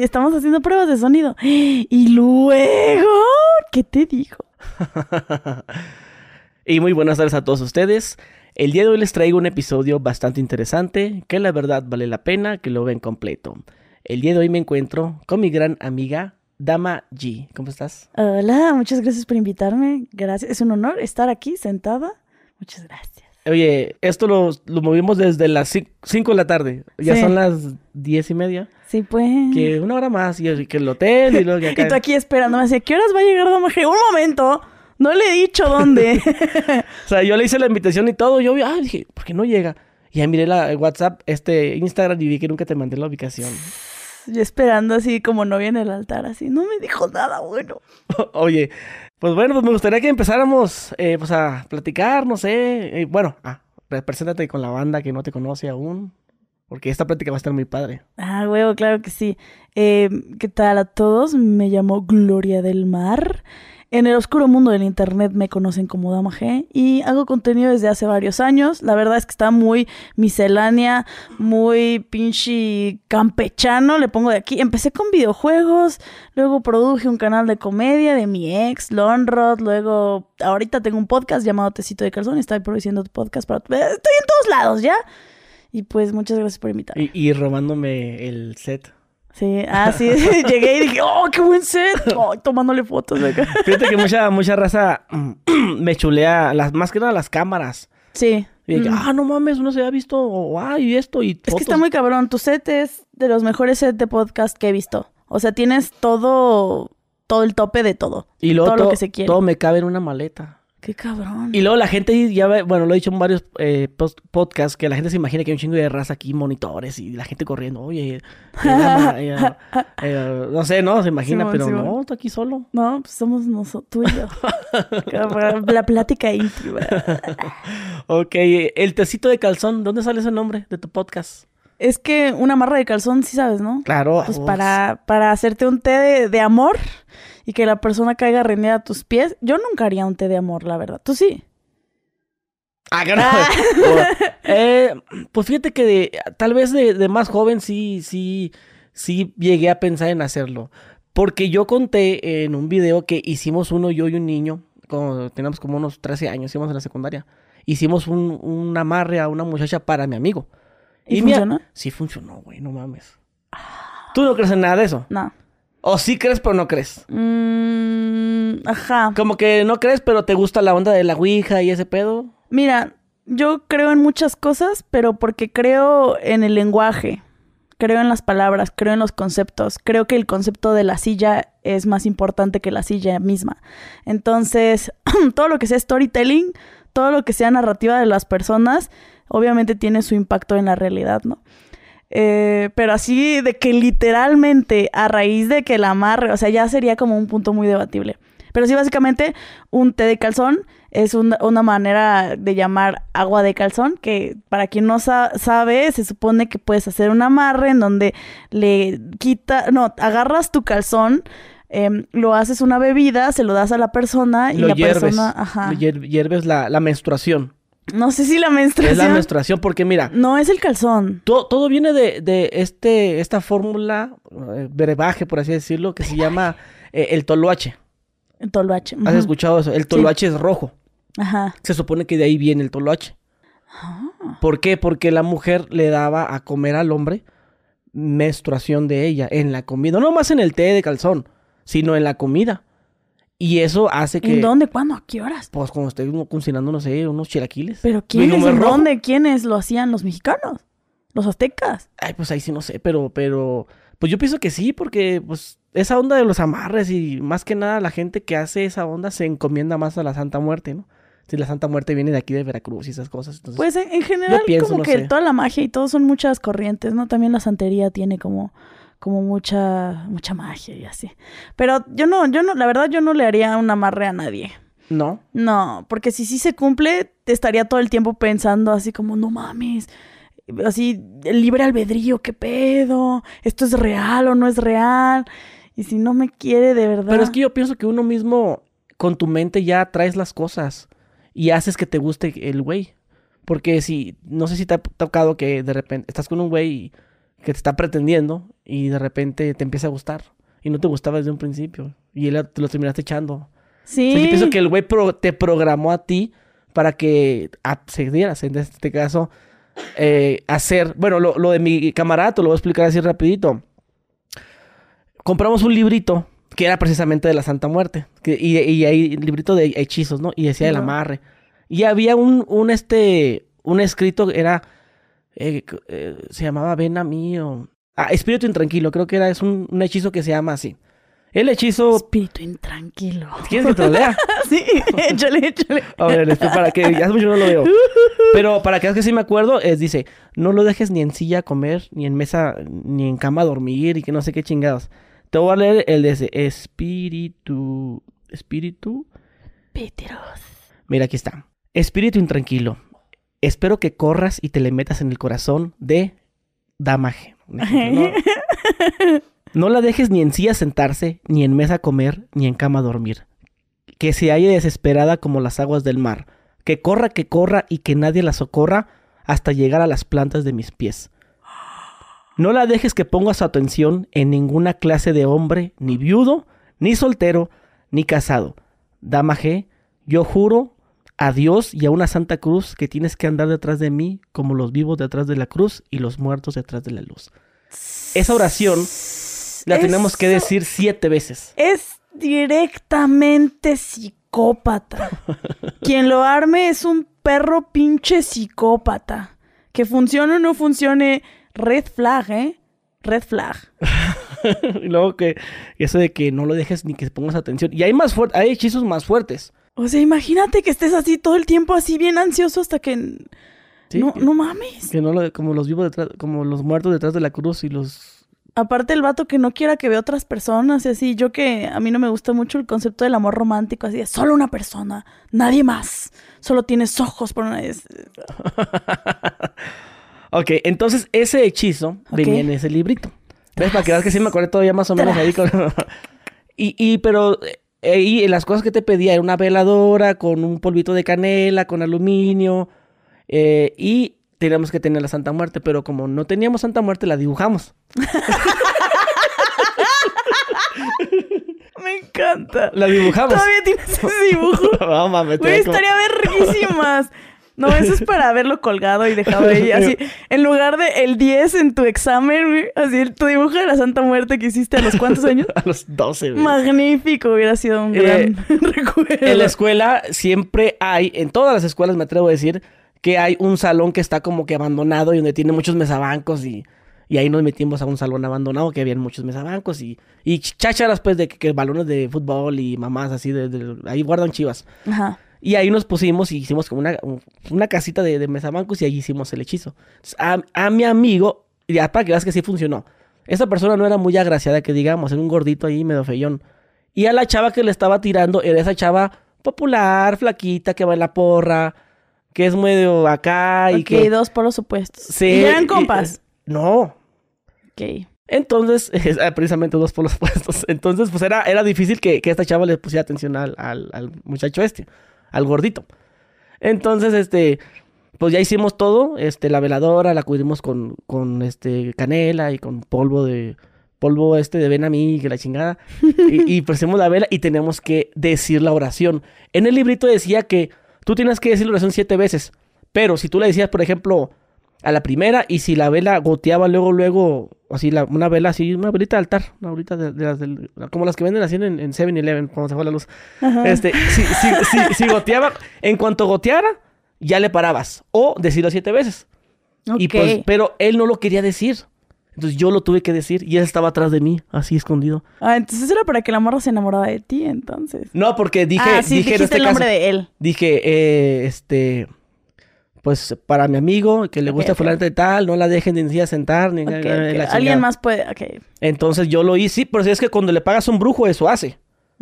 estamos haciendo pruebas de sonido. Y luego, ¿qué te dijo? y muy buenas tardes a todos ustedes. El día de hoy les traigo un episodio bastante interesante, que la verdad vale la pena que lo vean completo. El día de hoy me encuentro con mi gran amiga Dama G. ¿Cómo estás? Hola, muchas gracias por invitarme. Gracias. Es un honor estar aquí sentada. Muchas gracias. Oye, esto lo, lo movimos desde las 5 de la tarde. Ya son las diez y media. Sí, pues. Que una hora más y que el hotel y luego que acá. y tú aquí esperando. Me decía, ¿qué horas va a llegar G? Un momento. No le he dicho dónde. o sea, yo le hice la invitación y todo. Yo, ah, dije, ¿por qué no llega? Y ahí miré la WhatsApp, este, Instagram y vi que nunca te mandé la ubicación. Yo esperando así como novia en el altar, así. No me dijo nada bueno. Oye, pues bueno, pues me gustaría que empezáramos eh, pues a platicar, no sé. Eh, bueno, ah, preséntate con la banda que no te conoce aún. Porque esta plática va a estar muy padre. Ah, huevo, claro que sí. Eh, ¿Qué tal a todos? Me llamo Gloria del Mar. En el oscuro mundo del internet me conocen como Dama G y hago contenido desde hace varios años. La verdad es que está muy miscelánea, muy pinche campechano, le pongo de aquí. Empecé con videojuegos, luego produje un canal de comedia de mi ex, Lonrod, luego ahorita tengo un podcast llamado Tecito de Calzón, estoy produciendo podcast para... Estoy en todos lados, ¿ya? Y pues muchas gracias por invitarme. Y, y robándome el set. Sí, ah, sí, llegué y dije, oh, qué buen set, oh, tomándole fotos de acá. Fíjate que mucha, mucha raza me chulea, las, más que nada las cámaras. Sí. Y dije, ah, no mames, uno se ha visto, oh, y esto, y Es que está muy cabrón, tu set es de los mejores sets de podcast que he visto. O sea, tienes todo, todo el tope de todo. Y luego todo, lo que se quiere. Todo me cabe en una maleta. Qué cabrón. Y luego la gente ya, bueno, lo he dicho en varios eh, podcasts, que la gente se imagina que hay un chingo de raza aquí, monitores y la gente corriendo. Oye, eh, no sé, ¿no? Se imagina, pero no, está aquí solo. No, pues somos nosotros, tú y yo. la plática íntima. ok, el tecito de calzón, ¿dónde sale ese nombre de tu podcast? Es que una marra de calzón, sí sabes, ¿no? Claro. Pues para, para hacerte un té de amor y que la persona caiga rendida a tus pies. Yo nunca haría un té de amor, la verdad. ¿Tú sí? Ah, claro. eh, pues fíjate que de, tal vez de, más joven sí, sí, sí llegué a pensar en hacerlo. Porque yo conté en un video que hicimos uno, yo y un niño, cuando teníamos como unos 13 años, íbamos en la secundaria. Hicimos un, un amarre a una muchacha para mi amigo. ¿Y, funcionó? sí funcionó, güey, no mames. ¿Tú no crees en nada de eso? No. ¿O sí crees pero no crees? Mm, ajá. Como que no crees pero te gusta la onda de la Ouija y ese pedo. Mira, yo creo en muchas cosas, pero porque creo en el lenguaje, creo en las palabras, creo en los conceptos, creo que el concepto de la silla es más importante que la silla misma. Entonces, todo lo que sea storytelling, todo lo que sea narrativa de las personas, obviamente tiene su impacto en la realidad, ¿no? Eh, pero así de que literalmente a raíz de que la amarre, o sea, ya sería como un punto muy debatible. Pero sí, básicamente, un té de calzón es una manera de llamar agua de calzón, que para quien no sabe, se supone que puedes hacer un amarre en donde le quita, no, agarras tu calzón, em, lo haces una bebida, se lo das a la persona y la persona, ajá. Hierves la, la menstruación. No sé si la menstruación. Es la menstruación, porque mira. No, es el calzón. Todo, todo viene de, de, este, esta fórmula, eh, brebaje, por así decirlo, que se llama eh, el toloache. El toloache. ¿Has escuchado eso? El toloache es rojo. Ajá. Se supone que de ahí viene el toloache. Ah. ¿Por qué? Porque la mujer le daba a comer al hombre menstruación de ella en la comida. No más en el té de calzón, sino en la comida. Y eso hace que... ¿En dónde? ¿Cuándo? ¿A qué horas? Pues cuando esté cocinando, no sé, unos chilaquiles. ¿Pero quiénes? ¿En dónde? ¿Quiénes lo hacían? ¿Los mexicanos? ¿Los aztecas? Ay, pues ahí sí no sé, pero, pero... Pues yo pienso que sí, porque pues esa onda de los amarres y más que nada la gente que hace esa onda se encomienda más a la Santa Muerte, ¿no? Si la Santa Muerte viene de aquí de Veracruz y esas cosas. Entonces, pues en, general como que toda la magia y todo son muchas corrientes, ¿no? También la santería tiene como como mucha, mucha magia y así. Pero yo no, yo no, la verdad yo no le haría un amarre a nadie. ¿No? No, porque si sí se cumple, te estaría todo el tiempo pensando así como, no mames, así, el libre albedrío, ¿qué pedo? ¿Esto es real o no es real? Y si no me quiere de verdad. Pero es que yo pienso que uno mismo, con tu mente ya traes las cosas y haces que te guste el güey. Porque si, no sé si te ha tocado que de repente estás con un güey y que te está pretendiendo y de repente te empieza a gustar y no te gustaba desde un principio y él te lo terminaste echando. Sí. O sea, yo pienso que el güey pro- te programó a ti para que accedieras, en este caso, eh, hacer... Bueno, lo, lo de mi camarada, te lo voy a explicar así rapidito. Compramos un librito que era precisamente de la Santa Muerte. que- y, y hay librito de hechizos, ¿no? Y decía el amarre. Y había un, un, este, un escrito, era... eh, eh, se llamaba Ven a mí o... Ah, Espíritu Intranquilo, creo que era, es un, un hechizo que se llama así. El hechizo... Espíritu intranquilo. ¿Quieres que te lo lea? sí, échale, échale. A ver, este, para que ya hace mucho no lo veo. Pero para que veas que sí me acuerdo, es dice, no lo dejes ni en silla a comer, ni en mesa, ni en cama a dormir, y que no sé qué chingados. Te voy a leer el de ese, espíritu, espíritu. Péteros. Mira, aquí está. Espíritu intranquilo. Espero que corras y te le metas en el corazón de ejemplo, ¿no? No la dejes ni en silla sentarse, ni en mesa comer, ni en cama dormir. Que se halle desesperada como las aguas del mar. Que corra, que corra y que nadie la socorra hasta llegar a las plantas de mis pies. No la dejes que ponga su atención en ninguna clase de hombre, ni viudo, ni soltero, ni casado. Dama G, yo juro a Dios y a una santa cruz que tienes que andar detrás de mí como los vivos detrás de la cruz y los muertos detrás de la luz. Esa oración la tenemos que decir siete veces. Es directamente psicópata. Quien lo arme es un perro pinche psicópata. Que funcione o no funcione, red flag, ¿eh? Red flag. y luego que eso de que no lo dejes ni que pongas atención. Y hay más fuertes, hay hechizos más fuertes. O sea, imagínate que estés así todo el tiempo, así bien ansioso hasta que... ¿sí? No, que, no mames. que no lo- como los vivos detrás, como los muertos detrás de la cruz y los Aparte el vato que no quiera que vea otras personas y así. Yo que a mí no me gusta mucho el concepto del amor romántico, así de solo una persona, nadie más. Solo tienes ojos por una... es- Ok, entonces ese hechizo Ok. venía en ese librito. ¿Ves? Para que veas que sí me acordé todavía más o menos ahí con... y, y, pero eh, ahí las cosas que te pedía era una veladora con un polvito de canela, con aluminio. eh, y teníamos que tener la Santa Muerte, pero como no teníamos Santa Muerte, la dibujamos. Me encanta. La dibujamos. Todavía tienes ese dibujo. no mames, Güey, estaría verguísimas. No, eso es para verlo colgado y dejado ahí. Así, en lugar de el 10 en tu examen, güey, así tu dibujo de la Santa Muerte que hiciste a los cuántos años. A los 12, güey. Magnífico, hubiera sido un Eh, gran recuerdo. En la escuela siempre hay, en todas las escuelas me atrevo a decir, que hay un salón que está como que abandonado y donde tiene muchos mesabancos y, y ahí nos metimos a un salón abandonado que habían muchos mesabancos y, y chácharas pues de que, que balones de fútbol y mamás así, de, de- ahí guardan chivas. Ajá. Y ahí nos pusimos y hicimos como una, un- una casita de, de mesabancos y ahí hicimos el hechizo. A, a mi amigo, ya para que veas que sí funcionó. Esa persona no era muy agraciada, que digamos, era un gordito ahí medio feyón. Y a la chava que le estaba tirando era esa chava popular, flaquita, que va en la porra, que es medio acá y ok, que... dos polos opuestos. Sí, ¿Y eran y- compas? No. Ok. Entonces, es, ah, precisamente dos polos puestos. Entonces, pues era, era difícil que, que esta chava le pusiera atención al, al, al muchacho este, al gordito. Entonces, este, pues ya hicimos todo, este, la veladora la cubrimos con, con este, canela y con polvo de, polvo este de ven a mí, que la chingada. Y, y pusimos la vela y tenemos que decir la oración. En el librito decía que tú tienes que decir la oración siete veces. Pero si tú le decías, por ejemplo, a la primera y si la vela goteaba luego, luego, así, la, una vela así, una velita de altar, una velita de, de las del- como las que venden así en, en 7-Eleven cuando se fue la luz. Ajá. Este, si, si, si, si goteaba, en cuanto goteara, ya le parabas. O decirlo siete veces. Y Ok. pues, pero él no lo quería decir. Entonces yo lo tuve que decir y él estaba atrás de mí, así escondido. Ah, entonces era para que la morra se enamorara de ti, entonces. No, porque dije, ah, sí, dije en este el nombre caso, de él. dije, eh, este, pues para mi amigo que le Ok, gusta ok. fulano de tal, no la dejen de ni siquiera sentar ni la. Alguien más puede. Ok. Entonces yo lo hice, sí, pero si es que cuando le pagas a un brujo eso hace.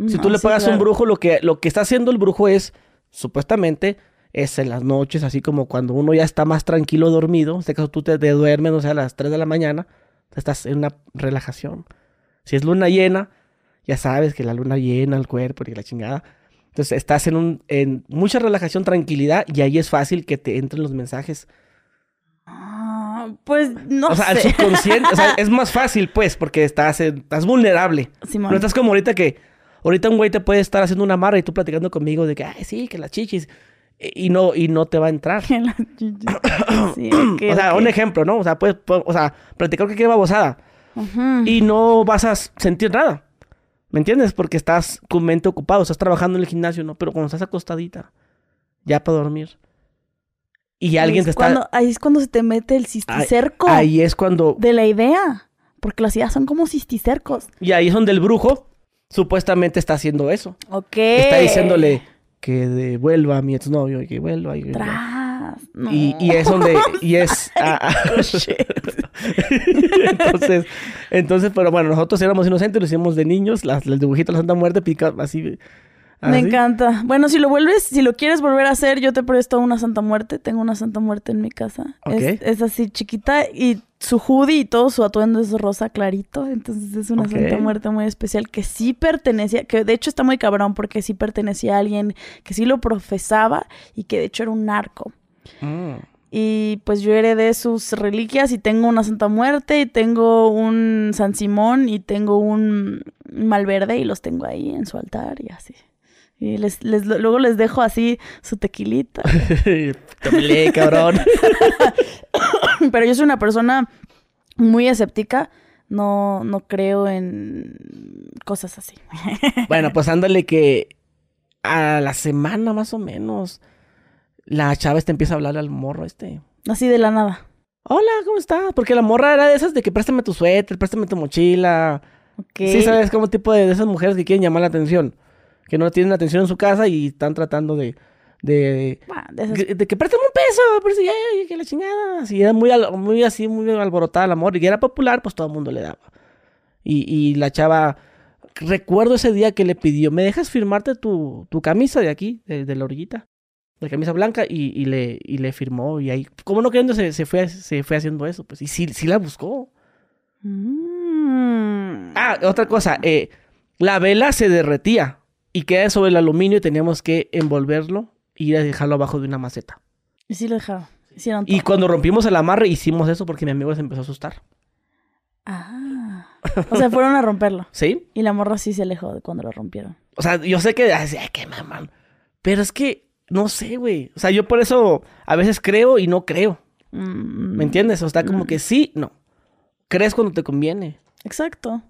Si tú No, le sí, pagas a un brujo, lo que, lo que está haciendo el brujo es, supuestamente, es en las noches, así como cuando uno ya está más tranquilo dormido, en este caso tú te, te duermes, o sea, a las 3 de la mañana, estás en una relajación. Si es luna llena, ya sabes que la luna llena el cuerpo y la chingada. Entonces estás en, un, en mucha relajación, tranquilidad, y ahí es fácil que te entren los mensajes. Ah, Pues no O sea, sé. subconsciente, o sea, es más fácil, pues, porque estás, en- estás vulnerable. Simón. No estás como ahorita que, ahorita un güey te puede estar haciendo una amarra y tú platicando conmigo de que, ay, sí, que las chichis, y no, y no te va a entrar. Que la chichi. Sí, o sea, un ejemplo, ¿no? O sea, puedes, pu- o sea, platicar cualquier babosada Ujú. y no vas a sentir nada. ¿Me entiendes? Porque estás con mente ocupado, estás trabajando en el gimnasio, ¿no? Pero cuando estás acostadita, ya para dormir, y alguien te está... cuando- ahí es cuando se te mete el ahí, cisticerco ahí es cuando... de la idea. Porque las ideas son como cisticercos. Y ahí es donde el brujo supuestamente está haciendo eso. Ok. Está diciéndole que devuelva a mi exnovio y que vuelva. Y, que vuelva. No. y, y es donde... Y es... ah, ah. entonces, entonces, pero bueno, nosotros éramos inocentes, lo hicimos de niños, las, el dibujito de la Santa Muerte pica así. Me encanta. Bueno, si lo vuelves, si lo quieres volver a hacer, yo te presto una Santa Muerte. Tengo una Santa Muerte en mi casa. Es, es así chiquita y su hoodie y todo su atuendo es rosa clarito. Entonces es una. Santa Muerte muy especial que sí pertenecía, que de hecho está muy cabrón porque sí pertenecía a alguien que sí lo profesaba y que de hecho era un narco. Mm. Y pues yo heredé sus reliquias y tengo una Santa Muerte y tengo un San Simón y tengo un Malverde y los tengo ahí en su altar y así. Y les, les- luego les dejo así su tequilita. Tómale, cabrón. Pero yo soy una persona muy escéptica. No, no creo en cosas así. bueno, pues ándale que a la semana más o menos la chava este empieza a hablarle al morro este. Así de la nada. Hola, ¿cómo estás? Porque la morra era de esas de que préstame tu suéter, préstame tu mochila. Ok. Sí, sabes, como tipo de, de esas mujeres que quieren llamar la atención. Que no tienen atención en su casa y están tratando de... De, Ah, de esas- de, de que préstame un peso, pero sí, ay, que la chingada. Si era muy, al- muy así, muy alborotada el amor y era popular, pues todo el mundo le daba. Y, y la chava, recuerdo ese día que le pidió, ¿me dejas firmarte tu, tu camisa de aquí, de, de la orillita? La camisa blanca y, y le, y le firmó y ahí, como no queriendo, se, se, fue, se fue haciendo eso, pues, y sí, sí la buscó. Mm. Ah, otra cosa, eh, la vela se derretía y queda sobre el aluminio y teníamos que envolverlo y ir a dejarlo abajo de una maceta. Y sí lo dejaron. Hicieron Y cuando rompimos el amarre hicimos eso porque mi amigo se empezó a asustar. Ah. O sea, fueron a romperlo. ¿Sí? Y la morra sí se alejó de cuando lo rompieron. O sea, yo sé que, ay, qué mamán. Pero es que, no sé, güey. O sea, yo por eso a veces creo y no creo. Mm, ¿Me entiendes? O está como que sí, no. Crees cuando te conviene. Exacto.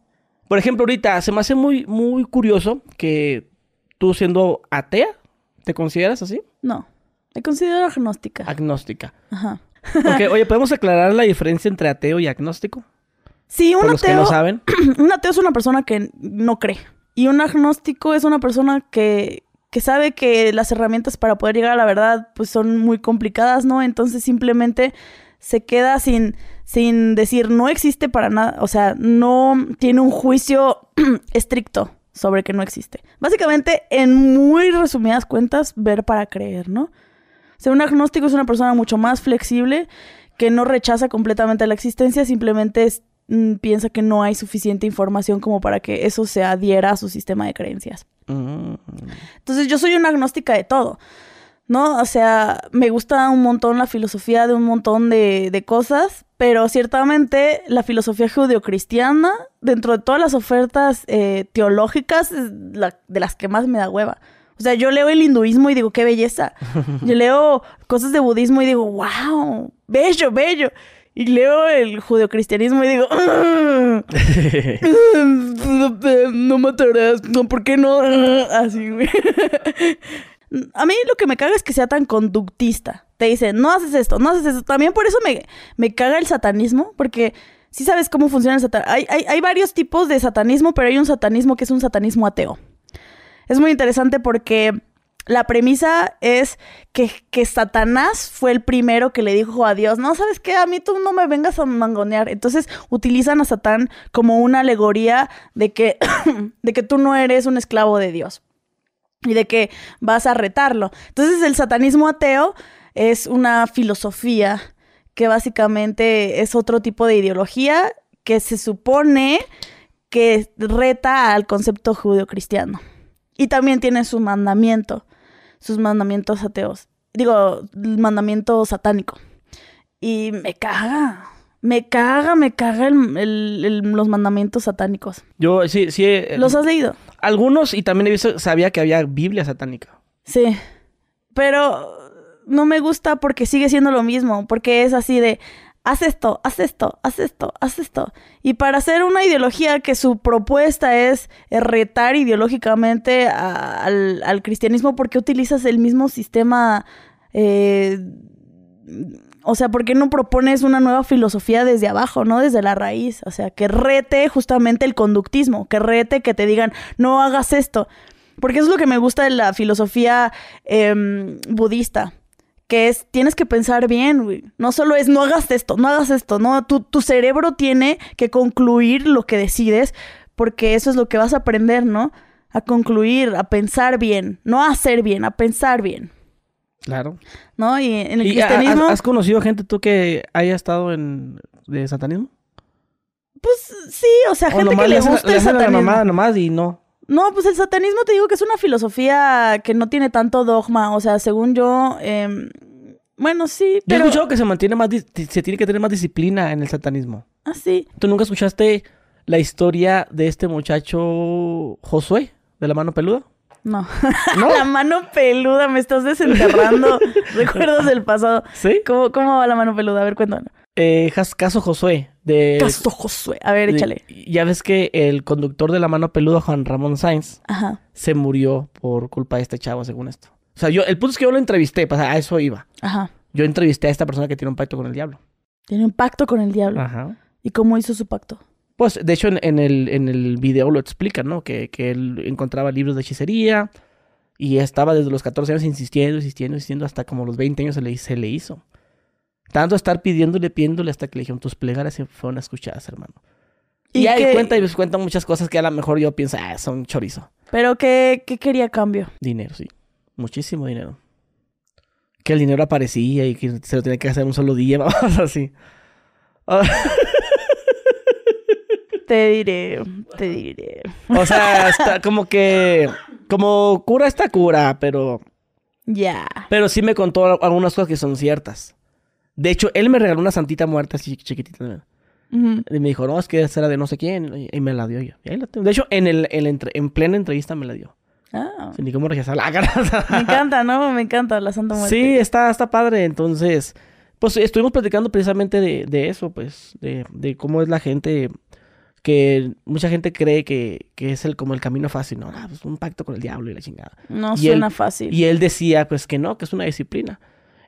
Por ejemplo, ahorita se me hace muy, muy curioso que tú siendo atea, ¿te consideras así? No. Me considero agnóstica. Agnóstica. Ajá. Ok, oye, ¿podemos aclarar la diferencia entre ateo y agnóstico? Sí, un Por los que ateo, no saben. un ateo es una persona que no cree. Y un agnóstico es una persona que, que sabe que las herramientas para poder llegar a la verdad pues son muy complicadas, ¿no? Entonces simplemente se queda sin, sin decir no existe para nada. O sea, no tiene un juicio estricto sobre que no existe. Básicamente, en muy resumidas cuentas, ver para creer, ¿no? O sea, un agnóstico es una persona mucho más flexible que no rechaza completamente la existencia, simplemente es- piensa que no hay suficiente información como para que eso se adhiera a su sistema de creencias. Mm. Entonces yo soy una agnóstica de todo, ¿no? O sea, me gusta un montón la filosofía de un montón de, de cosas, pero ciertamente la filosofía judeocristiana, dentro de todas las ofertas eh, teológicas, es la, de las que más me da hueva. O sea, yo leo el hinduismo y digo, qué belleza. Yo leo cosas de budismo y digo, wow, bello, bello. Y leo el judeocristianismo y digo, "Ah, no matarás, no, ¿por qué no? Así, güey. A mí lo que me caga es que sea tan conductista. Te dicen, no haces esto, no haces esto. También por eso me, me caga el satanismo, porque sí sabes cómo funciona el satanismo. Hay, hay varios tipos de satanismo, pero hay un satanismo que es un satanismo ateo. Es muy interesante porque la premisa es que, que Satanás fue el primero que le dijo a Dios, no, ¿sabes qué? A mí tú no me vengas a mangonear. Entonces utilizan a Satán como una alegoría de que, de que tú no eres un esclavo de Dios y de que vas a retarlo. Entonces el satanismo ateo es una filosofía que básicamente es otro tipo de ideología que se supone que reta al concepto judeocristiano. Y también tiene su mandamiento, sus mandamientos ateos. Digo, el mandamiento satánico. Y me caga. Me caga, me caga el- el- el- los mandamientos satánicos. Yo sí, sí. eh, ¿Los has leído? Algunos y también he visto, sabía que había Biblia satánica. Sí. Pero no me gusta porque sigue siendo lo mismo. Porque es así de. Haz esto, haz esto, haz esto, haz esto. Y para hacer una ideología que su propuesta es retar ideológicamente al cristianismo, ¿por qué utilizas el mismo sistema? eh, o sea, ¿por qué no propones una nueva filosofía desde abajo, no desde la raíz? O sea, que rete justamente el conductismo, que rete que te digan, no hagas esto. Porque eso es lo que me gusta de la filosofía em, budista, que es, tienes que pensar bien, güey. No solo es, no hagas esto, no hagas esto, no, tu, tu cerebro tiene que concluir lo que decides, porque eso es lo que vas a aprender, ¿no? A concluir, a pensar bien, no a hacer bien, a pensar bien, Claro. ¿no? Y en el ¿Y ha- cristianismo... has, has conocido gente tú que haya estado en de satanismo? Pues sí, o sea, O gente nomás que le gusta le el hacen la satanismo. mamada nomás y no. No, pues el satanismo te digo que es una filosofía que no tiene tanto dogma. O sea, según yo, em, bueno, sí, Yo pero he escuchado que se mantiene más, se tiene que tener más disciplina en el satanismo. así. ¿Tú nunca escuchaste la historia de este muchacho Josué de la mano peluda? No. ¿No? la mano peluda, me estás desenterrando recuerdos del pasado. ¿Sí? ¿Cómo, ¿Cómo va la mano peluda? A ver, cuéntame. Eh, caso Josué de Casto Josué. A ver, de- échale. Ya ves que el conductor de la mano peluda, Juan Ramón Sainz, Ajá, se murió por culpa de este chavo, según esto. O sea, yo, el punto es que yo lo entrevisté, pues a eso iba. ajá. Yo entrevisté a esta persona que tiene un pacto con el diablo. Tiene un pacto con el diablo. Ajá. ¿Y cómo hizo su pacto? Pues, de hecho, en, en el, en el video lo explica, ¿no? Que, que él encontraba libros de hechicería y estaba desde los 14 años insistiendo, insistiendo, insistiendo, hasta como los 20 años se le, se le hizo. Tanto estar pidiéndole, pidiéndole, hasta que le dijeron, tus plegarias fueron escuchadas, hermano. Y, ¿Y ahí qué- cuenta y pues cuenta muchas cosas que a lo mejor yo pienso, ah, son chorizo. ¿Pero qué, qué quería cambio? Dinero, sí. Muchísimo dinero. Que el dinero aparecía y que se lo tenía que hacer un solo día, vamos así. Te diré, te diré. O sea, está como que. Como cura está cura, pero. Ya. Pero sí me contó algunas cosas que son ciertas. De hecho, él me regaló una santita muerta así chiquitita. Ujú. Y me dijo, no, es que esa era de no sé quién. y- me la dio yo. Y ahí la tengo. De hecho, en, el, entre- en plena entrevista me la dio. Ah. Sin ni cómo. Me encanta, ¿no? Me encanta la Santa Muerte. Sí, está, está padre. Entonces, pues estuvimos platicando precisamente de, de eso, pues, de, de cómo es la gente que mucha gente cree que, que es el como el camino fácil, ¿no? Ah, pues un pacto con el diablo y la chingada. No Y suena él- fácil. Y él decía, pues que no, que es una disciplina.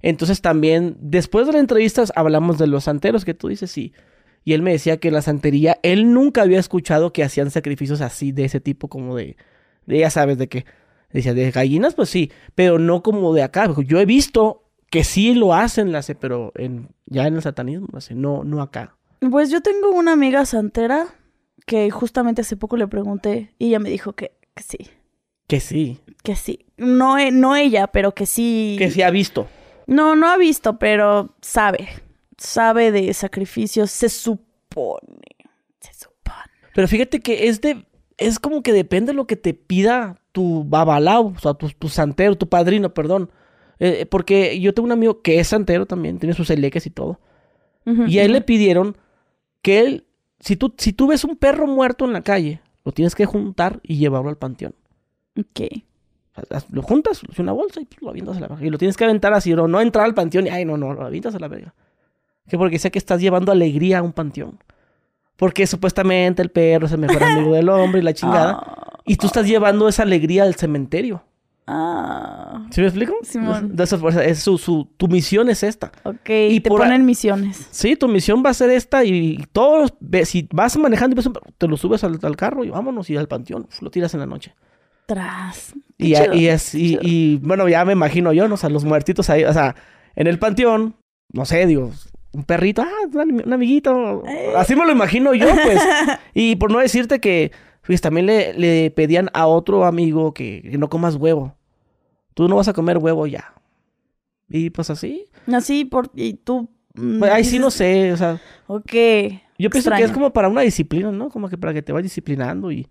Entonces también, después de la entrevista, hablamos de los santeros que tú dices, sí. Y él me decía que en la santería, él nunca había escuchado que hacían sacrificios así, de ese tipo, como de, de ya sabes, de qué. Decía, de gallinas, pues sí, pero no como de acá. Yo he visto que sí lo hacen, la hace, pero en, ya en el satanismo, la no, no acá. Pues yo tengo una amiga santera que justamente hace poco le pregunté y ella me dijo que, que sí, Que sí, que sí. No, e- no ella, pero que sí. que sí ha visto. No, no ha visto, pero sabe. Sabe de sacrificios, se supone. Se supone. Pero fíjate que es de. Es como que depende de lo que te pida tu babalao, o sea, tu, tu santero, tu padrino, perdón. Eh, porque yo tengo un amigo que es santero también, tiene sus eleques y todo. Y a él le pidieron que él, si tú, si tú ves un perro muerto en la calle, lo tienes que juntar y llevarlo al panteón. Ok. Lo juntas, en una bolsa y pues, lo avientas a la verga. Y lo tienes que aventar así, no, no entrar al panteón y, ay, no, no, lo avientas a la verga. Que porque sé que estás llevando alegría a un panteón. Porque supuestamente el perro es el mejor amigo del hombre y la chingada. Ah, Y tú estás llevando esa alegría al cementerio. ah, ¿Sí me explico? Simón. De esa fuerza, es su, su- tu misión es esta. ok. Y Y te por ponen misiones. Sí, tu misión va a ser esta y todos, los- ve- si vas manejando y te lo subes al, al carro y vámonos y al panteón, lo tiras en la noche. Y, chido, y, es- y- y, bueno, ya me imagino yo, ¿no? O sea, los muertitos ahí, o sea, en el panteón, no sé, digo, un perrito, ah, un, ami- un amiguito. Eh. Así me lo imagino yo, pues. y por no decirte que, pues también le, le pedían a otro amigo que, que no comas huevo. Tú no vas a comer huevo ya. Y pues así. Así por. Y tú. mm, Pues, ahí sí no sé, o sea, Ok. yo pienso que es como para una disciplina, ¿no? Como que para que te vayas disciplinando y...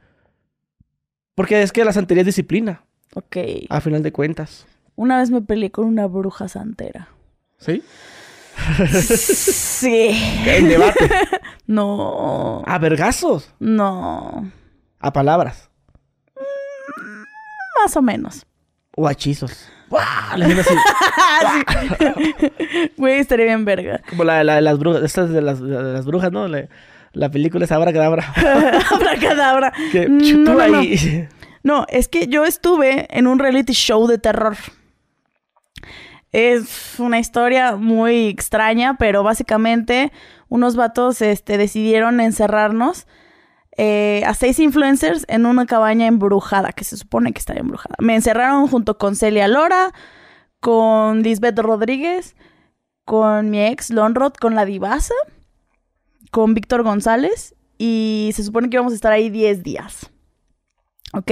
Porque es que la santería es disciplina, Ok. a final de cuentas. Una vez me peleé con una bruja santera. ¿Sí? Sí. En debate. No. A vergazos. No. A palabras. Más o menos. O a hechizos. Güey, estaría bien verga. Como la, la de las brujas. Estas de las, de las brujas, ¿no? La, la película es Abracadabra. Abracadabra. que No, no, no. ahí. No, es que yo estuve en un reality show de terror. Es una historia muy extraña, pero básicamente unos vatos este, decidieron encerrarnos eh, a seis influencers en una cabaña embrujada, que se supone que está embrujada. Me encerraron junto con Celia Lora, con Lisbeth Rodríguez, con mi ex Lonrod, con la Divasa, con Víctor González, y se supone que íbamos a estar ahí 10 días. ¿Ok?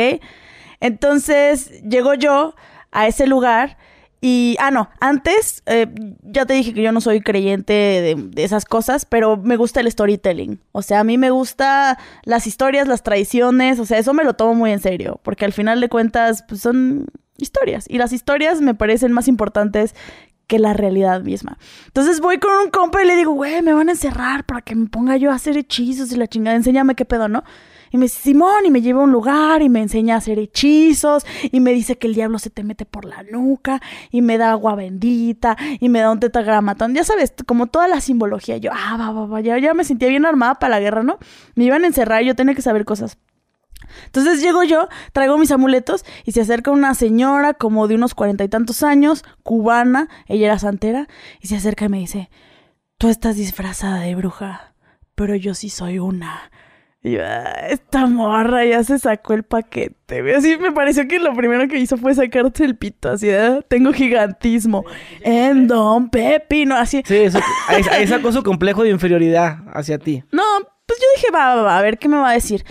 Entonces llego yo a ese lugar y, ah, no, antes eh, ya te dije que yo no soy creyente de, esas cosas, pero me gusta el storytelling. O sea, a mí me gusta las historias, las tradiciones, o sea, eso me lo tomo muy en serio, porque al final de cuentas pues, son historias y las historias me parecen más importantes que la realidad misma. Entonces voy con un compa y le digo, güey, me van a encerrar para que me ponga yo a hacer hechizos y la chingada, enséñame qué pedo, ¿no? Y me dice, Simón, y me lleva a un lugar y me enseña a hacer hechizos y me dice que el diablo se te mete por la nuca y me da agua bendita y me da un tetagramatón. Ya sabes, como toda la simbología. Yo, ah, va, va, va, ya, ya me sentía bien armada para la guerra, ¿no? Me iban a encerrar y yo tenía que saber cosas. Entonces llego yo, traigo mis amuletos y se acerca una señora como de unos cuarenta y tantos años, cubana, ella era santera, y se acerca y me dice, tú estás disfrazada de bruja, pero yo sí soy una. Y yo, "Ah, esta morra ya se sacó el paquete. Así me pareció que lo primero que hizo fue sacarse el pito. Así, "Ah, tengo gigantismo. En Don Pepino. Así. Sí, eso, ahí, ahí sacó su complejo de inferioridad hacia ti. No, pues yo dije, va, va, va, a ver qué me va a decir.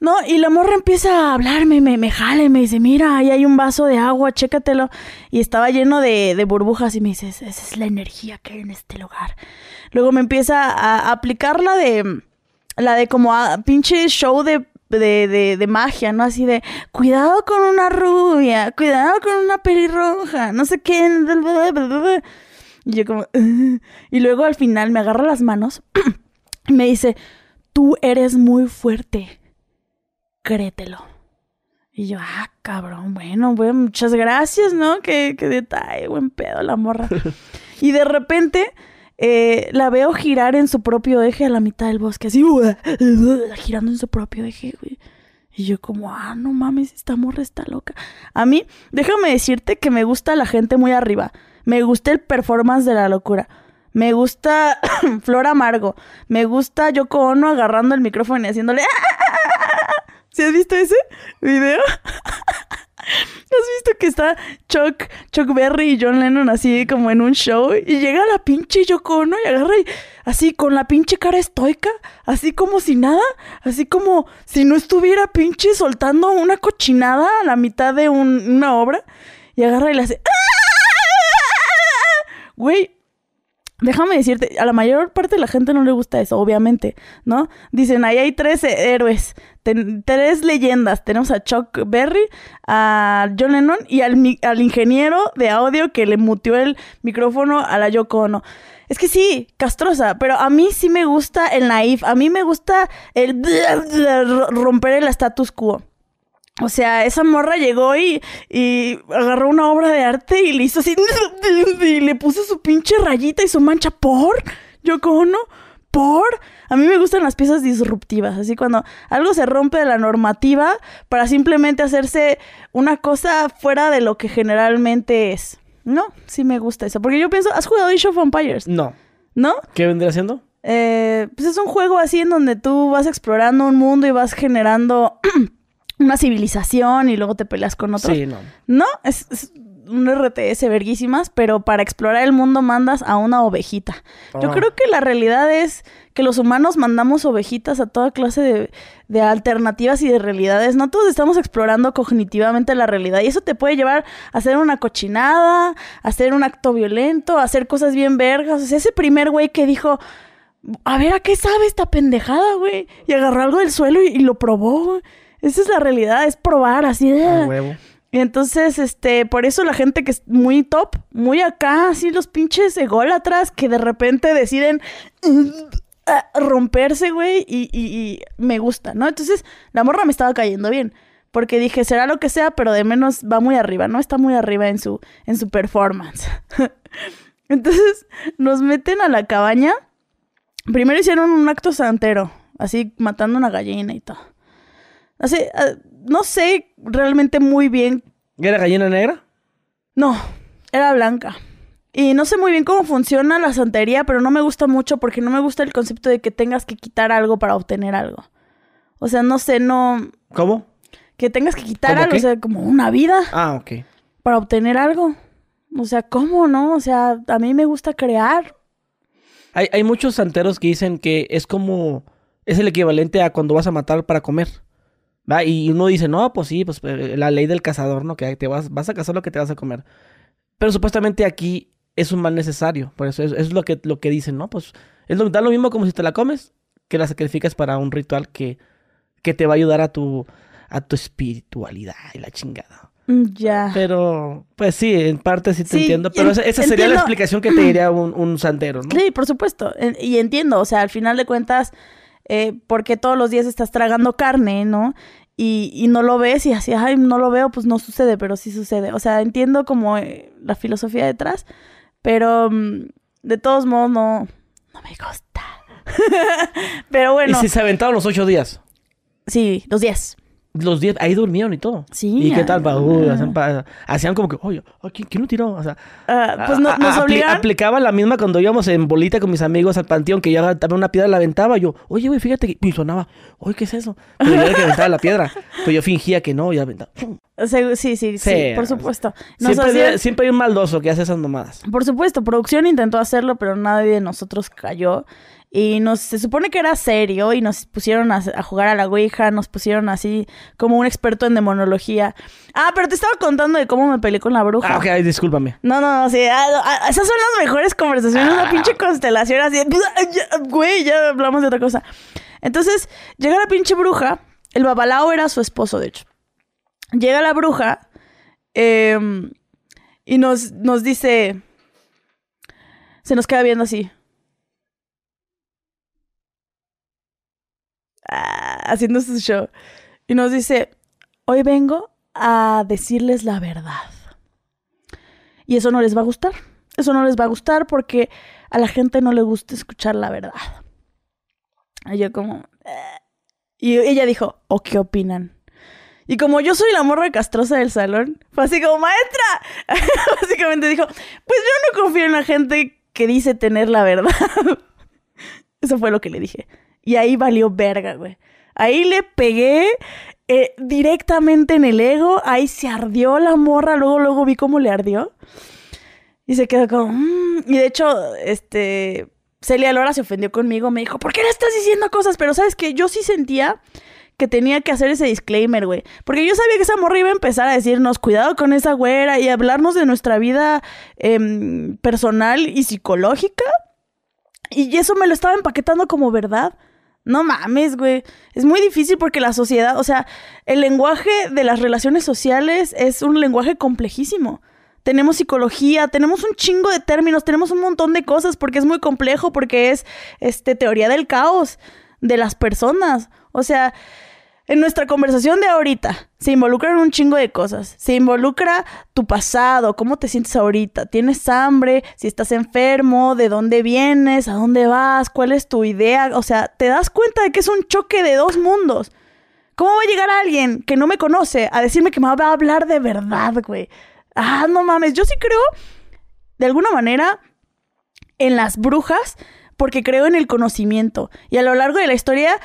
No, y la morra empieza a hablarme, me, me y me dice, mira, ahí hay un vaso de agua, chécatelo. Y estaba lleno de, de burbujas y me dice, esa es la energía que hay en este lugar. Luego me empieza a, aplicar la de, la de como a, pinche show de, de, de, magia, ¿no? Así de, cuidado con una rubia, cuidado con una pelirroja, no sé qué. Y yo como, "Ugh". y luego al final me agarra las manos y me dice, tú eres muy fuerte, créetelo. Y yo, ah, cabrón, bueno, bueno, muchas gracias, ¿no? Qué, qué detalle, buen pedo la morra. y de repente eh, la veo girar en su propio eje a la mitad del bosque, así, girando en su propio eje, güey. Y yo como, ah, no mames, esta morra está loca. A mí, déjame decirte que me gusta la gente muy arriba. Me gusta el performance de la locura. Me gusta Flor Amargo. Me gusta Yoko Ono agarrando el micrófono y haciéndole... ¿Sí has visto ese video? ¿Has visto que está Chuck, Chuck Berry y John Lennon así como en un show? Y llega la pinche Yoko Ono y agarra y así con la pinche cara estoica, así como si nada, así como si no estuviera pinche soltando una cochinada a la mitad de un- una obra. Y agarra y le hace... Güey, Déjame decirte, a la mayor parte de la gente no le gusta eso, obviamente, ¿no? Dicen, ahí hay tres héroes, tres leyendas. Tenemos a Chuck Berry, a John Lennon y al, al ingeniero de audio que le mutió el micrófono a la Yoko Ono. Es que sí, castrosa, pero a mí sí me gusta el naif, a mí me gusta el romper el status quo. O sea, esa morra llegó y, y agarró una obra de arte y le hizo así. Y le puso su pinche rayita y su mancha. ¿Por? Yoko Ono, ¿por? A mí me gustan las piezas disruptivas. Así cuando algo se rompe de la normativa para simplemente hacerse una cosa fuera de lo que generalmente es. No, sí me gusta eso. Porque yo pienso, ¿has jugado Age of Empires? No. ¿No? ¿Qué vendría siendo? Eh, pues es un juego así en donde tú vas explorando un mundo y vas generando una civilización y luego te peleas con otros. Sí, no. No, es, es un RTS verguísimas, pero para explorar el mundo mandas a una ovejita. Yo creo que la realidad es que los humanos mandamos ovejitas a toda clase de, de alternativas y de realidades. No todos estamos explorando cognitivamente la realidad y eso te puede llevar a hacer una cochinada, a hacer un acto violento, a hacer cosas bien vergas. O sea, ese primer güey que dijo, a ver, ¿a qué sabe esta pendejada, güey? Y agarró algo del suelo y, y lo probó, güey. Esa es la realidad, es probar así. A "Ah". huevo. Y entonces, este, por eso la gente que es muy top, muy acá, así los pinches ególatras que de repente deciden uh, romperse, güey, y, y, me gusta, ¿no? Entonces, la morra me estaba cayendo bien. Porque dije, será lo que sea, pero de menos va muy arriba, ¿no? Está muy arriba en su, en su performance. Entonces, nos meten a la cabaña. Primero hicieron un acto santero, así matando una gallina y todo. Así, ah, no sé realmente muy bien. ¿Era gallina negra? No, era blanca. Y no sé muy bien cómo funciona la santería, pero no me gusta mucho porque no me gusta el concepto de que tengas que quitar algo para obtener algo. O sea, no sé, no. ¿Cómo? Que tengas que quitar algo, o sea, como una vida. Ah, ok. Para obtener algo. O sea, ¿cómo no? O sea, a mí me gusta crear. Hay, hay muchos santeros que dicen que es como. Es el equivalente a cuando vas a matar para comer. ¿Va? Y uno dice, no, pues sí, pues eh, la ley del cazador, ¿no? Que te vas, vas a cazar lo que te vas a comer. Pero supuestamente aquí es un mal necesario. Por eso es, lo, que, lo que dicen, ¿no? Pues es lo, da lo mismo como si te la comes, que la sacrificas para un ritual que, que te va a ayudar a tu, a tu espiritualidad y la chingada. Mm, ya. Pero, pues sí, en parte sí te entiendo. Pero esa, sería la explicación que te diría un, un santero, ¿no? Sí, por supuesto. Y entiendo, o sea, al final de cuentas eh, porque todos los días estás tragando carne, ¿no? Y, y, no lo ves y así, ay, no lo veo, pues no sucede, pero sí sucede. O sea, entiendo como eh, la filosofía detrás, pero mm, de todos modos no, no me gusta. pero bueno. ¿Y si se aventaron los ocho días? Sí, los diez los 10 ahí durmieron y todo. Sí. ¿Y qué tal? hacían, como que, oye, ¿quién, lo tiró? O sea, ah, pues no, nos obligaron. aplicaba la misma cuando íbamos en bolita con mis amigos al panteón, que ya también una piedra la aventaba. Yo, oye, güey, fíjate que. Y sonaba, oye, ¿qué es eso? Pero yo era que aventaba la piedra. Pero yo fingía que no y aventaba. Sí, sí, sí, por supuesto. siempre, hay un maldoso que hace esas nomadas. Por supuesto, producción intentó hacerlo, pero nadie de nosotros cayó. Y nos, se supone que era serio y nos pusieron a, jugar a la Ouija, nos pusieron así como un experto en demonología. Ah, pero te estaba contando de cómo me peleé con la bruja. Ah, ok, discúlpame. No, no, no, sí, ah, ah, esas son las mejores conversaciones, una pinche constelación así, güey, ya hablamos de otra cosa. Entonces, llega la pinche bruja, el babalao era su esposo, de hecho. Llega la bruja em, y nos, nos dice, se nos queda viendo así. Ah, haciendo su show. Y nos dice, hoy vengo a decirles la verdad. Y eso no les va a gustar. Eso no les va a gustar porque a la gente no le gusta escuchar la verdad. Y yo como... Eh". Y ella dijo, ¿o qué opinan? Y como yo soy la morra castrosa del salón, fue así como, maestra. Básicamente dijo, pues yo no confío en la gente que dice tener la verdad. Eso fue lo que le dije. Y ahí valió verga, güey. Ahí le pegué eh, directamente en el ego. Ahí se ardió la morra. Luego, luego vi cómo le ardió. Y se quedó como... Mm". Y de hecho, este... Celia Lora se ofendió conmigo. Me dijo, ¿por qué le estás diciendo cosas? Pero sabes que yo sí sentía que tenía que hacer ese disclaimer, güey. Porque yo sabía que esa morra iba a empezar a decirnos, cuidado con esa güera y hablarnos de nuestra vida em, personal y psicológica. Y eso me lo estaba empaquetando como verdad. No mames, güey. Es muy difícil porque la sociedad, o sea, el lenguaje de las relaciones sociales es un lenguaje complejísimo. Tenemos psicología, tenemos un chingo de términos, tenemos un montón de cosas porque es muy complejo, porque es este teoría del caos de las personas. O sea, en nuestra conversación de ahorita se involucran un chingo de cosas. Se involucra tu pasado, cómo te sientes ahorita. ¿Tienes hambre? Si estás enfermo, ¿de dónde vienes? ¿A dónde vas? ¿Cuál es tu idea? O sea, te das cuenta de que es un choque de dos mundos. ¿Cómo va a llegar alguien que no me conoce a decirme que me va a hablar de verdad, güey? Ah, no mames. Yo sí creo, de alguna manera, en las brujas porque creo en el conocimiento. Y a lo largo de la historia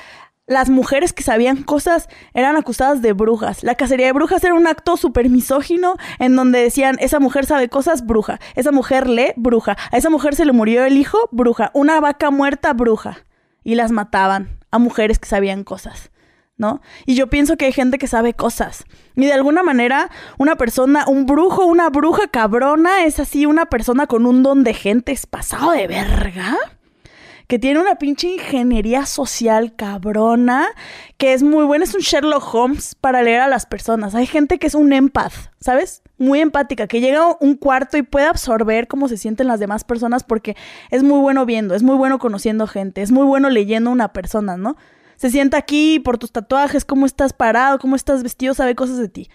las mujeres que sabían cosas eran acusadas de brujas. La cacería de brujas era un acto súper misógino en donde decían, esa mujer sabe cosas, bruja. Esa mujer lee, bruja. A esa mujer se le murió el hijo, bruja. Una vaca muerta, bruja. Y las mataban a mujeres que sabían cosas. ¿No? Y yo pienso que hay gente que sabe cosas. Y de alguna manera, una persona, un brujo, una bruja cabrona, es así una persona con un don de gente, es pasado de verga que tiene una pinche ingeniería social cabrona, que es muy buena, es un Sherlock Holmes para leer a las personas. Hay gente que es un empath, ¿sabes? Muy empática, que llega a un cuarto y puede absorber cómo se sienten las demás personas porque es muy bueno viendo, es muy bueno conociendo gente, es muy bueno leyendo a una persona, ¿no? Se sienta aquí por tus tatuajes, cómo estás parado, cómo estás vestido, sabe cosas de ti.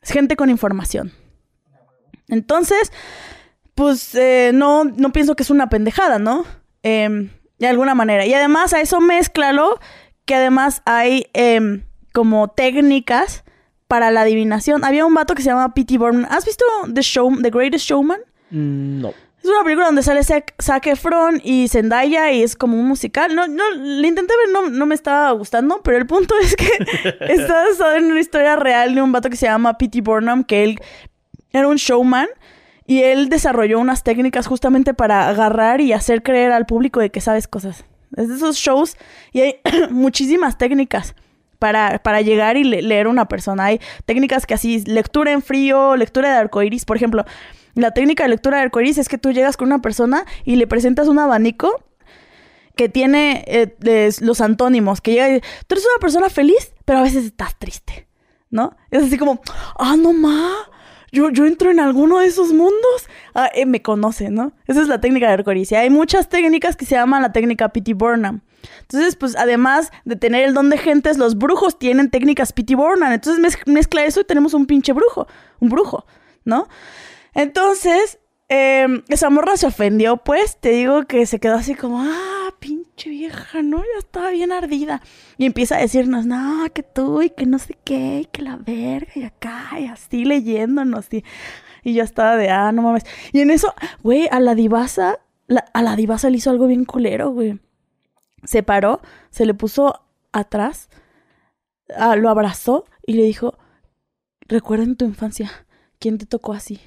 Es gente con información. Entonces, pues eh, no, no pienso que es una pendejada, ¿no? Em, de alguna manera. Y además a eso mezclalo que además hay em, como técnicas para la adivinación. Había un vato que se llama P.T. Burnham. ¿Has visto The, Show, The Greatest Showman? Mm, no. Es una película donde sale Zac Efron y Zendaya y es como un musical. No, no, le intenté ver, no, no me estaba gustando, pero el punto es que está basado en una historia real de un vato que se llama P.T. Burnham, que él era un showman y él desarrolló unas técnicas justamente para agarrar y hacer creer al público de que sabes cosas. Es de esos shows y hay muchísimas técnicas para, para llegar y leer a una persona. Hay técnicas que así, lectura en frío, lectura de arcoiris, por ejemplo. La técnica de lectura de arcoiris es que tú llegas con una persona y le presentas un abanico que tiene eh, los antónimos, que llega y tú eres una persona feliz, pero a veces estás triste, ¿no? Es así como, ah, no ma, yo, yo entro en alguno de esos mundos. Ah, eh, me conoce, ¿no? Esa es la técnica de arcoiris. hay muchas técnicas que se llaman la técnica P.T. Burnham. Entonces, pues además de tener el don de gentes, los brujos tienen técnicas P.T. Burnham. Entonces mezcla eso y tenemos un pinche brujo, un brujo, ¿no? Entonces, eh, esa morra se ofendió, pues, te digo que se quedó así como, ah, pinche vieja, ¿no? Ya estaba bien ardida. Y empieza a decirnos, no, que tú y que no sé qué, y que la verga, y acá, y así leyéndonos. Y, y yo estaba de, ah, no mames. Y en eso, güey, a la divasa, a la divasa le hizo algo bien culero, güey. Se paró, se le puso atrás, ah, lo abrazó y le dijo, recuerda en tu infancia, ¿quién te tocó así?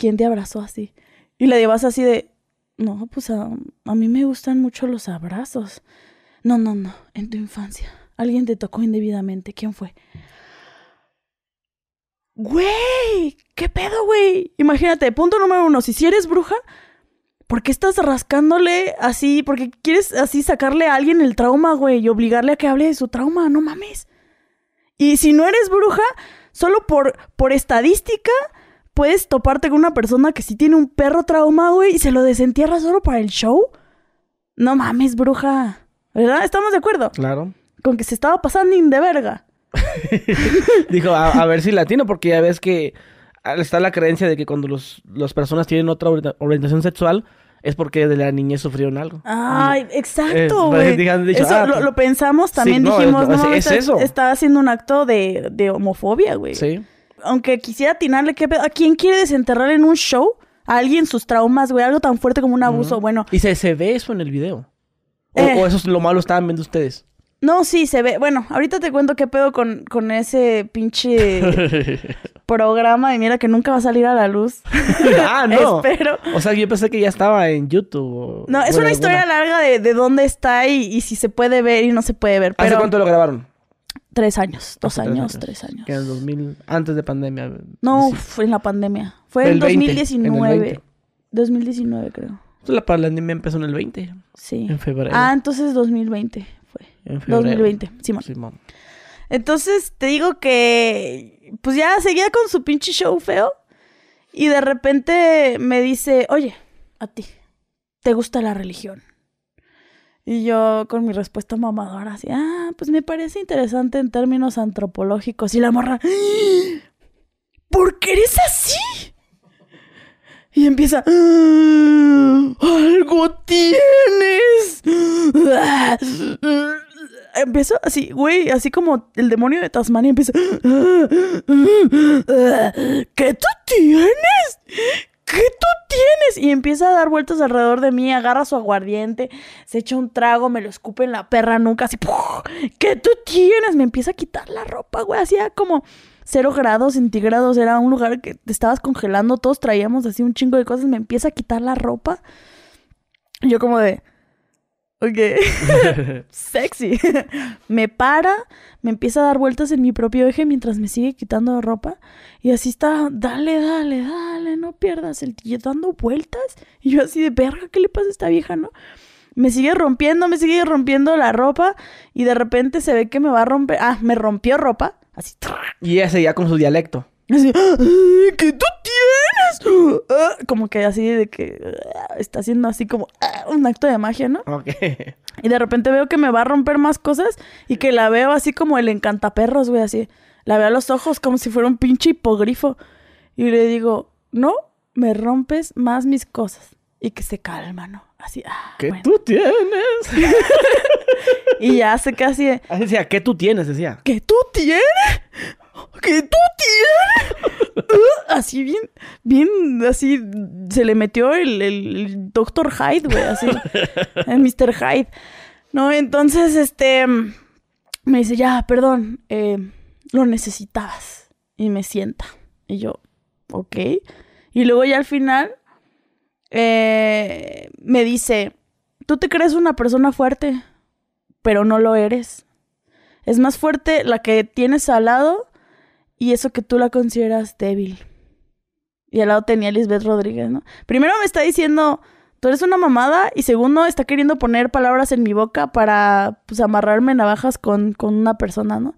¿quién te abrazó así? Y la llevas así de, no, pues a, mí me gustan mucho los abrazos. No, no, no, en tu infancia. Alguien te tocó indebidamente. ¿Quién fue? Güey, ¿qué pedo, güey? Imagínate, punto número uno, si, si eres bruja, ¿por qué estás rascándole así? Porque quieres así sacarle a alguien el trauma, güey, y obligarle a que hable de su trauma, no mames. Y si no eres bruja, solo por, por estadística, puedes toparte con una persona que sí tiene un perro trauma, güey, y se lo desentierra solo para el show. No mames, bruja. ¿Verdad? ¿Estamos de acuerdo? Claro. Con que se estaba pasando de verga. Dijo, a, ver si latino, porque ya ves que está la creencia de que cuando los, las personas tienen otra orientación sexual, es porque de la niñez sufrieron algo. Ay, exacto, güey. eso ah, lo, pensamos, también dijimos, no, es, eso. está haciendo un acto de, de homofobia, güey. Sí aunque quisiera atinarle, ¿qué ¿a quién quiere desenterrar en un show? A alguien sus traumas, güey, algo tan fuerte como un abuso, bueno. Y se, se ve eso en el video. O, eh. eso es lo malo estaban viendo ustedes. No, sí, se ve. Bueno, ahorita te cuento qué pedo con, con ese pinche programa y mira que nunca va a salir a la luz. ah, no. Espero. O sea, yo pensé que ya estaba en YouTube. No, es una historia larga de, de dónde está y, y, si se puede ver y no se puede ver. ¿Hace cuánto lo grabaron? Tres años, dos años, tres años. Que en el 2000, antes de pandemia. No, fue en la pandemia. Fue en 2019. 2019 creo. La pandemia empezó en el 20. Sí. En febrero. Ah, entonces 2020 fue. En febrero. 2020, Simón. Simón. Entonces te digo que pues ya seguía con su pinche show feo y de repente me dice, oye, a ti, ¿te gusta la religión? Y yo con mi respuesta mamadora, así, ah, pues me parece interesante en términos antropológicos. Y la morra, ¿por qué eres así? Y empieza, ah, algo tienes. Empiezo así, güey, así como el demonio de Tasmania empieza, ¿qué tú tienes? ¿Qué tú tienes? Y empieza a dar vueltas alrededor de mí, agarra su aguardiente, se echa un trago, me lo escupe en la perra nunca, así, ¿qué tú tienes? Me empieza a quitar la ropa, güey, hacía como cero grados centígrados, era un lugar que te estabas congelando, todos traíamos así un chingo de cosas, me empieza a quitar la ropa. yo como de, Ok. Sexy. me para, me empieza a dar vueltas en mi propio eje mientras me sigue quitando ropa. Y así está, dale, dale, dale, no pierdas el tío dando vueltas. Y yo así de verga, ¿qué le pasa a esta vieja, no? Me sigue rompiendo, me sigue rompiendo la ropa y de repente se ve que me va a romper. Ah, me rompió ropa. Así. Y ella seguía con su dialecto. Así, "Ay, ¿qué tú tienes? Ah, Como que así de que ah, está haciendo así como ah, un acto de magia, ¿no? Ok. Y de repente veo que me va a romper más cosas y que la veo así como el encantaperros, güey, así. La veo a los ojos como si fuera un pinche hipogrifo. Y le digo, no, me rompes más mis cosas. Y que se calma, ¿no? Así, ah, ¿Qué bueno. tú tienes? Y ya se casi, Así decía, ¿qué tú tienes? Decía. ¿qué tú tienes? ¿Qué tú tienes? Uh, así bien, bien, así se le metió el, el, el Dr. Hyde, güey, así. el Mr. Hyde. No, entonces, este, me dice, ya, perdón, eh, lo necesitabas. Y me sienta. Y yo, ok. Y luego ya al final, eh, me dice, tú te crees una persona fuerte, pero no lo eres. Es más fuerte la que tienes al lado y eso que tú la consideras débil. Y al lado tenía Lisbeth Rodríguez, ¿no? Primero me está diciendo, tú eres una mamada, y segundo, está queriendo poner palabras en mi boca para, pues, amarrarme navajas con, con una persona, ¿no?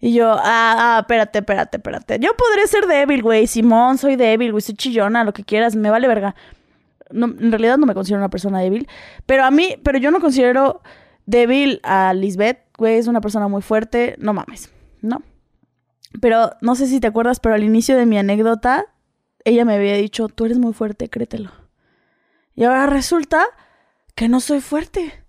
Y yo, ah, ah, espérate, espérate, espérate. Yo podré ser débil, güey. Simón, soy débil, güey. Soy chillona, lo que quieras. Me vale verga. No, en realidad no me considero una persona débil. Pero a mí, pero yo no considero débil a Lisbeth, güey. Es una persona muy fuerte. No mames, ¿no? Pero no sé si te acuerdas, pero al inicio de mi anécdota, ella me había dicho, tú eres muy fuerte, créetelo. Y ahora resulta que no soy fuerte.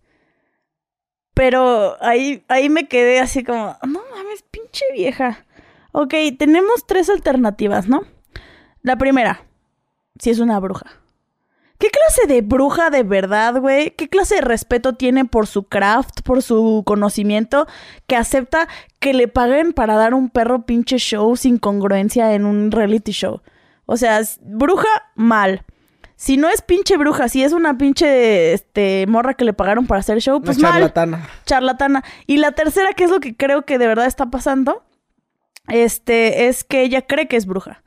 Pero ahí, ahí me quedé así como, no mames, pinche vieja. Ok, tenemos tres alternativas, ¿no? La primera, si es una bruja. ¿Qué clase de bruja de verdad, güey? ¿Qué clase de respeto tiene por su craft, por su conocimiento, que acepta que le paguen para dar un perro pinche show sin congruencia en un reality show? O sea, bruja, mal. Si no es pinche bruja, si es una pinche este, morra que le pagaron para hacer show, pues Una mal charlatana. charlatana. Y la tercera, que es lo que creo que de verdad está pasando, este, es que ella cree que es bruja.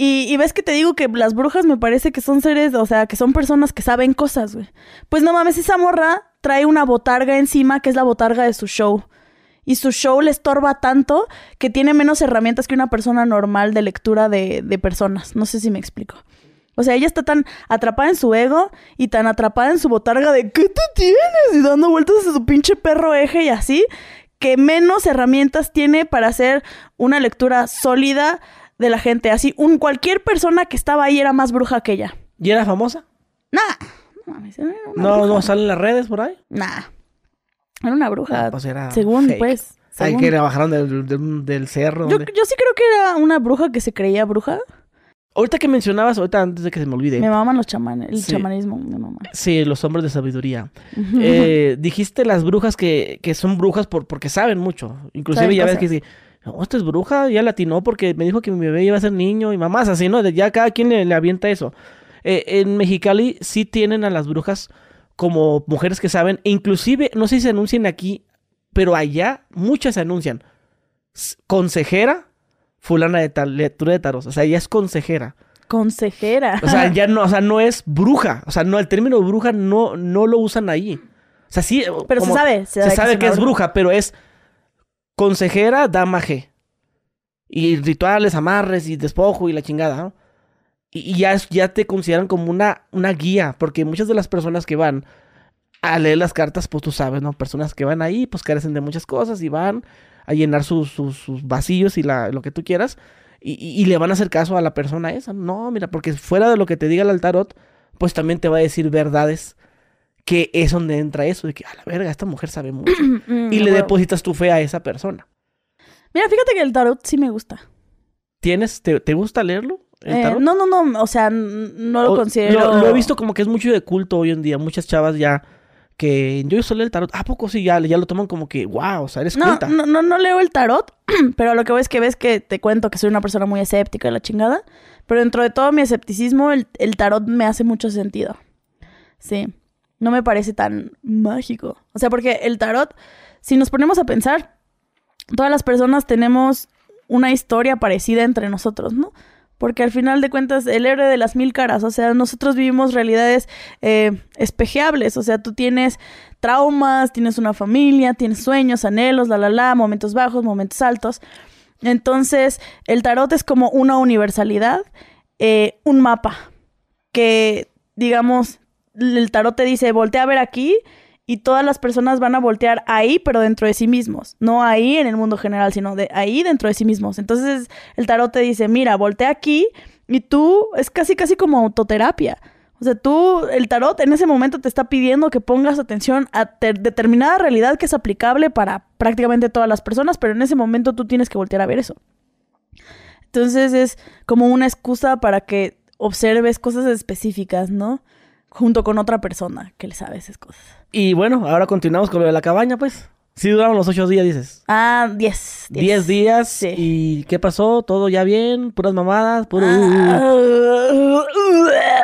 Y, ves que te digo que las brujas me parece que son seres, o sea, que son personas que saben cosas, güey. Pues no mames, esa morra trae una botarga encima, que es la botarga de su show. Y su show le estorba tanto que tiene menos herramientas que una persona normal de lectura de, de personas. No sé si me explico. O sea, ella está tan atrapada en su ego y tan atrapada en su botarga de ¿qué tú tienes? Y dando vueltas a su pinche perro eje y así, que menos herramientas tiene para hacer una lectura sólida de la gente. Así, un, cualquier persona que estaba ahí era más bruja que ella. ¿Y era famosa? Nah, no mames, era una No, bruja. no salen las redes por ahí. Nah, era una bruja. Ah, pues era según, fake. pues. Ay, según. que la bajaron del, del- del cerro. Yo, yo sí creo que era una bruja que se creía bruja. Ahorita que mencionabas, ahorita antes de que se me olvide. Me maman los chamanes, el Sí. chamanismo, me mama. Sí, los hombres de sabiduría. Eh, dijiste las brujas que, que son brujas por, porque saben mucho. Inclusive Saben ya ves que sí. No, esta es bruja, ya latinó porque me dijo que mi bebé iba a ser niño y mamás así, ¿no? Ya cada quien le, le avienta eso. Eh, en Mexicali sí tienen a las brujas como mujeres que saben, e inclusive, no sé si se anuncian aquí, pero allá muchas se anuncian. Consejera, fulana de tal, lectura de taros. O sea, ella es consejera. Consejera. O sea, ya no, o sea, no es bruja. O sea, no, el término bruja no, no lo usan ahí. O sea, sí. Pero se sabe, se Se, sabe que es que, bruja, pero es consejera dama G. Y rituales, amarres y despojo y la chingada. Y, ya, ya te consideran como una, una guía, porque muchas de las personas que van a leer las cartas, pues tú sabes, ¿no? Personas que van ahí, pues carecen de muchas cosas y van a llenar sus, sus, sus vacíos y la, lo que tú quieras. Y, y- le van a hacer caso a la persona esa. No, mira, porque fuera de lo que te diga el tarot, pues también te va a decir verdades que es donde entra eso, de que a la verga, esta mujer sabe mucho. Mm, y le huevo. depositas tu fe a esa persona. Mira, fíjate que el tarot sí me gusta. ¿Tienes, te, te gusta leerlo? ¿El Eh, tarot? no, no, no, o sea, n- no lo O- considero... Lo, lo he visto como que es mucho de culto hoy en día. Muchas chavas ya que yo solo el tarot. ¿A poco sí? Ya, ya lo toman como que, wow, o sea, eres No, culta. no, no, no leo el tarot, pero lo que veo es que ves que te cuento que soy una persona muy escéptica y la chingada. Pero dentro de todo mi escepticismo, el, el tarot me hace mucho sentido. Sí. No me parece tan mágico. O sea, porque el tarot, si nos ponemos a pensar, todas las personas tenemos una historia parecida entre nosotros, ¿no? porque al final de cuentas el héroe de las mil caras, o sea, nosotros vivimos realidades eh, espejeables, o sea, tú tienes traumas, tienes una familia, tienes sueños, anhelos, la la la, momentos bajos, momentos altos. Entonces, el tarot es como una universalidad, eh, un mapa, que digamos, el tarot te dice, voltea a ver aquí y todas las personas van a voltear ahí, pero dentro de sí mismos. No ahí en el mundo general, sino de ahí dentro de sí mismos. Entonces el tarot te dice, mira, voltea aquí y tú es casi, casi como autoterapia. O sea, tú, el tarot en ese momento te está pidiendo que pongas atención a determinada realidad que es aplicable para prácticamente todas las personas, pero en ese momento tú tienes que voltear a ver eso. Entonces es como una excusa para que observes cosas específicas, ¿no? Junto con otra persona que le sabe esas cosas. Y bueno, ahora continuamos con lo de la cabaña, pues. Sí duraron los ocho días, dices. Ah, diez. Diez, días. Sí. ¿Y qué pasó? ¿Todo ya bien? ¿Puras mamadas? ¿Puro...?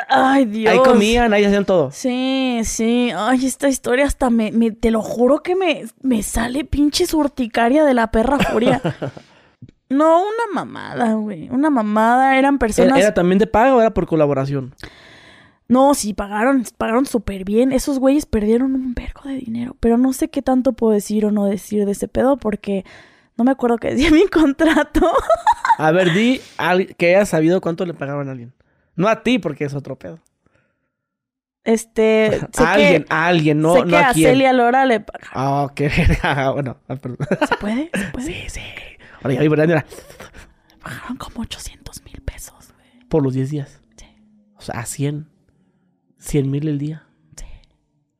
Ah, ay, Dios. Ahí comían, ahí hacían todo. Sí, sí. Ay, esta historia hasta me... me te lo juro que me, me sale pinche urticaria de la perra furia. no, una mamada, güey. Una mamada. Eran personas... ¿Era, ¿Era también de paga o era por colaboración? No, sí, pagaron, pagaron súper bien. Esos güeyes perdieron un vergo de dinero. Pero no sé qué tanto puedo decir o no decir de ese pedo porque no me acuerdo qué decía mi contrato. a ver, di que hayas sabido cuánto le pagaban a alguien. No a ti, porque es otro pedo. Este. a alguien, a alguien, no, sé no que a, a quién. Celia Lora le pagaron. Ah, qué verga. Bueno, ah, perdón. ¿Se puede? ¿Se puede? Sí, sí. Ahora ya vi, ¿verdad? Mira, pagaron como 800 mil pesos, güey. por los 10 días. Sí, O sea, a 100. 100 mil el día. sí.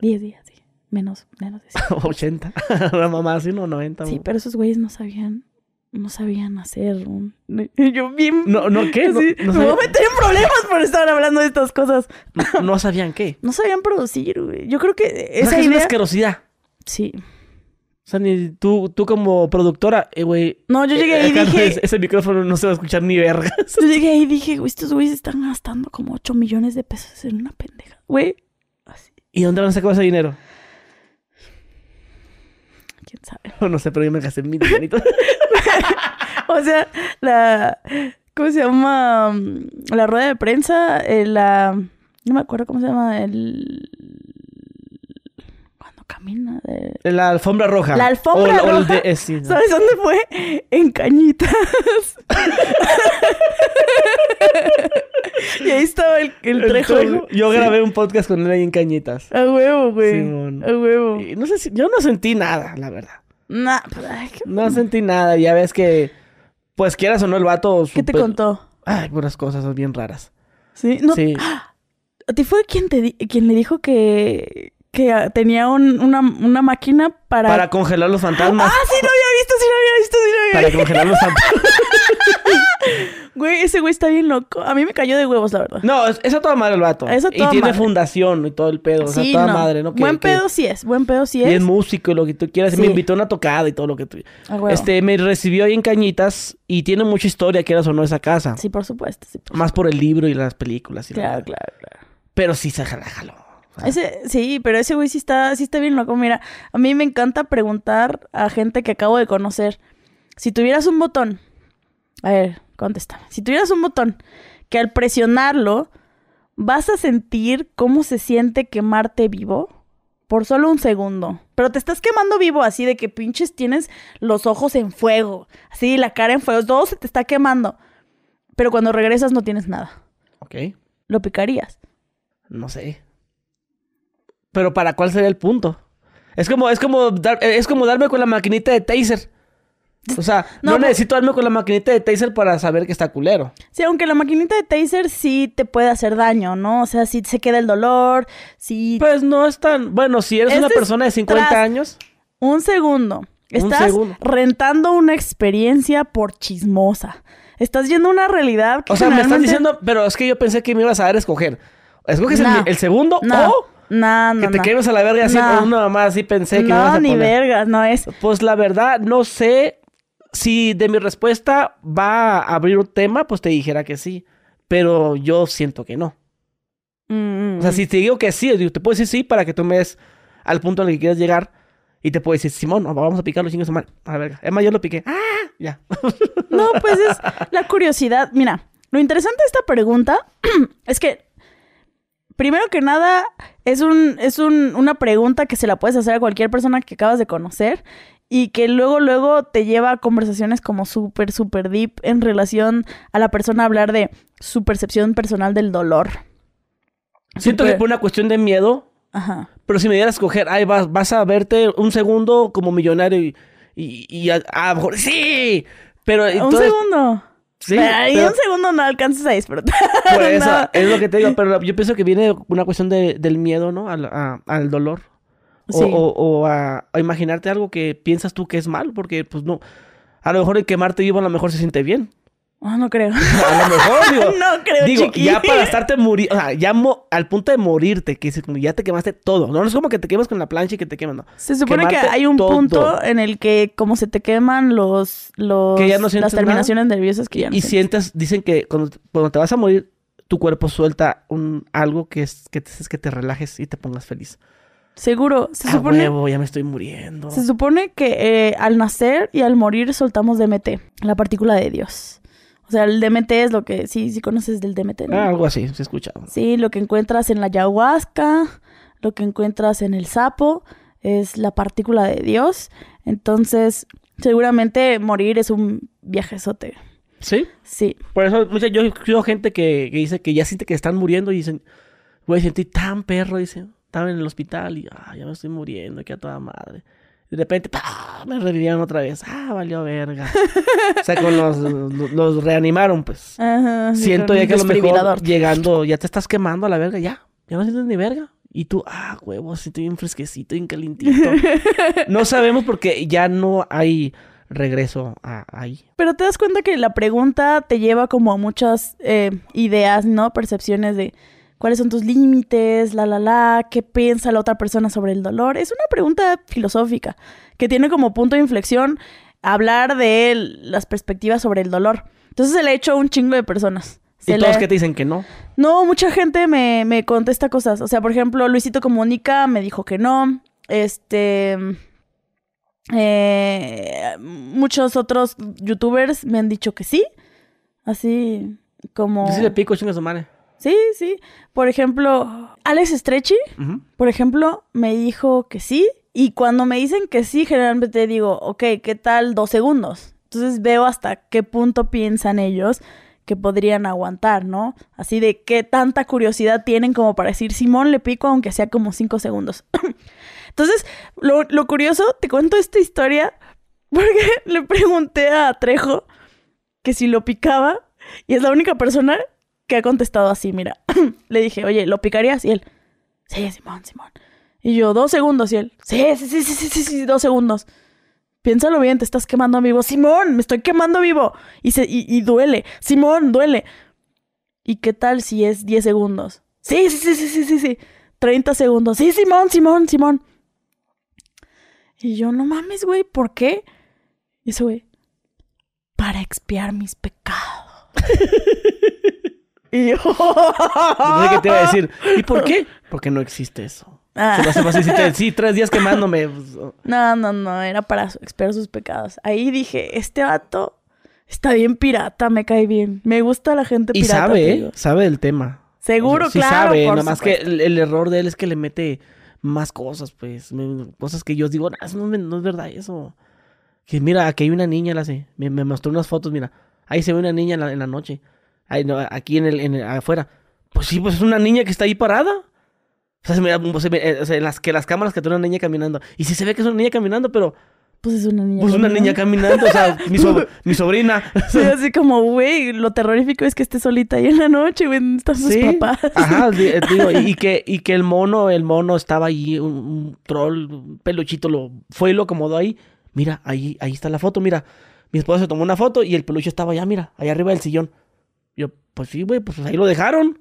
10 días, sí. Menos, menos de 100. 80. Una mamá así, no, 90. Sí, pero esos güeyes no sabían. No sabían hacer un. Yo bien. No, ¿no qué? No- Sí, no me voy a sabía- meter en problemas por estar hablando de estas cosas. No, no sabían qué. No sabían producir, güey. Yo creo que O sea, esa es una asquerosidad. Sí. O sea, ni tú, tú como productora, eh, güey. No, yo llegué eh, ahí y dije- Ese, ese micrófono no se va a escuchar ni vergas. Yo llegué ahí y dije, güey, estos güeyes están gastando como 8 millones de pesos en una pendeja. Güey, así, ¿Y dónde van a sacar ese dinero? quién sabe. No sé, pero yo me gasté mil millonitos. O sea, la. ¿Cómo se llama? La rueda de prensa, eh, la. No me acuerdo cómo se llama. El. Cuando camina. de- La alfombra roja. La alfombra O- o el roja. de- eh, sí, no. ¿Sabes dónde fue? En Cañitas. y ahí estaba el, el El trejo. Yo Sí. grabé un podcast con él ahí en Cañitas. A huevo, güey. Simón. A huevo. Y no sé si, yo no sentí nada, la verdad. Nah, pues, ay, ¿qué, No sentí nada. Ya ves que, pues quieras o no, el vato. ¿qué te contó? Ay, puras cosas bien raras. Sí, no. Sí. ¿A ti fue quien, te di- quien le dijo que, que tenía un- una, una máquina para... Para congelar los fantasmas. Ah, sí, lo había visto, sí lo había visto, sí lo había Para visto. congelar los fantasmas. Güey, ese güey está bien loco. A mí me cayó de huevos, la verdad. No, es, es a toda madre el vato. Es a y toda tiene madre. fundación y todo el pedo. o sea, sí, toda no. madre, ¿no? Buen que- pedo sí es, buen pedo sí Y es. es músico y lo que tú quieras. Y Me Sí. invitó a una tocada y todo lo que tú... Este, me recibió ahí en Cañitas y tiene mucha historia, quieras o no, esa casa. Sí, por supuesto, sí. por Más por el libro y las películas. Y la Claro, madre. claro, claro. Pero sí se jaló. Ese, sí, pero ese güey sí está, sí está bien loco. Mira, a mí me encanta preguntar a gente que acabo de conocer. Si tuvieras un botón, a ver, contéstame. Si tuvieras un botón que al presionarlo vas a sentir cómo se siente quemarte vivo por solo un segundo. Pero te estás quemando vivo así de que pinches tienes los ojos en fuego, así la cara en fuego, todo se te está quemando. Pero cuando regresas no tienes nada. Ok. Lo picarías. No sé. Pero ¿para cuál sería el punto? Es como, es como, dar- es como darme con la maquinita de taser. O sea, no, No, pues- necesito darme con la maquinita de taser para saber que está culero. Sí, aunque la maquinita de taser sí te puede hacer daño, ¿no? O sea, sí se queda el dolor, sí... Pues no es tan... Bueno, si eres una Este es persona de 50 tras- años... Un segundo. Estás segundo. rentando una experiencia por chismosa. Estás yendo a una realidad que O sea, me estás diciendo... Pero es que yo pensé que me ibas a dar a escoger. ¿Escoges el- segundo No, o no, no, que te no. quemes a la verga así No. una mamá así pensé que me ibas No, a ni poner? vergas, no es... Pues la verdad, no sé si de mi respuesta va a abrir un tema, pues te dijera que sí. Pero yo siento que no. Mm, O sea, si te digo que sí, te puedo decir sí para que tú me des al punto al que quieres llegar. Y te puedo decir, Simón, vamos a picar los chingos mal. A ver, es más, yo lo piqué. ¡Ah! Ya. No, pues es la curiosidad. Mira, Lo interesante de esta pregunta es que, primero que nada, es, un, es un, una pregunta que se la puedes hacer a cualquier persona que acabas de conocer y que luego, luego te lleva a conversaciones como súper, súper deep en relación a la persona a hablar de su percepción personal del dolor. Siento que Súper- por una cuestión de miedo, Ajá. pero si me dieras a escoger, ay, vas, vas a verte un segundo como millonario y, y, y a, lo mejor, sí, pero un entonces, segundo. Sí, pero un segundo no alcanzas a disfrutar. por eso, No. es lo que te digo, pero yo pienso que viene una cuestión de, del miedo, ¿no? Al, a- al dolor. O, Sí. o, o a, a imaginarte algo que piensas tú que es mal, porque pues no, a lo mejor el quemarte vivo a lo mejor se siente bien. Ah, no creo. A lo mejor, digo, no creo, Digo, chiqui. ya para estarte morir, o sea, ya mo- al punto de morirte, que ya te quemaste todo. No, no es como que te quemas con la plancha y que te queman, no. Se supone que hay un todo. punto en el que como se te queman los, los Que ya no las terminaciones nerviosas que ya no y sientes. sientes, dicen que cuando, cuando te vas a morir, tu cuerpo suelta un algo que es que te, es que te relajes y te pongas feliz. Seguro, se Ah, supone, huevo, ya me estoy muriendo. se supone que eh, al nacer y al morir soltamos DMT, la partícula de Dios. O sea, el DMT es lo que, sí, sí conoces del DMT, ¿no? Ah, algo así, se he escuchado. Sí, lo que encuentras en la ayahuasca, lo que encuentras en el sapo, es la partícula de Dios. Entonces, seguramente morir es un viajezote. ¿Sí? Sí. Por eso, mucha, yo he escuchado gente que, que dice que ya siente que están muriendo y dicen, güey, sentí tan perro, dice, estaba en el hospital y, ah, ya me estoy muriendo, que a toda madre. De repente, ¡pah! me revivieron otra vez. Ah, valió verga. o sea, con los, los, los reanimaron, pues. Ajá, Siento ya que a lo mejor llegando, ya te estás quemando a la verga, ya. Ya no sientes ni verga. Y tú, ah, huevos, sí, estoy bien fresquecito, bien calientito. no sabemos porque ya no hay regreso a, ahí. Pero te das cuenta que la pregunta te lleva como a muchas eh, ideas, ¿no? Percepciones de cuáles son tus límites, la, la, la, qué piensa la otra persona sobre el dolor. Es una pregunta filosófica que tiene como punto de inflexión hablar de las perspectivas sobre el dolor. Entonces se le ha hecho a un chingo de personas. Se y le- todos que te dicen que no. No, mucha gente me, me contesta cosas. O sea, por ejemplo, Luisito Comunica me dijo que no. Este. eh, muchos otros youtubers me han dicho que sí. Así como. Yo sí le pico, chinga su madre. Sí, sí. Por ejemplo, Alex Stretchy, por ejemplo, me dijo que sí. Y cuando me dicen que sí, generalmente digo, ok, ¿qué tal dos segundos? Entonces veo hasta qué punto piensan ellos que podrían aguantar, ¿no? Así de qué tanta curiosidad tienen como para decir, Simón le pico aunque sea como cinco segundos. Entonces, lo, lo curioso, te cuento esta historia porque le pregunté a Trejo que si lo picaba y es la única persona que ha contestado así, mira. le dije, oye, ¿lo picarías? Y él, sí, Simón, Simón. Y yo, dos segundos. Y él, sí, sí, sí, sí, sí, sí, sí, dos segundos. Piénsalo bien, te estás quemando vivo. Simón, me estoy quemando vivo. Y, se, y, y duele. Simón, duele. ¿Y qué tal si es 10 segundos? Sí, sí, sí, sí, sí, sí, sí. 30 segundos. Sí, Simón, Simón, Simón. Y yo, no mames, güey, ¿por qué? Y ese güey, para expiar mis pecados. y yo, Yo pensé que te iba a decir, ¿y por qué? Porque no existe eso. Ah. Se me hace decirte, sí, tres días quemándome. No, no, no, era para expiar sus pecados. Ahí dije, este vato está bien pirata, me cae bien. Me gusta la gente Y pirata. sabe, te ¿eh? Sabe del tema. Seguro, O sea, sí claro. sabe, nada más que el, el error de él es que le mete más cosas, pues. me- Cosas que yo digo, "Nah, eso no, no es verdad eso. Que mira, aquí hay una niña, la sé. Me, me mostró unas fotos, mira. Ahí se ve una niña en la, en la noche. Ahí, no, aquí en el, en el- afuera. Pues sí, pues es una niña que está ahí parada. O sea, se me- pues, se me- eh, o sea, en las, que las cámaras que una niña caminando. Y sí se ve que es una niña caminando, pero Pues es una niña. pues una caminando. niña caminando. O sea, mi, so- mi sobrina. Sí, así como, güey, lo terrorífico es que esté solita ahí en la noche, güey, ¿dónde están sus Sí, papás? Ajá, eh, digo, y, y que, y que el mono, el mono estaba ahí, un, un troll, un peluchito, lo fue y lo acomodó ahí. Mira, ahí, ahí está la foto, mira. Mi esposa se tomó una foto y el peluche estaba allá, mira, allá arriba del sillón. Yo, pues sí, güey, pues ahí lo dejaron.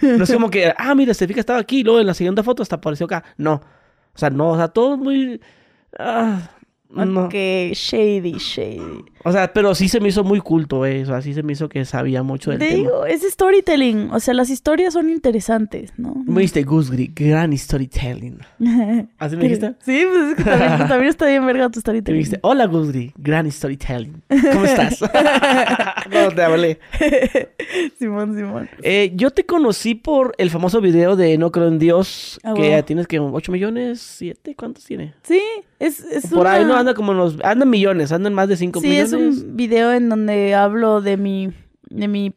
No es como que, ah, mira, se fija, estaba aquí, y luego en la siguiente foto hasta apareció acá. No. O sea, no, o sea, todo muy. Ah, no. Ok, shady, shady. O sea, pero sí se me hizo muy culto, eh. O sea, sí se me hizo que sabía mucho del Te tema. digo, es storytelling. O sea, las historias son interesantes, ¿no? Me dijiste Gusgri, gran storytelling. ¿Así me dijiste? Sí, pues es que también, también está bien verga tu Te storytelling. dijiste, hola Gusgri, gran storytelling. ¿Cómo estás? no te hablé. Simón, Simón. Eh, yo te conocí por el famoso video de No creo en Dios, Ah, que ya tienes que 8 millones, 7, ¿cuántos tiene? Sí, es, es Por ahí no anda como en los, andan millones, andan más de 5 Sí, millones. Es un video en donde hablo de mi, de mi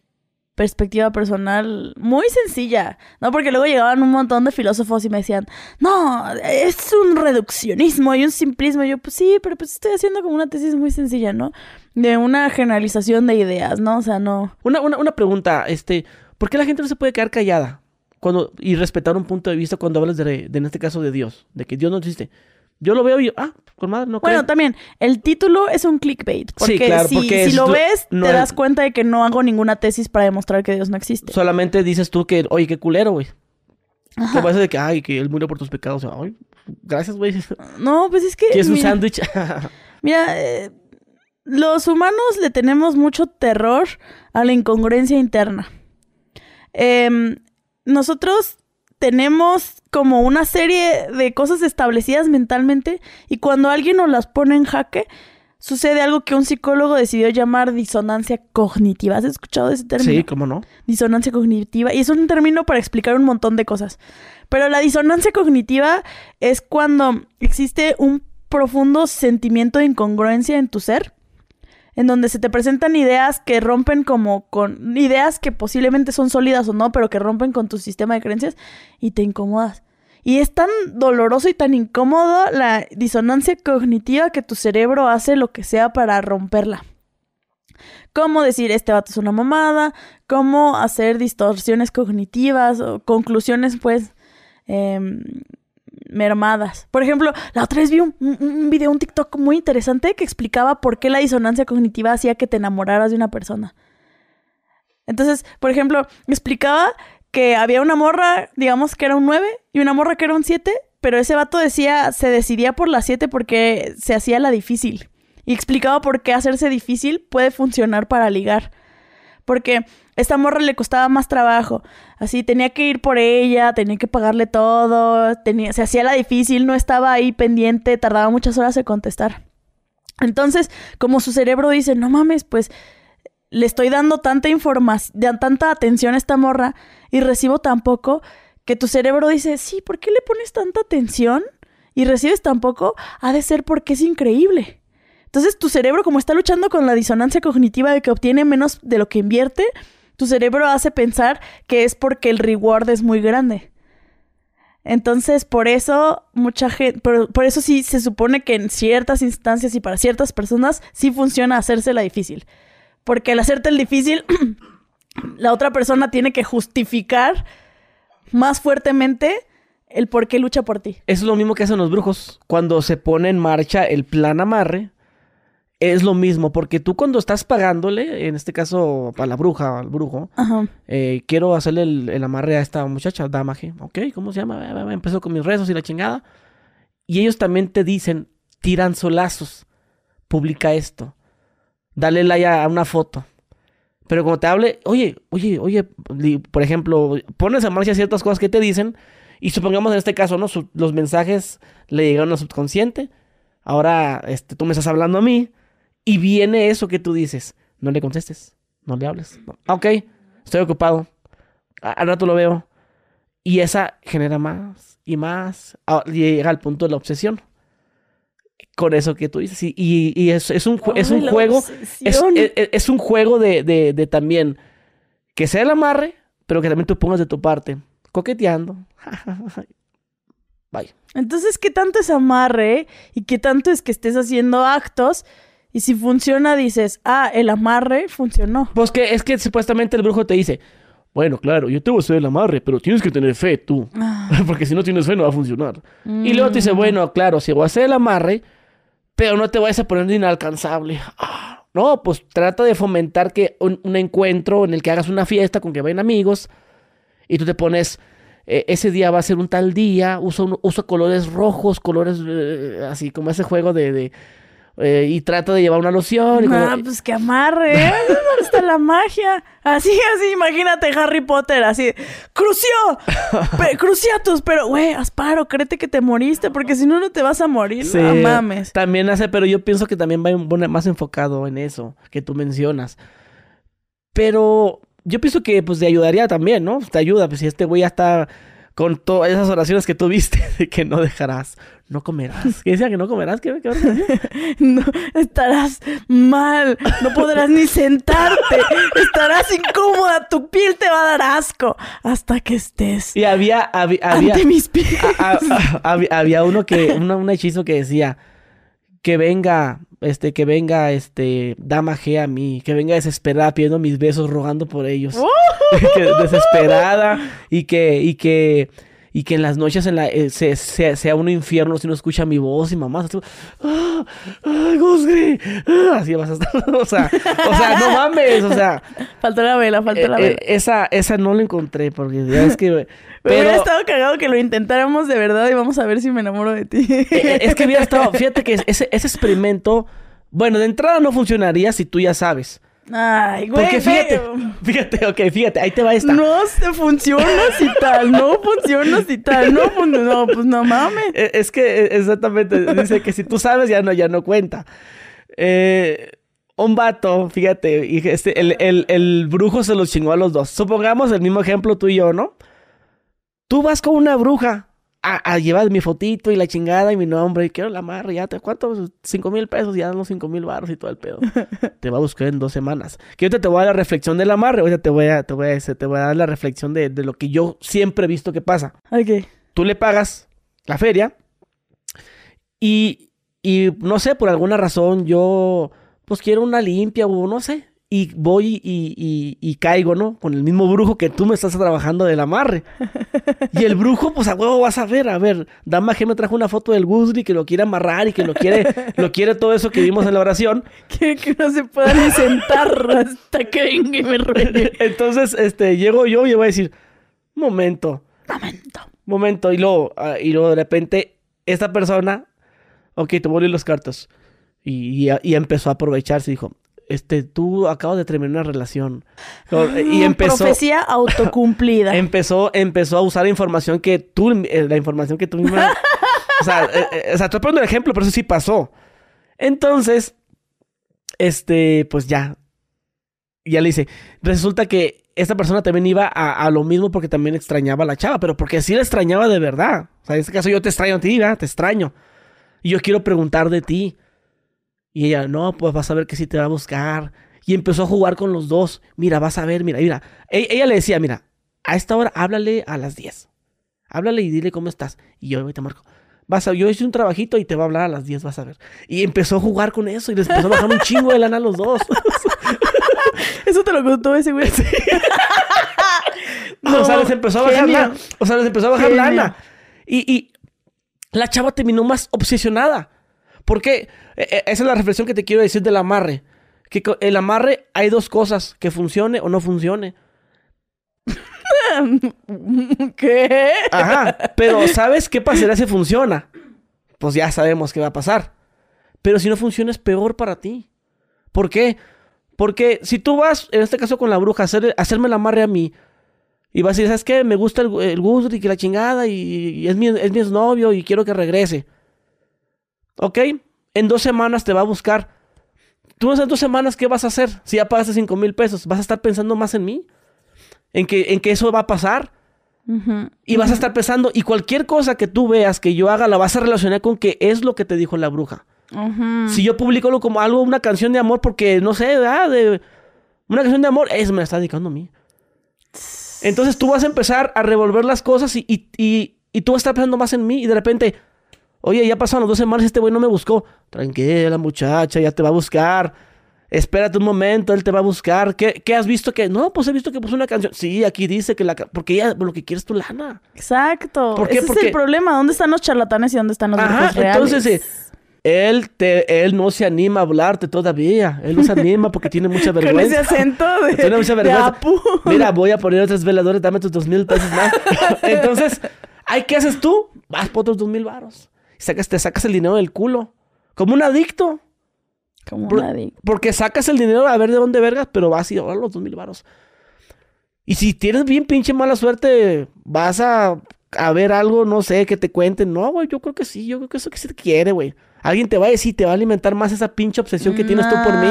perspectiva personal muy sencilla, ¿no? Porque luego llegaban un montón de filósofos y me decían, no, es un reduccionismo y un simplismo. Y yo, pues sí, pero pues estoy haciendo como una tesis muy sencilla, ¿no? De una generalización de ideas, ¿no? O sea, no. Una, una, una pregunta, este, ¿por qué la gente no se puede quedar callada cuando, y respetar un punto de vista cuando hablas de, de, en este caso, de Dios? De que Dios no existe. Yo lo veo y yo, ah, con madre, no Bueno, creo. también, el título es un clickbait. Porque claro, si, porque si es lo ves, no te es- das cuenta de que no hago ninguna tesis para demostrar que Dios no existe. Solamente dices tú que, oye, qué culero, güey. Como eso de que, ay, que él murió por tus pecados. O sea, ay, gracias, güey. No, pues es que... ¿Quieres un mira- sándwich? Mira, eh, los humanos le tenemos mucho terror a la incongruencia interna. Em, nosotros tenemos como una serie de cosas establecidas mentalmente y cuando alguien nos las pone en jaque, sucede algo que un psicólogo decidió llamar disonancia cognitiva. ¿Has escuchado ese término? sí, ¿cómo no? disonancia cognitiva y es un término para explicar un montón de cosas. Pero la disonancia cognitiva es cuando existe un profundo sentimiento de incongruencia en tu ser, en donde se te presentan ideas que rompen como con ideas que posiblemente son sólidas o no, pero que rompen con tu sistema de creencias y te incomodas. Y es tan doloroso y tan incómodo la disonancia cognitiva que tu cerebro hace lo que sea para romperla. Cómo decir este vato es una mamada, cómo hacer distorsiones cognitivas o conclusiones, pues, em, mermadas. Por ejemplo, la otra vez vi un, video, un TikTok muy interesante que explicaba por qué la disonancia cognitiva hacía que te enamoraras de una persona. Entonces, por ejemplo, explicaba que había una morra, digamos que era un 9 y una morra que era un 7, pero ese vato decía, se decidía por la 7 porque se hacía la difícil. Y explicaba por qué hacerse difícil puede funcionar para ligar. Porque esta morra le costaba más trabajo. Así, tenía que ir por ella, tenía que pagarle todo, tenía, se hacía la difícil, no estaba ahí pendiente, tardaba muchas horas en contestar. Entonces, como su cerebro dice, no mames, pues le estoy dando tanta información, tanta atención a esta morra y recibo tan poco, que tu cerebro dice, sí, ¿por qué le pones tanta atención y recibes tan poco? Ha de ser porque es increíble. Entonces tu cerebro, como está luchando con la disonancia cognitiva de que obtiene menos de lo que invierte, tu cerebro hace pensar que es porque el reward es muy grande. Entonces, por eso mucha gente, por, eso sí se supone que en ciertas instancias y para ciertas personas sí funciona hacérsela difícil. Porque al hacerte el difícil, la otra persona tiene que justificar más fuertemente el por qué lucha por ti. Es lo mismo que hacen los brujos. Cuando se pone en marcha el plan amarre, es lo mismo. Porque tú cuando estás pagándole, en este caso a la bruja, al brujo, eh, quiero hacerle el, el amarre a esta muchacha, Damaje. Ok, ¿cómo se llama? Empezó con mis rezos y la chingada. Y ellos también te dicen, tiran solazos. Publica esto. Dale like a una foto. Pero cuando te hable, oye, oye, oye, por ejemplo, pones en marcha ciertas cosas que te dicen. Y supongamos en este caso, ¿no? Su- los mensajes le llegaron al subconsciente. Ahora, este, tú me estás hablando a mí. Y viene eso que tú dices. No le contestes. No le hables. No. Ok, estoy ocupado. Al rato lo veo. Y esa genera más y más. Llega al punto de la obsesión. Con eso que tú dices. Y, y- y es, es un, es un juego. Es, es- es un juego de, de- de también. Que sea el amarre, pero que también tú pongas de tu parte. Coqueteando. Bye. Entonces, ¿qué tanto es amarre y qué tanto es que estés haciendo actos? Y si funciona, dices, ah, el amarre funcionó. Pues que es que supuestamente el brujo te dice. Bueno, claro, yo te voy a hacer el amarre, pero tienes que tener fe tú. Ah, Porque si no tienes fe no va a funcionar. Y luego te dice, mm. bueno, claro, si voy a hacer el amarre, pero no te vayas a poner inalcanzable. Ah, No, pues trata de fomentar que un, un encuentro en el que hagas una fiesta con que vayan amigos y tú te pones, eh, ese día va a ser un tal día, usa, un- usa colores rojos, colores eh, así como ese juego de, de eh, y trato de llevar una loción. Y Ah, como- pues que amarre, ¿eh? ¿Dónde está la magia? Así, así, imagínate Harry Potter, así, ¡Crucio! Pe- ¡Cruciatus! Pero, güey, Asparo, créete que te moriste, porque si no, no te vas a morir. Sí, No mames. También hace, pero yo pienso que también va más enfocado en eso que tú mencionas. Pero yo pienso que pues te ayudaría también, ¿no? Te ayuda, pues si este güey ya está con todas esas oraciones que tú viste de que no dejarás, no comerás. ¿Qué decía que no comerás? ¿Qué, qué? No, estarás mal, no podrás ni sentarte, estarás incómoda, tu piel te va a dar asco hasta que estés Y había, había, había, ante mis pies. a- a- había, había uno que, una- un hechizo que decía que venga, este, que venga, este, dama G a mí, que venga desesperada pidiendo mis besos, rogando por ellos. Que desesperada y que, y que, y que en las noches en la, eh, se- se- sea un infierno si no escucha mi voz y mamá, así, ¡Ah! ¡Ay, Gusgri! ¡Ah! Así vas a estar, o sea, o sea, no mames, o sea, Faltó la vela, faltó eh, la eh, vela. esa, esa no la encontré porque ya es que, pero... hubiera estado cagado que lo intentáramos de verdad y vamos a ver si me enamoro de ti. Eh, Es que hubiera estado, fíjate que ese, ese experimento, bueno, de entrada no funcionaría si tú ya sabes. Ay, güey. Porque fíjate, fíjate, ok, fíjate, ahí te va esta. No se funciona si tal, no funciona si tal, no, fun- no, pues no mames. Eh, Es que eh, exactamente, dice que si tú sabes ya no, ya no cuenta. Eh, un vato, fíjate, y este, el, el- el brujo se los chingó a los dos. Supongamos el mismo ejemplo tú y yo, ¿no? Tú vas con una bruja a, a llevar mi fotito y la chingada y mi nombre y quiero la amarre, ya te, ¿cuánto? Cinco mil pesos, ya dan los cinco mil baros y todo el pedo. te va a buscar en dos semanas. Que ahorita te voy a dar la reflexión del amarre, ahorita te voy a, te voy a, te voy a dar la reflexión de, de lo que yo siempre he visto que pasa Ok. tú le pagas la feria y, y no sé, por alguna razón yo pues quiero una limpia o no sé. Y voy y, y- y caigo, ¿no? Con el mismo brujo que tú me estás trabajando del amarre. Y el brujo, pues a huevo vas a ver, a ver, Dama G me trajo una foto del Gusri que lo quiere amarrar y que lo quiere, lo quiere todo eso que vimos en la oración. Que, que no se pueda ni sentar hasta que venga y me ruegue. Entonces, este, llego yo y voy a decir, momento, Momento. momento. Y luego, ah, y luego de repente, esta persona, ok, te voy a leer los cartas. Y, y- y empezó a aprovecharse. Dijo, este, tú acabas de terminar una relación. Y Ah, empezó, Profecía autocumplida. empezó, empezó a usar información que tú, eh, la información que tú misma... o sea, eh, eh, o sea, estoy poniendo el ejemplo, pero eso sí pasó. Entonces, este, pues ya. Ya le dice, resulta que esta persona también iba a, a lo mismo porque también extrañaba a la chava, pero porque sí la extrañaba de verdad. O sea, en este caso yo te extraño a ti, ¿verdad? Te extraño. Y yo quiero preguntar de ti. Y ella, no, pues vas a ver que sí te va a buscar. Y empezó a jugar con los dos. Mira, vas a ver, mira, mira. E- ella le decía, mira, a esta hora háblale a las 10. Háblale y dile cómo estás. Y yo te marco. Vas a, yo hice un trabajito y te va a hablar a las 10, vas a ver. Y empezó a jugar con eso y les empezó a bajar un chingo de lana a los dos. Eso te lo contó ese güey. o sea, les empezó a bajar lana. O sea, les empezó a bajar Genio. lana. Y, y la chava terminó más obsesionada. Porque eh, eh, esa es la reflexión que te quiero decir del amarre. Que el amarre hay dos cosas, que funcione o no funcione. ¿Qué? Ajá, pero ¿sabes qué pasaría si funciona? Pues ya sabemos qué va a pasar. Pero si no funciona es peor para ti. ¿Por qué? Porque si tú vas, en este caso con la bruja, a hacer, hacerme el amarre a mí, y vas a decir, ¿sabes qué? Me gusta el, el Gusri, que la chingada, y, y es, mi, es mi exnovio y quiero que regrese. ¿Ok? En dos semanas te va a buscar. Tú en dos semanas, ¿qué vas a hacer? Si ya pagaste cinco mil pesos, ¿vas a estar pensando más en mí? ¿En que, ¿En que eso va a pasar? Y vas a estar pensando, y cualquier cosa que tú veas que yo haga, la vas a relacionar con que es lo que te dijo la bruja. Si yo publico algo como algo, una canción de amor, porque no sé, ¿verdad? De una canción de amor, eso me la está dedicando a mí. Entonces tú vas a empezar a revolver las cosas y, y, y, y tú vas a estar pensando más en mí y de repente, oye, ya pasaron dos semanas, este güey no me buscó. Tranquila, muchacha, ya te va a buscar. Espérate un momento, él te va a buscar. ¿Qué, qué has visto que? No, pues he visto que puso una canción. Sí, aquí dice que la... Porque ella lo que quiere es tu lana. Exacto. ¿Por qué? Ese es Porque- el problema. ¿Dónde están los charlatanes y dónde están los Ajá, reales? entonces eh, él, te, él no se anima a hablarte todavía. Él no se anima porque tiene mucha Con ese vergüenza. acento de, Tiene mucha de vergüenza. Apu. Mira, voy a poner otros veladores, dame tus dos mil pesos más. Entonces, ¿ay, ¿qué haces tú? Vas por otros dos mil varos. Sacas, te sacas el dinero del culo. Como un adicto. Como Por- nadie. Porque sacas el dinero a ver de dónde vergas, pero vas y ahora los dos mil varos. Y si tienes bien pinche mala suerte, vas a, a ver algo, no sé, que te cuenten. No, güey, yo creo que sí, yo creo que eso que sí te quiere, güey. Alguien te va a decir, te va a alimentar más esa pinche obsesión que tienes tú por mí.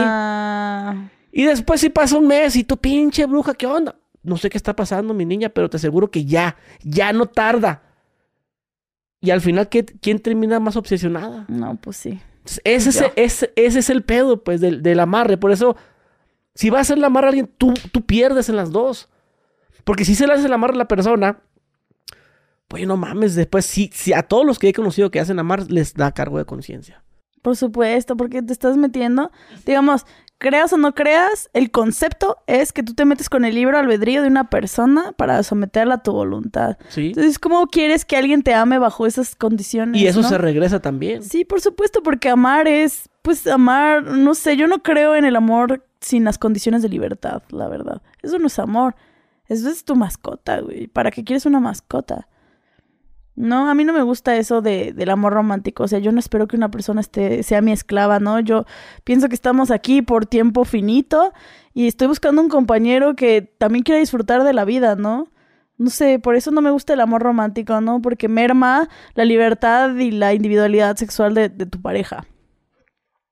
Y después si pasa un mes y tu pinche bruja, ¿qué onda? No sé qué está pasando, mi niña, pero te aseguro que ya, ya no tarda. Y al final, ¿qué- ¿quién termina más obsesionada? No, pues sí. Ese es, ese, ese es el pedo, pues, del, del amarre. Por eso, si vas a hacer el amarre a alguien, tú, tú pierdes en las dos. Porque si se le hace el amarre a la persona, pues no mames, después sí, sí, a todos los que he conocido que hacen amarre les da cargo de conciencia. Por supuesto, porque te estás metiendo. Digamos, creas o no creas, el concepto es que tú te metes con el libro albedrío de una persona para someterla a tu voluntad. ¿Sí? Entonces, ¿cómo quieres que alguien te ame bajo esas condiciones? Y eso no? se regresa también. Sí, por supuesto, porque amar es, pues amar, no sé, yo no creo en el amor sin las condiciones de libertad, la verdad. Eso no es amor. Eso es tu mascota, güey. ¿Para qué quieres una mascota? No, a mí no me gusta eso de, del amor romántico. O sea, yo no espero que una persona esté, sea mi esclava, ¿no? Yo pienso que estamos aquí por tiempo finito y estoy buscando un compañero que también quiera disfrutar de la vida, ¿no? No sé, por eso no me gusta el amor romántico, ¿no? Porque merma la libertad y la individualidad sexual de, de tu pareja.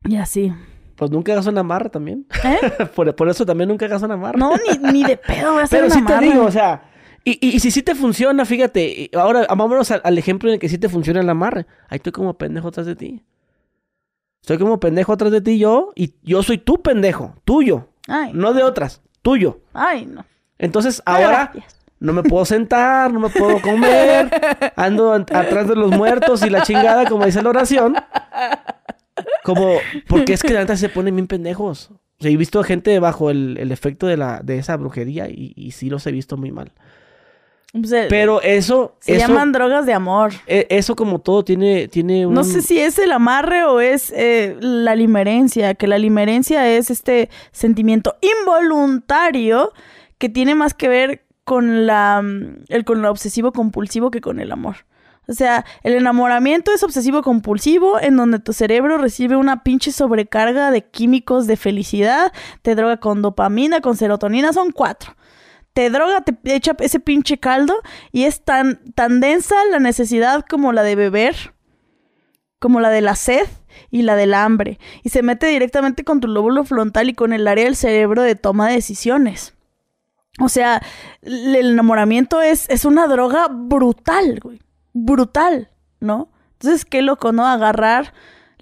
Y así. Pues nunca hagas un amarre también. ¿Eh? por, por eso también nunca hagas un amarre. No, ni, ni de pedo voy a hacer Pero un sí te digo, o sea, y, y, y si sí te funciona, fíjate, ahora vámonos al, al ejemplo en el que sí te funciona el amarre. Ahí estoy como pendejo atrás de ti. Estoy como pendejo atrás de ti yo, y yo soy tu pendejo, tuyo, Ay, no de otras, tuyo. ay, no. Entonces ahora Gracias. no me puedo sentar, no me puedo comer, ando an- atrás de los muertos y la chingada, como dice la oración. Como, porque es que la neta se ponen bien pendejos. O sea, he visto gente bajo el, el efecto de, la, de esa brujería y, y sí los he visto muy mal. Pues, eh, Pero eso, se eso, llaman drogas de amor. e- eso como todo tiene, tiene un... No sé si es el amarre o es eh, la limerencia, que la limerencia es este sentimiento involuntario que tiene más que ver con la mm, el con lo obsesivo compulsivo que con el amor. O sea, el enamoramiento es obsesivo compulsivo en donde tu cerebro recibe una pinche sobrecarga de químicos de felicidad, te droga con dopamina, con serotonina, son cuatro. Te droga, te echa ese pinche caldo y es tan, tan densa la necesidad como la de beber, como la de la sed y la del hambre. Y se mete directamente con tu lóbulo frontal y con el área del cerebro de toma de decisiones. O sea, el enamoramiento es, es una droga brutal, güey. Brutal, ¿no? Entonces, qué loco, ¿no? Agarrar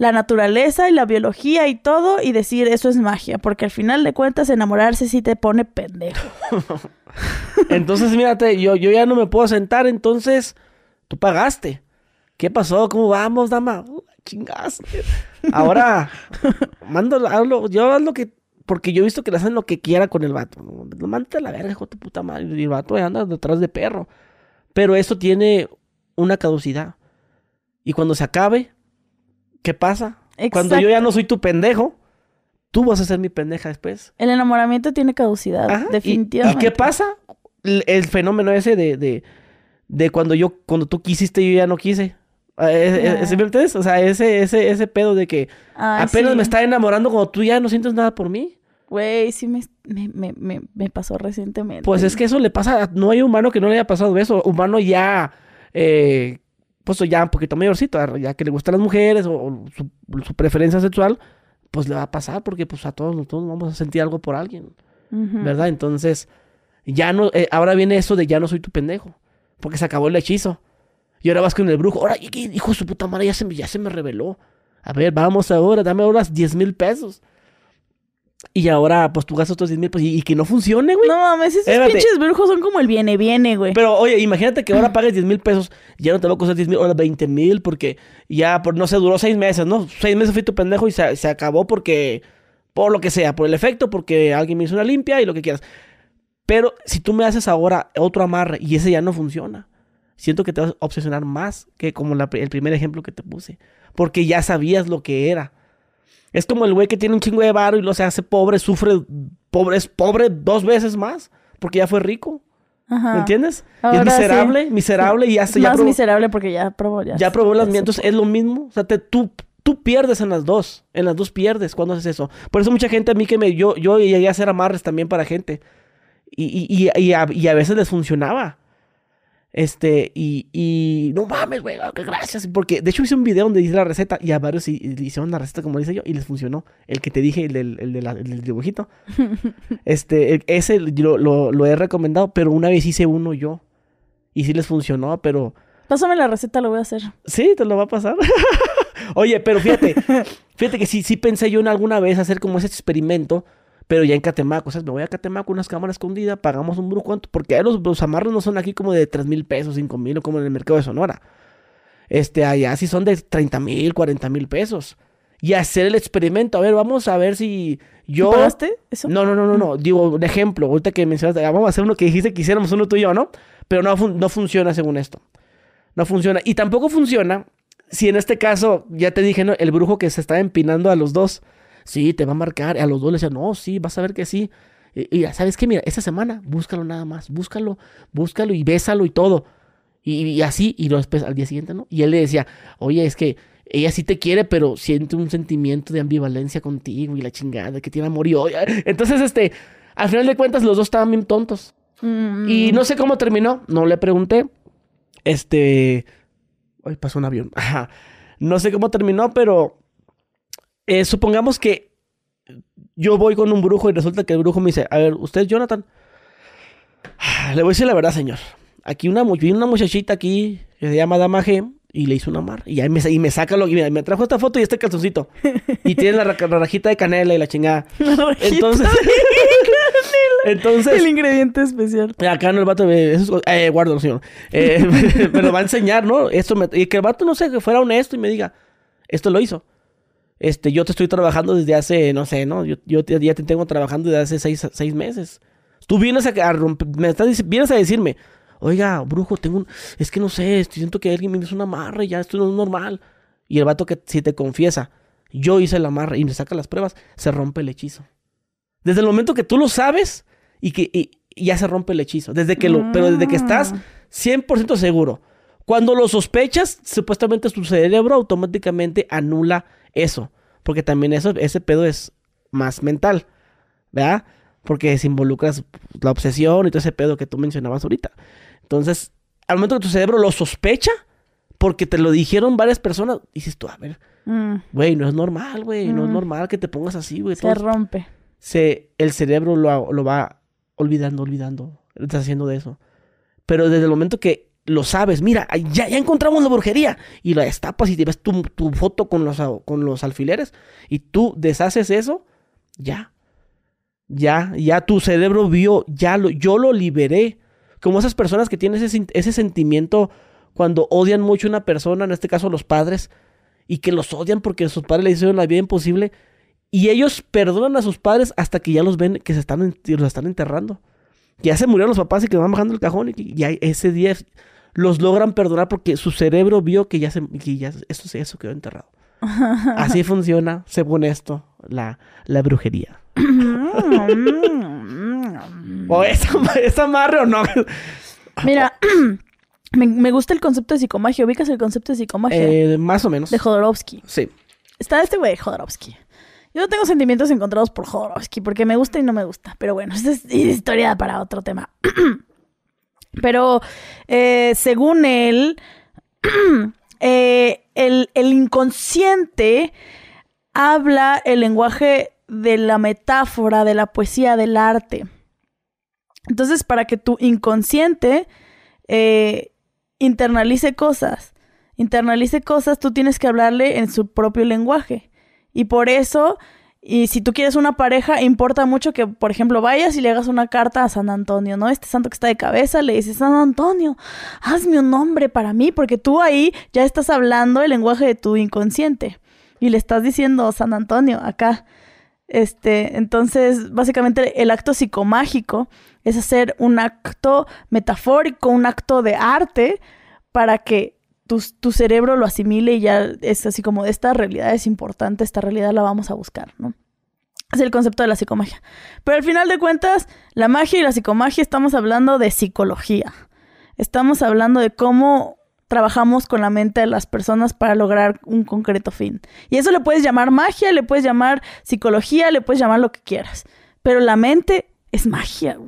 la naturaleza y la biología y todo y decir eso es magia. Porque al final de cuentas, enamorarse sí te pone pendejo. Entonces, mírate, yo, yo ya no me puedo sentar, entonces tú pagaste. ¿Qué pasó? ¿Cómo vamos, dama? Uh, chingaste. Ahora, mando, hablo, yo haz lo que, porque yo he visto que le hacen lo que quiera con el vato. ¿no? Mándate a la verga, hijo de puta madre. Y el vato anda detrás de perro. Pero eso tiene una caducidad. Y cuando se acabe, ¿qué pasa? Cuando yo ya no soy tu pendejo, tú vas a ser mi pendeja después. El enamoramiento tiene caducidad, Ajá, definitivamente. ¿Y, qué pasa? El, el fenómeno ese de, de, de cuando yo, cuando tú quisiste, yo ya no quise. Ah, es- es- Ya. ¿sí me entiendes? O sea, ese, ese, ese pedo de que apenas sí. me está enamorando cuando tú ya no sientes nada por mí. Güey, sí me, me, me, me, pasó recientemente. Pues es que eso le pasa, no hay humano que no le haya pasado eso. Humano ya, eh, pues ya un poquito mayorcito, ya que le gustan las mujeres o, o su, su preferencia sexual, pues le va a pasar porque pues a todos, todos vamos a sentir algo por alguien. ¿verdad? Entonces, ya no, eh, ahora viene eso de ya no soy tu pendejo, porque se acabó el hechizo. Y ahora vas con el brujo, ahora, hijo de su puta madre, ya se, me- ya se me reveló. A ver, vamos ahora, dame ahora 10 mil pesos. Y ahora, pues tú gastas otros 10 mil pesos y, y que no funcione, güey. No mames, esos Espérate. pinches brujos son como el viene, viene, güey. Pero oye, imagínate que ahora pagues 10 mil pesos, ya no te va a costar 10 mil, ahora 20 mil, porque ya, por, no sé, duró 6 meses, ¿no? 6 meses fui tu pendejo y se, se acabó porque, por lo que sea, por el efecto, porque alguien me hizo una limpia y lo que quieras. Pero si tú me haces ahora otro amarre y ese ya no funciona, siento que te vas a obsesionar más que como la el primer ejemplo que te puse, porque ya sabías lo que era. Es como el güey que tiene un chingo de varo y lo se hace pobre, sufre, pobre, es pobre dos veces más, porque ya fue rico. Ajá. ¿Me entiendes? Ahora es sí. miserable, miserable y ya, Es se- ya, más probó, miserable porque ya probó ya. ya probó las mientos. Es lo mismo. O sea, te- tú, tú tú pierdes en las dos. En las dos pierdes cuando haces eso. Por eso mucha gente a mí que me... Yo, yo llegué a hacer amarres también para gente. Y, y, y, y, a, y a veces les funcionaba. Este, y, y no mames, güey, qué gracias. Porque de hecho hice un video donde hice la receta y a varios hicieron la receta como dice yo y les funcionó. El que te dije, el del, el de la, el del dibujito. este, ese lo, lo, lo, he recomendado, pero una vez hice uno yo. Y sí les funcionó, pero. Pásame la receta, lo voy a hacer. Sí, te lo va a pasar. Oye, pero fíjate, fíjate que sí, sí pensé yo en alguna vez hacer como ese experimento pero ya en Catemaco, o sea, me voy a Catemaco, unas cámaras escondidas, pagamos un brujo, ¿cuánto? Porque los, los amarros no son aquí como de 3 mil pesos, 5 mil, o como en el mercado de Sonora. Este, allá sí son de 30 mil, 40 mil pesos. Y hacer el experimento, a ver, vamos a ver si yo... ¿Pagaste eso? No, no, no, no, no. Digo, un ejemplo, ahorita que mencionaste, vamos a hacer uno que dijiste que hiciéramos uno tú y yo, ¿no? Pero no, no funciona según esto. No funciona. Y tampoco funciona si en este caso, ya te dije, ¿no? El brujo que se está empinando a los dos sí, te va a marcar. A los dos le decían, no, sí, vas a ver que sí. Y, ya sabes que, mira, esta semana, búscalo nada más, búscalo, búscalo y bésalo y todo. Y, así, y después al día siguiente, ¿no? Y él le decía, oye, es que ella sí te quiere, pero siente un sentimiento de ambivalencia contigo y la chingada, que tiene amor y odio. Entonces, este, al final de cuentas, los dos estaban bien tontos. Mm. Y no sé cómo terminó, no le pregunté. Este. Ay, pasó un avión. No sé cómo terminó, pero eh, supongamos que yo voy con un brujo y resulta que el brujo me dice, a ver, usted Jonathan, le voy a decir la verdad, señor. Aquí una, una muchachita aquí que se llama Dama G y le hizo una mar. Y, ahí me, y me saca lo y me, trajo esta foto y este calzoncito. Y tiene la, rajita de canela y la chingada. entonces, entonces. El ingrediente especial. Acá no el vato ve. eh, guardo, señor. Eh, me lo va a enseñar, ¿no? Esto y que el vato, no sé, que fuera honesto y me diga, esto lo hizo este, yo te estoy trabajando desde hace, no sé, ¿no? Yo, yo ya te tengo trabajando desde hace seis, seis meses. Tú vienes a, romper, me estás, vienes a decirme, oiga, brujo, tengo un, es que no sé, siento que alguien me hizo una amarre, ya esto no es normal. Y el vato que si te confiesa, yo hice la amarre y me saca las pruebas, se rompe el hechizo. Desde el momento que tú lo sabes y que ya se rompe el hechizo. Desde que lo, pero desde que estás 100% mm. seguro. Cuando lo sospechas, supuestamente tu cerebro automáticamente anula eso. Porque también eso, ese pedo es más mental, ¿verdad? Porque se involucras la obsesión y todo ese pedo que tú mencionabas ahorita. Entonces, al momento que tu cerebro lo sospecha, porque te lo dijeron varias personas, dices tú, a ver, mm. güey, no es normal, güey, no es mm. normal que te pongas así, güey. Se rompe. Se, el cerebro lo, lo va olvidando, olvidando, estás haciendo de eso. Pero desde el momento que lo sabes, mira, ya, ya encontramos la brujería. Y la destapas y te ves tu, tu, foto con los, con los alfileres y tú deshaces eso, ya. Ya, ya tu cerebro vio, ya lo, yo lo liberé. Como esas personas que tienen ese, ese sentimiento cuando odian mucho a una persona, en este caso los padres, y que los odian porque sus padres le hicieron la vida imposible. Y ellos perdonan a sus padres hasta que ya los ven que se están, los están enterrando. Ya se murieron los papás y que van bajando el cajón y ya ese día los logran perdonar porque su cerebro vio que ya se, que ya eso, eso quedó enterrado. Así funciona, según esto, la, la brujería. ¿O es, es amarre o no? Mira, me, me, gusta el concepto de psicomagia. ¿Ubicas el concepto de psicomagia? Eh, más o menos. De Jodorowsky. Sí. Está este güey, Jodorowsky. Yo no tengo sentimientos encontrados por Jodorowsky porque me gusta y no me gusta. Pero bueno, esta es historia para otro tema. Pero eh, según él, eh, el, inconsciente habla el lenguaje de la metáfora, de la poesía, del arte. Entonces, para que tu inconsciente eh, internalice cosas, internalice cosas, tú tienes que hablarle en su propio lenguaje. Y por eso y si tú quieres una pareja, importa mucho que, por ejemplo, vayas y le hagas una carta a San Antonio, ¿no? Este santo que está de cabeza, le dices, San Antonio, hazme un nombre para mí, porque tú ahí ya estás hablando el lenguaje de tu inconsciente. Y le estás diciendo, San Antonio, acá. Este, entonces, básicamente el acto psicomágico es hacer un acto metafórico, un acto de arte, para que tu, cerebro lo asimile y ya es así como, esta realidad es importante, esta realidad la vamos a buscar, ¿no? Es el concepto de la psicomagia. Pero al final de cuentas, la magia y la psicomagia estamos hablando de psicología. Estamos hablando de cómo trabajamos con la mente de las personas para lograr un concreto fin. Y eso le puedes llamar magia, le puedes llamar psicología, le puedes llamar lo que quieras. Pero la mente es magia.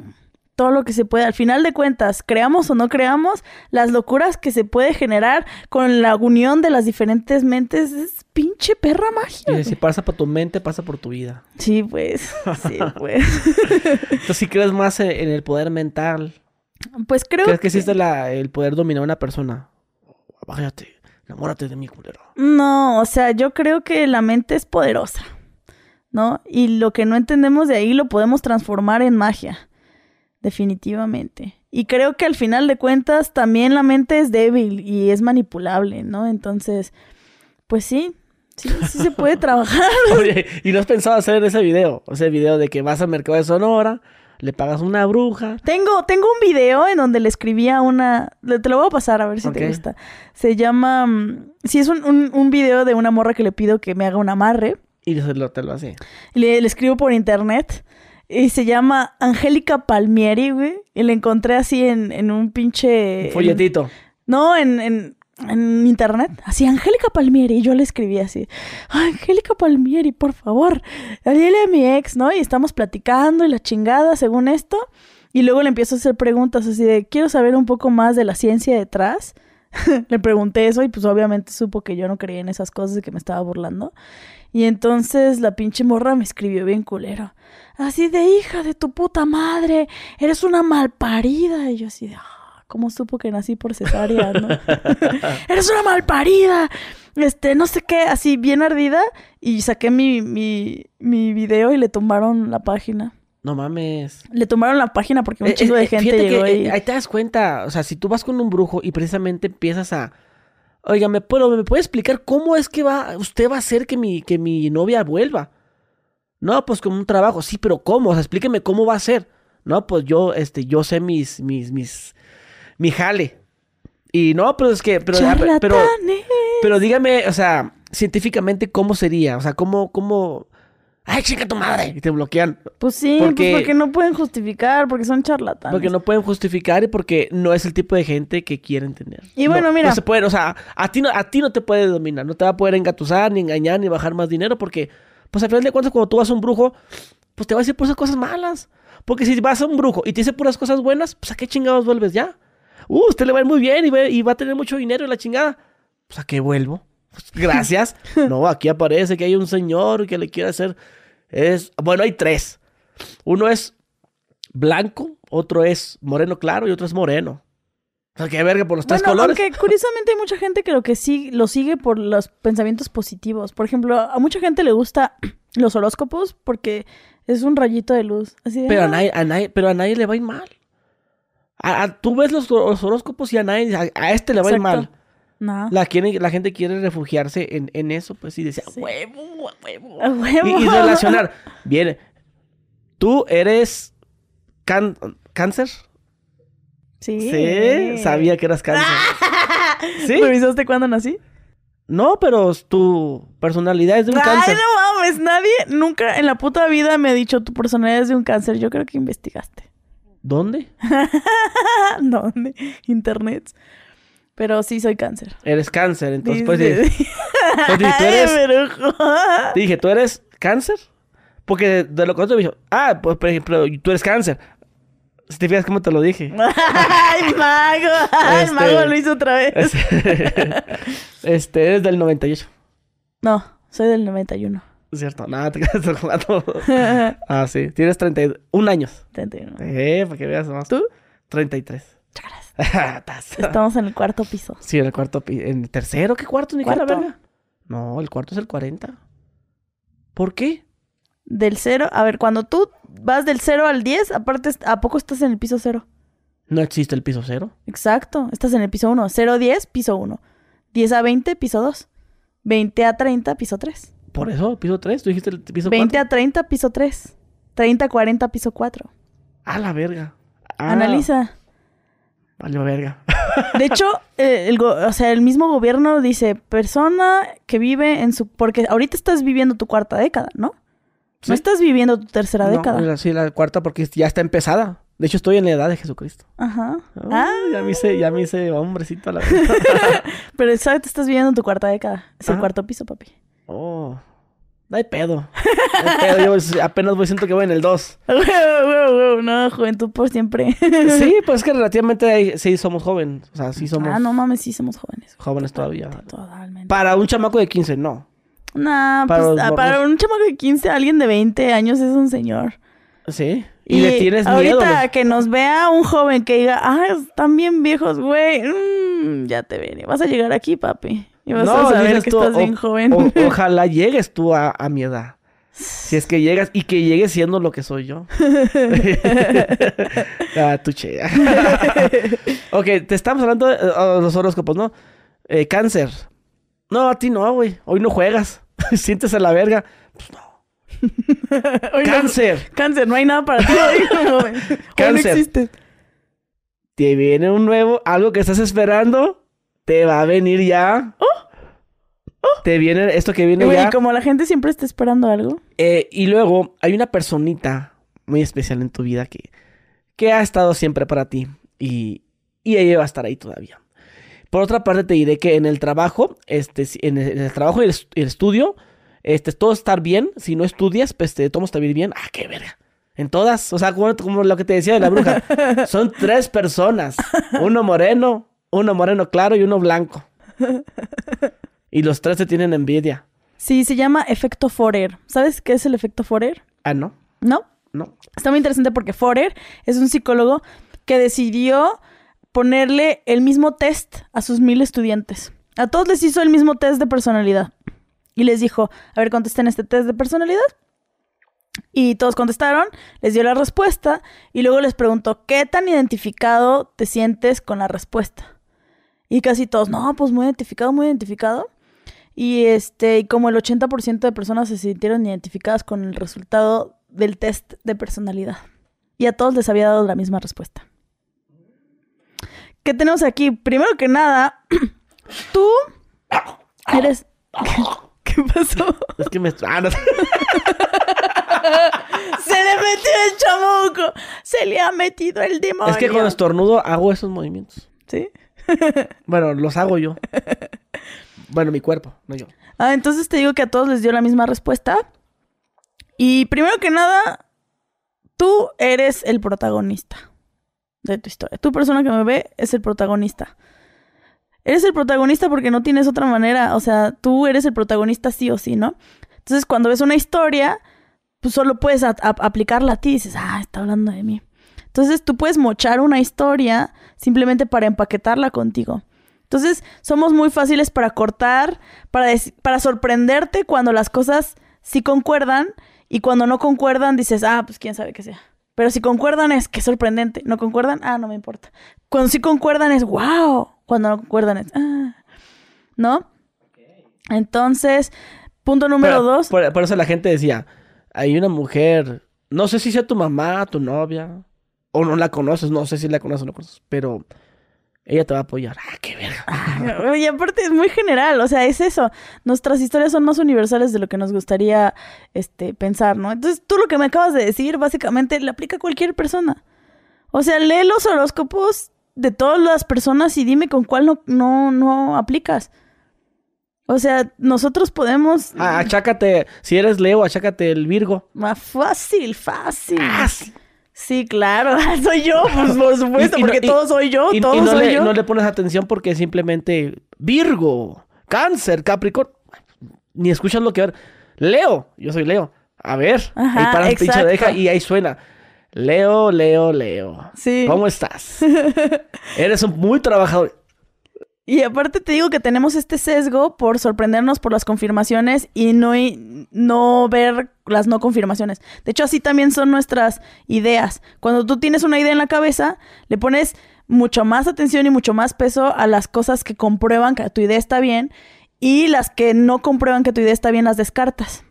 Todo lo que se puede. Al final de cuentas, creamos o no creamos, las locuras que se puede generar con la unión de las diferentes mentes es pinche perra magia. Y si pasa por tu mente, pasa por tu vida. Sí, pues. Sí, pues. Entonces, si crees más en el poder mental. Pues creo ¿Crees que, existe la, el poder dominar a una persona? Váyate, enamórate de mí, culero. No, o sea, yo creo que la mente es poderosa, ¿no? Y lo que no entendemos de ahí lo podemos transformar en magia, definitivamente. Y creo que al final de cuentas también la mente es débil y es manipulable, ¿no? Entonces, pues sí, Sí, sí se puede trabajar. Oye, ¿y no has pensado hacer ese video? El video de que vas al mercado de Sonora, le pagas una bruja. Tengo, tengo un video en donde le escribía una. Te lo voy a pasar a ver si te gusta. Se llama. Mm, sí, es un, un, video de una morra que le pido que me haga un amarre. Y se lo, te lo hace. Le, le escribo por internet. Y se llama Angélica Palmieri, güey. Y le encontré así en, en un pinche. Un folletito. no, en, en, en internet, así, Angélica Palmieri, y yo le escribí así, Angélica Palmieri, por favor, dile a mi ex, ¿no? Y estamos platicando y la chingada, según esto, y luego le empiezo a hacer preguntas así de, quiero saber un poco más de la ciencia detrás. le pregunté eso y pues obviamente supo que yo no creía en esas cosas y que me estaba burlando. Y entonces la pinche morra me escribió bien culero. Así de hija de tu puta madre, eres una malparida. Y yo así de, ¿Cómo supo que nací por cesárea? ¡Eres una malparida! Este, no sé qué, así bien ardida. Y saqué mi, mi, mi video y le tumbaron la página. No mames. Le tomaron la página porque un eh, chingo de eh, gente llegó ahí. ahí te das cuenta, o sea, si tú vas con un brujo y precisamente empiezas a... Oiga, ¿me, puedo, ¿me puede explicar cómo es que va, usted va a hacer que mi, que mi novia vuelva? No, pues con un trabajo. Sí, pero ¿cómo? O sea, explíqueme cómo va a ser. No, pues yo, este, yo sé mis, mis, mis, mi jale. Y no, pero es que, pero, pero, pero, dígame, o sea, científicamente, ¿cómo sería? O sea, ¿cómo, cómo, ay, chica tu madre, y te bloquean. Pues sí, pues porque, porque no pueden justificar, porque son charlatanes. Porque no pueden justificar y porque no es el tipo de gente que quieren tener. Y bueno, mira. No se puede, o sea, a ti, no, a ti no te puede dominar, no te va a poder engatusar, ni engañar, ni bajar más dinero, porque, pues al final de cuentas, cuando tú vas a un brujo, pues te va a decir esas cosas malas. Porque si vas a un brujo y te dice puras cosas buenas, pues a qué chingados vuelves ya uh, usted le va a ir muy bien y va, a tener mucho dinero y la chingada. Pues a qué vuelvo. Gracias. no, aquí aparece que hay un señor que le quiere hacer. Es. Bueno, hay tres. Uno es blanco, otro es moreno claro y otro es moreno. O sea, qué verga por los tres colores. Aunque curiosamente hay mucha gente que lo que sí lo sigue por los pensamientos positivos. Por ejemplo, a mucha gente le gusta los horóscopos porque es un rayito de luz. pero, a nadie, pero a nadie le va a ir mal tú ves los, horóscopos y a nadie, a, este le va a ir mal. No. La, la gente quiere refugiarse en, eso, pues, y decía, huevo, huevo. huevo. Y, relacionar. Bien, tú eres cáncer. Sí. Sí, sabía que eras cáncer. ¿Sí? ¿Revisaste cuándo nací? No, pero tu personalidad es de un cáncer. Ay, no mames, nadie nunca en la puta vida me ha dicho tu personalidad es de un cáncer. Yo creo que investigaste. ¿Dónde? ¿Dónde? Internet. Pero sí soy cáncer. Eres cáncer, entonces pues, pues tú eres. dije, ¿tú eres cáncer? Porque de, lo contrario me dijo, ah, pues por ejemplo, tú eres cáncer. Si te fijas cómo te lo dije. ¡Ay, mago! ¡Ay, este, mago lo hizo otra vez! Este, este, eres del 98. No, soy del 91. Cierto, nada, te quedas jugando. ah, sí. Tienes 31 años. 31. Eh, para que veas más. ¿Tú? 33. Estamos en el cuarto piso. Sí, en el cuarto piso. ¿En el tercero? ¿Qué cuarto? Ni ¿Cuarto? verga. No, el cuarto es el 40. ¿Por qué? Del cero. A ver, cuando tú vas del 0 al 10, aparte, ¿a poco estás en el piso 0? No existe el piso 0. Exacto. Estás en el piso 1. 0 a 10, piso 1. 10 a 20, piso 2. 20 a 30, piso 3. Por eso, piso 3, tú dijiste el piso 20 a 30, piso 3. 30 a 40, piso 4. A la verga. Ah. Analiza. Vale, verga. De hecho, eh, el, o sea, el mismo gobierno dice, persona que vive en su... Porque ahorita estás viviendo tu cuarta década, ¿no? No estás viviendo tu tercera década. Sí, la cuarta porque ya está empezada. De hecho, estoy en la edad de Jesucristo. Ajá. Oh, Ah. Ya me hice, ya me hice hombrecito a la vez. Pero, ¿sabes? Te estás viviendo en tu cuarta década. Es el cuarto piso, papi. oh. No hay pedo. No hay pedo. Yo pues, apenas voy, siento que voy en el 2. No, juventud por siempre. Sí, pues es que relativamente sí somos jóvenes. O sea, sí somos Ah, no mames, sí somos jóvenes. jóvenes todavía. Totalmente. Para un chamaco de 15, no. Nah, para pues, ah, para un chamaco de 15, alguien de 20 años es un señor. Sí. Y, le tienes ahorita miedo. le- que nos vea un joven que diga, ah, están bien viejos, güey. mm, ya te veré. Vas a llegar aquí, papi. Y vas a saber dices que tú, estás o- bien joven. o- ojalá llegues tú a, a mi edad. Si es que llegas y que llegues siendo lo que soy yo. ah, tu ok, te estamos hablando de eh, los horóscopos, ¿no? Eh, cáncer. No, a ti no, güey. Hoy no juegas. Sientes a la verga. Oye, no, Cáncer. cáncer, no hay nada para ti. Hoy Cáncer. no existe. Te viene un nuevo, algo que estás esperando. Te va a venir ya. Te viene esto que viene Güey, ya. como la gente siempre está esperando algo. Eh, y luego hay una personita muy especial en tu vida que, que ha estado siempre para ti y, y ella va a estar ahí todavía. Por otra parte te diré que en el trabajo, este, en el, en el trabajo y el, est- y el estudio, este, todo estar bien. Si no estudias, pues te todo está bien bien. Ah, qué verga. En todas, o sea, como, como lo que te decía de la bruja, son tres personas, uno moreno, uno moreno claro y uno blanco. Y los tres se tienen envidia. Sí, se llama efecto Forer. ¿Sabes qué es el efecto Forer? Ah, no, ¿No? no. Está muy interesante porque Forer es un psicólogo que decidió ponerle el mismo test a sus mil estudiantes. A todos les hizo el mismo test de personalidad. Y les dijo, a ver, contesten este test de personalidad. Y todos contestaron, les dio la respuesta y luego les preguntó, ¿qué tan identificado te sientes con la respuesta? Y casi todos, no, pues muy identificado, muy identificado. Y este, y como el 80% de personas se sintieron identificadas con el resultado del test de personalidad. Y a todos les había dado la misma respuesta. ¿Qué tenemos aquí? Primero que nada, tú eres. ¿Qué, qué pasó? Es que me... Ah, no. Se le metió el chamuco. Se le ha metido el demonio. Es que cuando estornudo hago esos movimientos. ¿Sí? Bueno, los hago yo. Bueno, mi cuerpo, no yo. Ah, entonces te digo que a todos les dio la misma respuesta. Y primero que nada, tú eres el protagonista de tu historia. Tu persona que me ve es el protagonista. Eres el protagonista porque no tienes otra manera. O sea, tú eres el protagonista sí o sí, ¿no? Entonces, cuando ves una historia, pues solo puedes aplicarla a ti y dices, ah, está hablando de mí. Entonces, tú puedes mochar una historia simplemente para empaquetarla contigo. Entonces, somos muy fáciles para cortar, para, para sorprenderte cuando las cosas sí concuerdan y cuando no concuerdan dices, ah, pues quién sabe qué sea. Pero si concuerdan es que sorprendente. No concuerdan, ah, no me importa. Cuando sí concuerdan es wow. Cuando no concuerdan es ah. ¿No? Entonces, punto número Pero, dos. Por, por eso la gente decía, hay una mujer, no sé si sea tu mamá, tu novia, o no la conoces, no sé si la conoces o no conoces, pero ella te va a apoyar. Ah, qué verga. Y aparte es muy general, o sea, es eso. Nuestras historias son más universales de lo que nos gustaría este, pensar, ¿no? Entonces, tú lo que me acabas de decir, básicamente, le aplica a cualquier persona. O sea, lee los horóscopos de todas las personas y dime con cuál no, no, no aplicas. O sea, nosotros podemos... Ah, achácate, si eres Leo, achácate el Virgo. Más fácil, fácil. Ah, sí. Claro, soy yo, pues, por supuesto, Y- y no- porque y- todo soy yo, Y, todo no, soy le, yo. no le pones atención porque simplemente Virgo, Cáncer, Capricornio. Ni escuchas lo que... ver. Leo, yo soy Leo. A ver, Ajá, ahí pinche oreja y ahí suena. Leo, Leo, Leo. Sí. ¿Cómo estás? Eres un muy trabajador. Y aparte te digo que tenemos este sesgo por sorprendernos por las confirmaciones y no, y- no ver las no confirmaciones. De hecho, así también son nuestras ideas. Cuando tú tienes una idea en la cabeza, le pones mucho más atención y mucho más peso a las cosas que comprueban que tu idea está bien y las que no comprueban que tu idea está bien las descartas.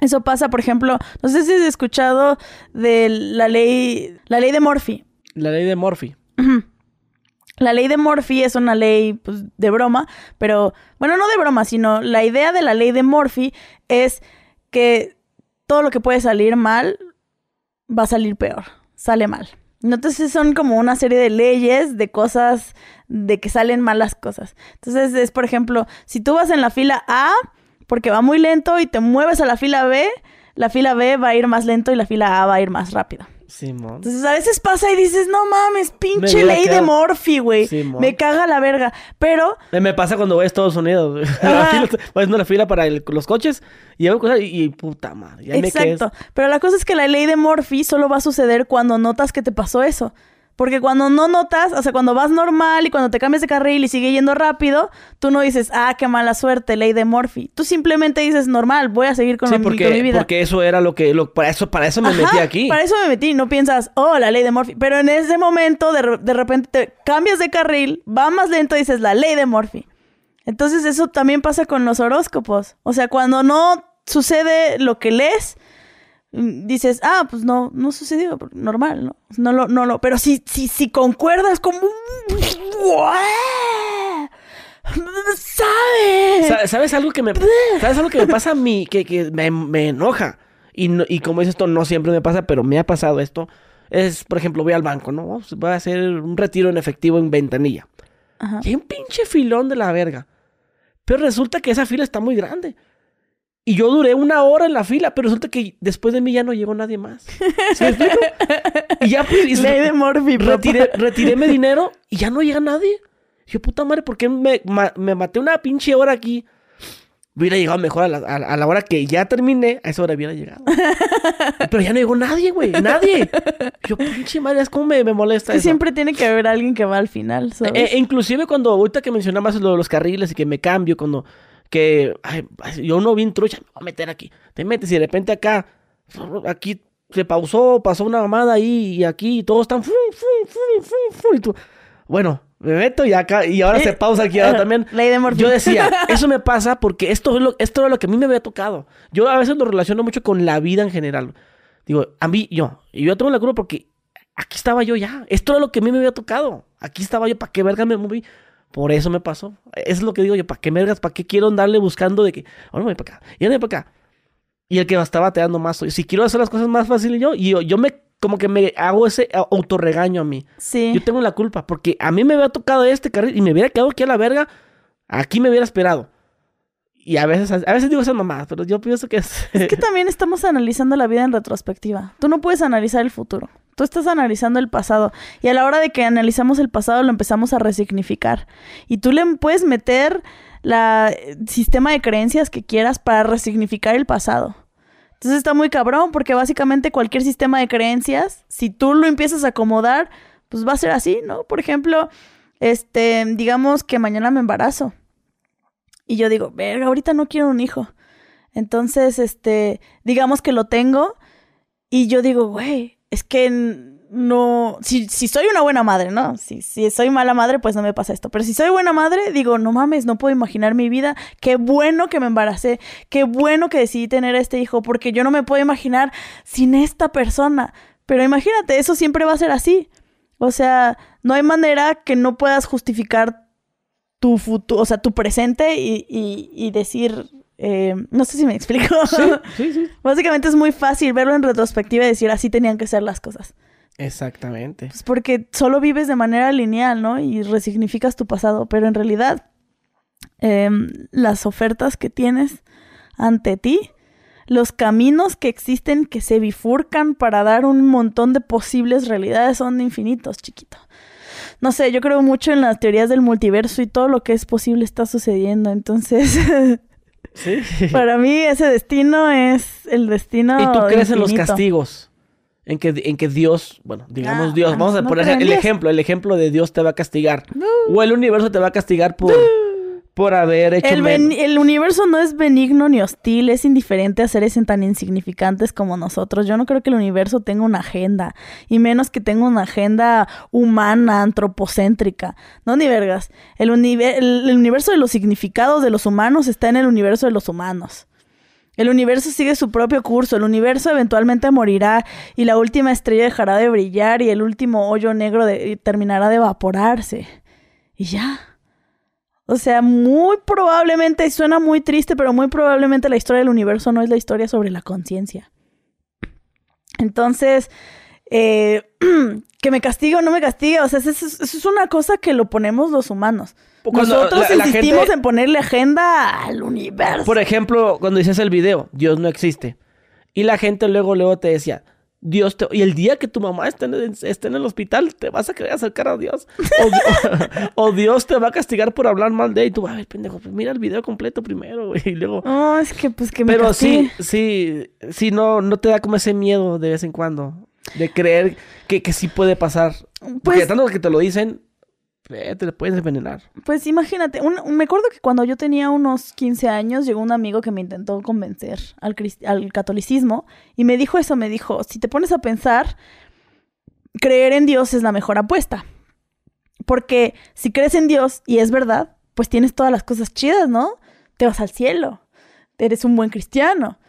Eso pasa, por ejemplo, no sé si has escuchado de la ley, la ley de Murphy. La ley de Murphy. La ley de Murphy es una ley pues, de broma, pero bueno, no de broma, sino la idea de la ley de Murphy es que todo lo que puede salir mal va a salir peor, sale mal. Entonces son como una serie de leyes, de cosas, de que salen malas cosas. Entonces es, por ejemplo, si tú vas en la fila A, porque va muy lento y te mueves a la fila B, la fila B va a ir más lento y la fila A va a ir más rápido. Simón. Entonces a veces pasa y dices, no mames, pinche ley de Morphy, güey. Me caga la verga. Pero Me- pasa cuando voy a Estados Unidos. voy haciendo la fila para el- los coches y hago cosas y, y puta madre. Ya me quedé. Exacto. Pero la cosa es que la ley de Morphy solo va a suceder cuando notas que te pasó eso. Porque cuando no notas, o sea, cuando vas normal y cuando te cambias de carril y sigue yendo rápido, tú no dices, ah, qué mala suerte, ley de Morphy. Tú simplemente dices, normal, voy a seguir con, Sí, mi, porque, con mi vida. porque eso era lo que... Lo, para, eso, para eso me Ajá, metí aquí. Para eso me metí. No piensas, oh, la ley de Morphy. Pero en ese momento, de, de repente te cambias de carril, va más lento y dices, la ley de Morphy. Entonces, eso también pasa con los horóscopos. O sea, cuando no sucede lo que lees, dices, ah, pues no, no sucedió, normal, ¿no? No lo, no lo. Pero si, si, si concuerdas como. ¿Sabes? Sa- ¿Sabes algo que me... ¿Sabes algo que me pasa a mí? Que, que me, me enoja. Y, no- y como dices esto, no siempre me pasa, pero me ha pasado esto. Es, por ejemplo, voy al banco, ¿no? Voy a hacer un retiro en efectivo en ventanilla. Ajá. Y hay un pinche filón de la verga. Pero resulta que esa fila está muy grande. Y yo duré una hora en la fila, pero resulta que después de mí ya no llegó nadie más. ¿Sí me explico? Y ya y Ley de Morphy, retiré, retiré mi dinero y ya no llega nadie. Y yo, puta madre, ¿por qué me, ma- me maté una pinche hora aquí? Hubiera llegado mejor a la, a- a la hora que ya terminé, a esa hora hubiera llegado. Pero ya no llegó nadie, güey, nadie. Yo, pinche madre, es como me, me molesta eso. siempre tiene que haber alguien que va al final, ¿sabes? Eh, eh, inclusive cuando ahorita que mencionabas lo de los carriles y que me cambio, cuando que ay, yo no vi trucha, me voy a meter aquí. Te metes y de repente acá, aquí se pausó, pasó una mamada ahí y aquí y todos están fum, fum, fum, y tú, bueno, me meto y acá y ahora se pausa aquí ahora también. ley de. Yo decía, eso me pasa porque esto es lo, esto era lo que a mí me había tocado. Yo a veces lo relaciono mucho con la vida en general. Digo, a mí, yo, y yo tengo la culpa porque aquí estaba yo ya. Esto era lo que a mí me había tocado. Aquí estaba yo, ¿para qué verga me moví? Por eso me pasó. Eso es lo que digo yo, ¿para qué vergas? ¿Para qué quiero andarle buscando de que, ahora me voy para acá, y ahora me voy para acá? Y el que me está bateando más soy. Si quiero hacer las cosas más fáciles yo, y yo, yo me, como que me hago ese autorregaño a mí. Sí. Yo tengo la culpa, porque a mí me había tocado este carril y me hubiera quedado aquí a la verga, aquí me hubiera esperado. Y a veces, a veces digo esas mamadas, pero yo pienso que es... Es que también estamos analizando la vida en retrospectiva. Tú no puedes analizar el futuro. Tú estás analizando el pasado. Y a la hora de que analizamos el pasado, lo empezamos a resignificar. Y tú le puedes meter la eh, sistema de creencias que quieras para resignificar el pasado. Entonces está muy cabrón, porque básicamente cualquier sistema de creencias, si tú lo empiezas a acomodar, pues va a ser así, ¿no? Por ejemplo, este, digamos que mañana me embarazo. Y yo digo, verga, ahorita no quiero un hijo. Entonces, este, digamos que lo tengo y yo digo, güey, es que no, si, si soy una buena madre, ¿no? Si, si soy mala madre, pues no me pasa esto. Pero si soy buena madre, digo, no mames, no puedo imaginar mi vida. Qué bueno que me embaracé, qué bueno que decidí tener este hijo, porque yo no me puedo imaginar sin esta persona. Pero imagínate, eso siempre va a ser así. O sea, no hay manera que no puedas justificar tu futuro, o sea, tu presente y, y- y decir, eh, no sé si me explico. sí, sí. Básicamente es muy fácil verlo en retrospectiva y decir así tenían que ser las cosas. Exactamente. Pues porque solo vives de manera lineal, ¿no? Y resignificas tu pasado, pero en realidad em, las ofertas que tienes ante ti, los caminos que existen que se bifurcan para dar un montón de posibles realidades son infinitos, chiquito. No sé, yo creo mucho en las teorías del multiverso y todo lo que es posible está sucediendo. Entonces, Sí. para mí ese destino es el destino. ¿Y tú crees en los castigos? En que, en que Dios, bueno, digamos Ah, Dios, vamos a no poner el ejemplo, el ejemplo de Dios te va a castigar. O el universo te va a castigar por, por haber hecho El, men- ben- el universo no es benigno ni hostil, es indiferente a seres tan insignificantes como nosotros. Yo no creo que el universo tenga una agenda, y menos que tenga una agenda humana, antropocéntrica. No, ni vergas. El, univer- el- el universo de los significados de los humanos está en el universo de los humanos. El universo sigue su propio curso, el universo eventualmente morirá y la última estrella dejará de brillar y el último hoyo negro de- terminará de evaporarse. Y ya. O sea, muy probablemente, y suena muy triste, pero muy probablemente la historia del universo no es la historia sobre la conciencia. Entonces, eh, que me castiga o no me castiga. O sea, eso, es- eso es una cosa que lo ponemos los humanos. Cuando Nosotros la- la insistimos gente- en ponerle agenda al universo. Por ejemplo, cuando dices el video, Dios no existe. Y la gente luego, luego te decía, Dios te... Y el día que tu mamá esté en, el- esté en el hospital, te vas a querer acercar a Dios. O, Di- o Dios te va a castigar por hablar mal de él. Y tú, a ver, pendejo, pues mira el video completo primero, güey. Y luego... No, es que pues que me Pero castigue. sí, sí, sí, no, no te da como ese miedo de vez en cuando. De creer que, que sí puede pasar. Porque Pues- tanto que te lo dicen, te puedes envenenar. Pues imagínate, me acuerdo que cuando yo tenía unos 15 años llegó un amigo que me intentó convencer al, al catolicismo y me dijo eso, me dijo, si te pones a pensar, creer en Dios es la mejor apuesta. Porque si crees en Dios y es verdad, pues tienes todas las cosas chidas, ¿no? Te vas al cielo, eres un buen cristiano.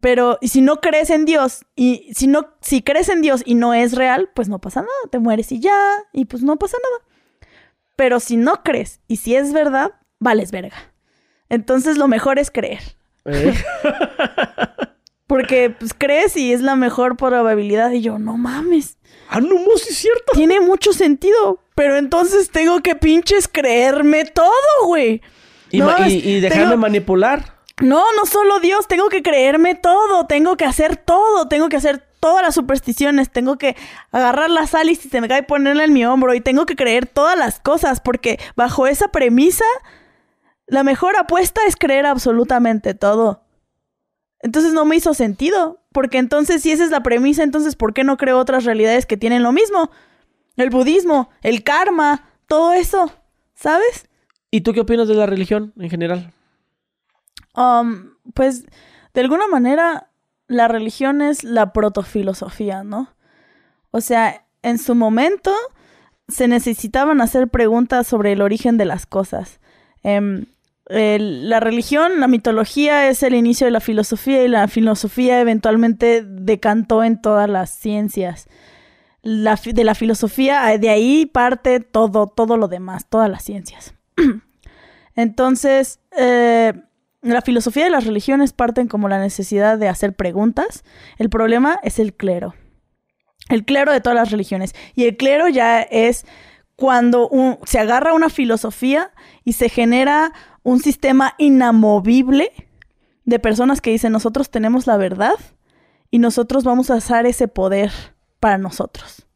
Pero y si no crees en Dios y si no si crees en Dios y no es real, pues no pasa nada, te mueres y ya y pues no pasa nada. Pero si no crees y si es verdad, vales verga. Entonces lo mejor es creer. ¿eh? Porque pues crees y es la mejor probabilidad. Y yo, no mames. ah, no, no, sí es cierto. Tiene mucho sentido. Pero entonces tengo que pinches creerme todo, güey. Y, No, y, y dejarme tengo- manipular. No, no solo Dios, tengo que creerme todo, tengo que hacer todo, tengo que hacer todas las supersticiones, tengo que agarrar la sal y si se me cae ponerla en mi hombro y tengo que creer todas las cosas porque bajo esa premisa la mejor apuesta es creer absolutamente todo. Entonces no me hizo sentido, porque entonces si esa es la premisa, entonces ¿por qué no creo otras realidades que tienen lo mismo? El budismo, el karma, todo eso, ¿sabes? ¿Y tú qué opinas de la religión en general? Um, pues, de alguna manera, la religión es la protofilosofía, ¿no? O sea, en su momento se necesitaban hacer preguntas sobre el origen de las cosas. Em, la religión, la mitología es el inicio de la filosofía y la filosofía eventualmente decantó en todas las ciencias. La de la filosofía, eh, de ahí parte todo, todo lo demás, todas las ciencias. Entonces, eh, la filosofía y las religiones parten como la necesidad de hacer preguntas. El problema es el clero. El clero de todas las religiones. Y el clero ya es cuando se agarra una filosofía y se genera un sistema inamovible de personas que dicen nosotros tenemos la verdad y nosotros vamos a usar ese poder para nosotros.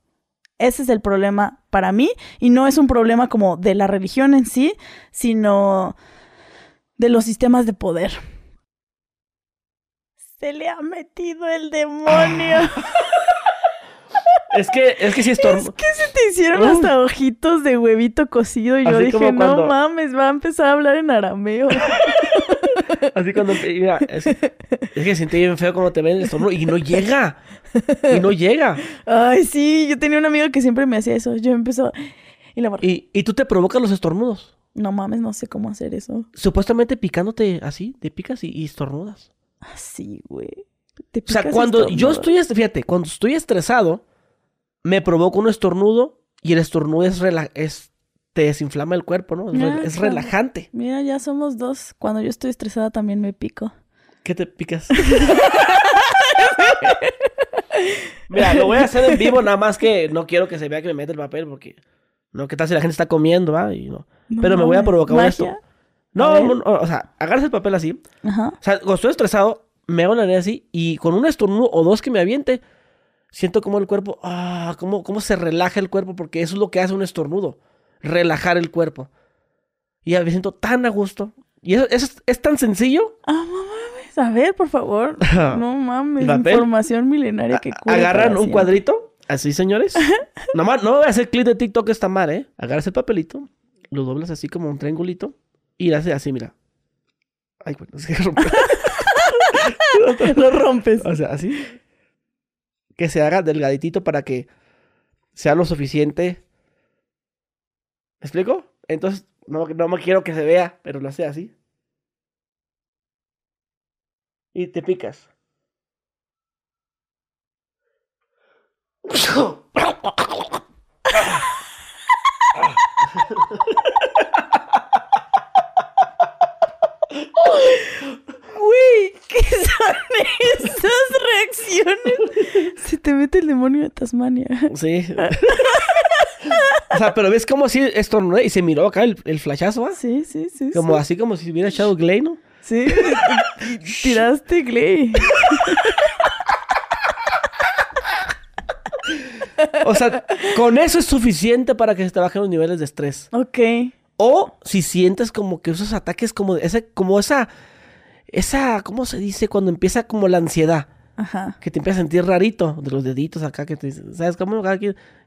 Ese es el problema para mí y no es un problema como de la religión en sí, sino de los sistemas de poder. Se le ha metido el demonio. Es que, es que si estorm... Es que se te hicieron hasta ojitos de huevito cocido y yo Así dije, no mames, va a empezar a hablar en arameo. Así cuando... Mira, es, es que siente bien feo cuando te ven el estornudo y no llega. Y no llega. Ay, sí, yo tenía un amigo que siempre me hacía eso. Yo empezó y la Y, y tú te provocas los estornudos. No mames, no sé cómo hacer eso. Supuestamente picándote así, te picas y, y estornudas. Así, güey. Te O sea, picas cuando yo estoy, est- fíjate, cuando estoy estresado, me provoco un estornudo y el estornudo es, rela- es te desinflama el cuerpo, ¿no? Es, Ah, es claro. relajante. Mira, ya somos dos. Cuando yo estoy estresada también me pico. ¿Qué te picas? Mira, lo voy a hacer en vivo, nada más que no quiero que se vea que me mete el papel porque no, ¿qué tal si la gente está comiendo, va? Y no. No Pero me voy a provocar ¿magia? esto. No, no, o sea, agarras el papel así. Ajá. O sea, cuando estoy estresado, me hago la nariz así y con un estornudo o dos que me aviente, siento como el cuerpo, ah, cómo, cómo se relaja el cuerpo, porque eso es lo que hace un estornudo, relajar el cuerpo. Y me siento tan a gusto. Y eso, eso es, es tan sencillo. Ah, no mames. A ver, por favor. No mames. Información milenaria que cura Agarran un cuadrito, así señores. Nomás, no voy a hacer clip de TikTok esta madre, ¿eh? Agarras el papelito, lo doblas así como un triangulito y haces así, mira. Ay, bueno, se rompe. Lo rompes. O sea, así. Que se haga delgaditito para que sea lo suficiente. ¿Me explico? Entonces, no, no me quiero que se vea, pero lo hace así. Y te picas. Uy, ¿qué son esas reacciones? Se te te mete el demonio de Tasmania. Sí. o sea, pero ves cómo así estornudé y se miró acá el, el flashazo, ¿va? Sí, sí, sí. Como sí. así como si hubiera echado Glay, ¿no? Sí. Tiraste Clay. O sea, con eso es suficiente para que se te bajen los niveles de estrés. Ok. O si sientes como que esos ataques como ese, como esa, esa, ¿cómo se dice? Cuando empieza como la ansiedad. Ajá. Que te empieza a sentir rarito de los deditos acá que te dicen, ¿sabes cómo?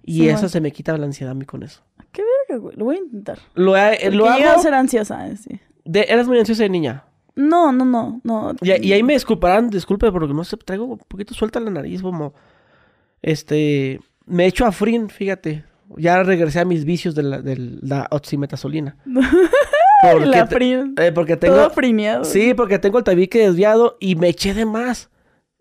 Y Sí, eso se me quita la ansiedad a mí con eso. Qué verga, güey. Lo voy a intentar. Lo, he- Porque lo hago. a ser ansiosa, eh, sí. de- eres muy ansiosa de niña. No, no, no, no. Y, y ahí me disculparán, disculpe, porque no sé, traigo un poquito suelta la nariz, como. Este. Me echo a Frin, fíjate. Ya regresé a mis vicios de la, de la oximetazolina. Porque, La frin. eh, porque tengo. Todo frineado. Sí, porque tengo el tabique desviado y me eché de más.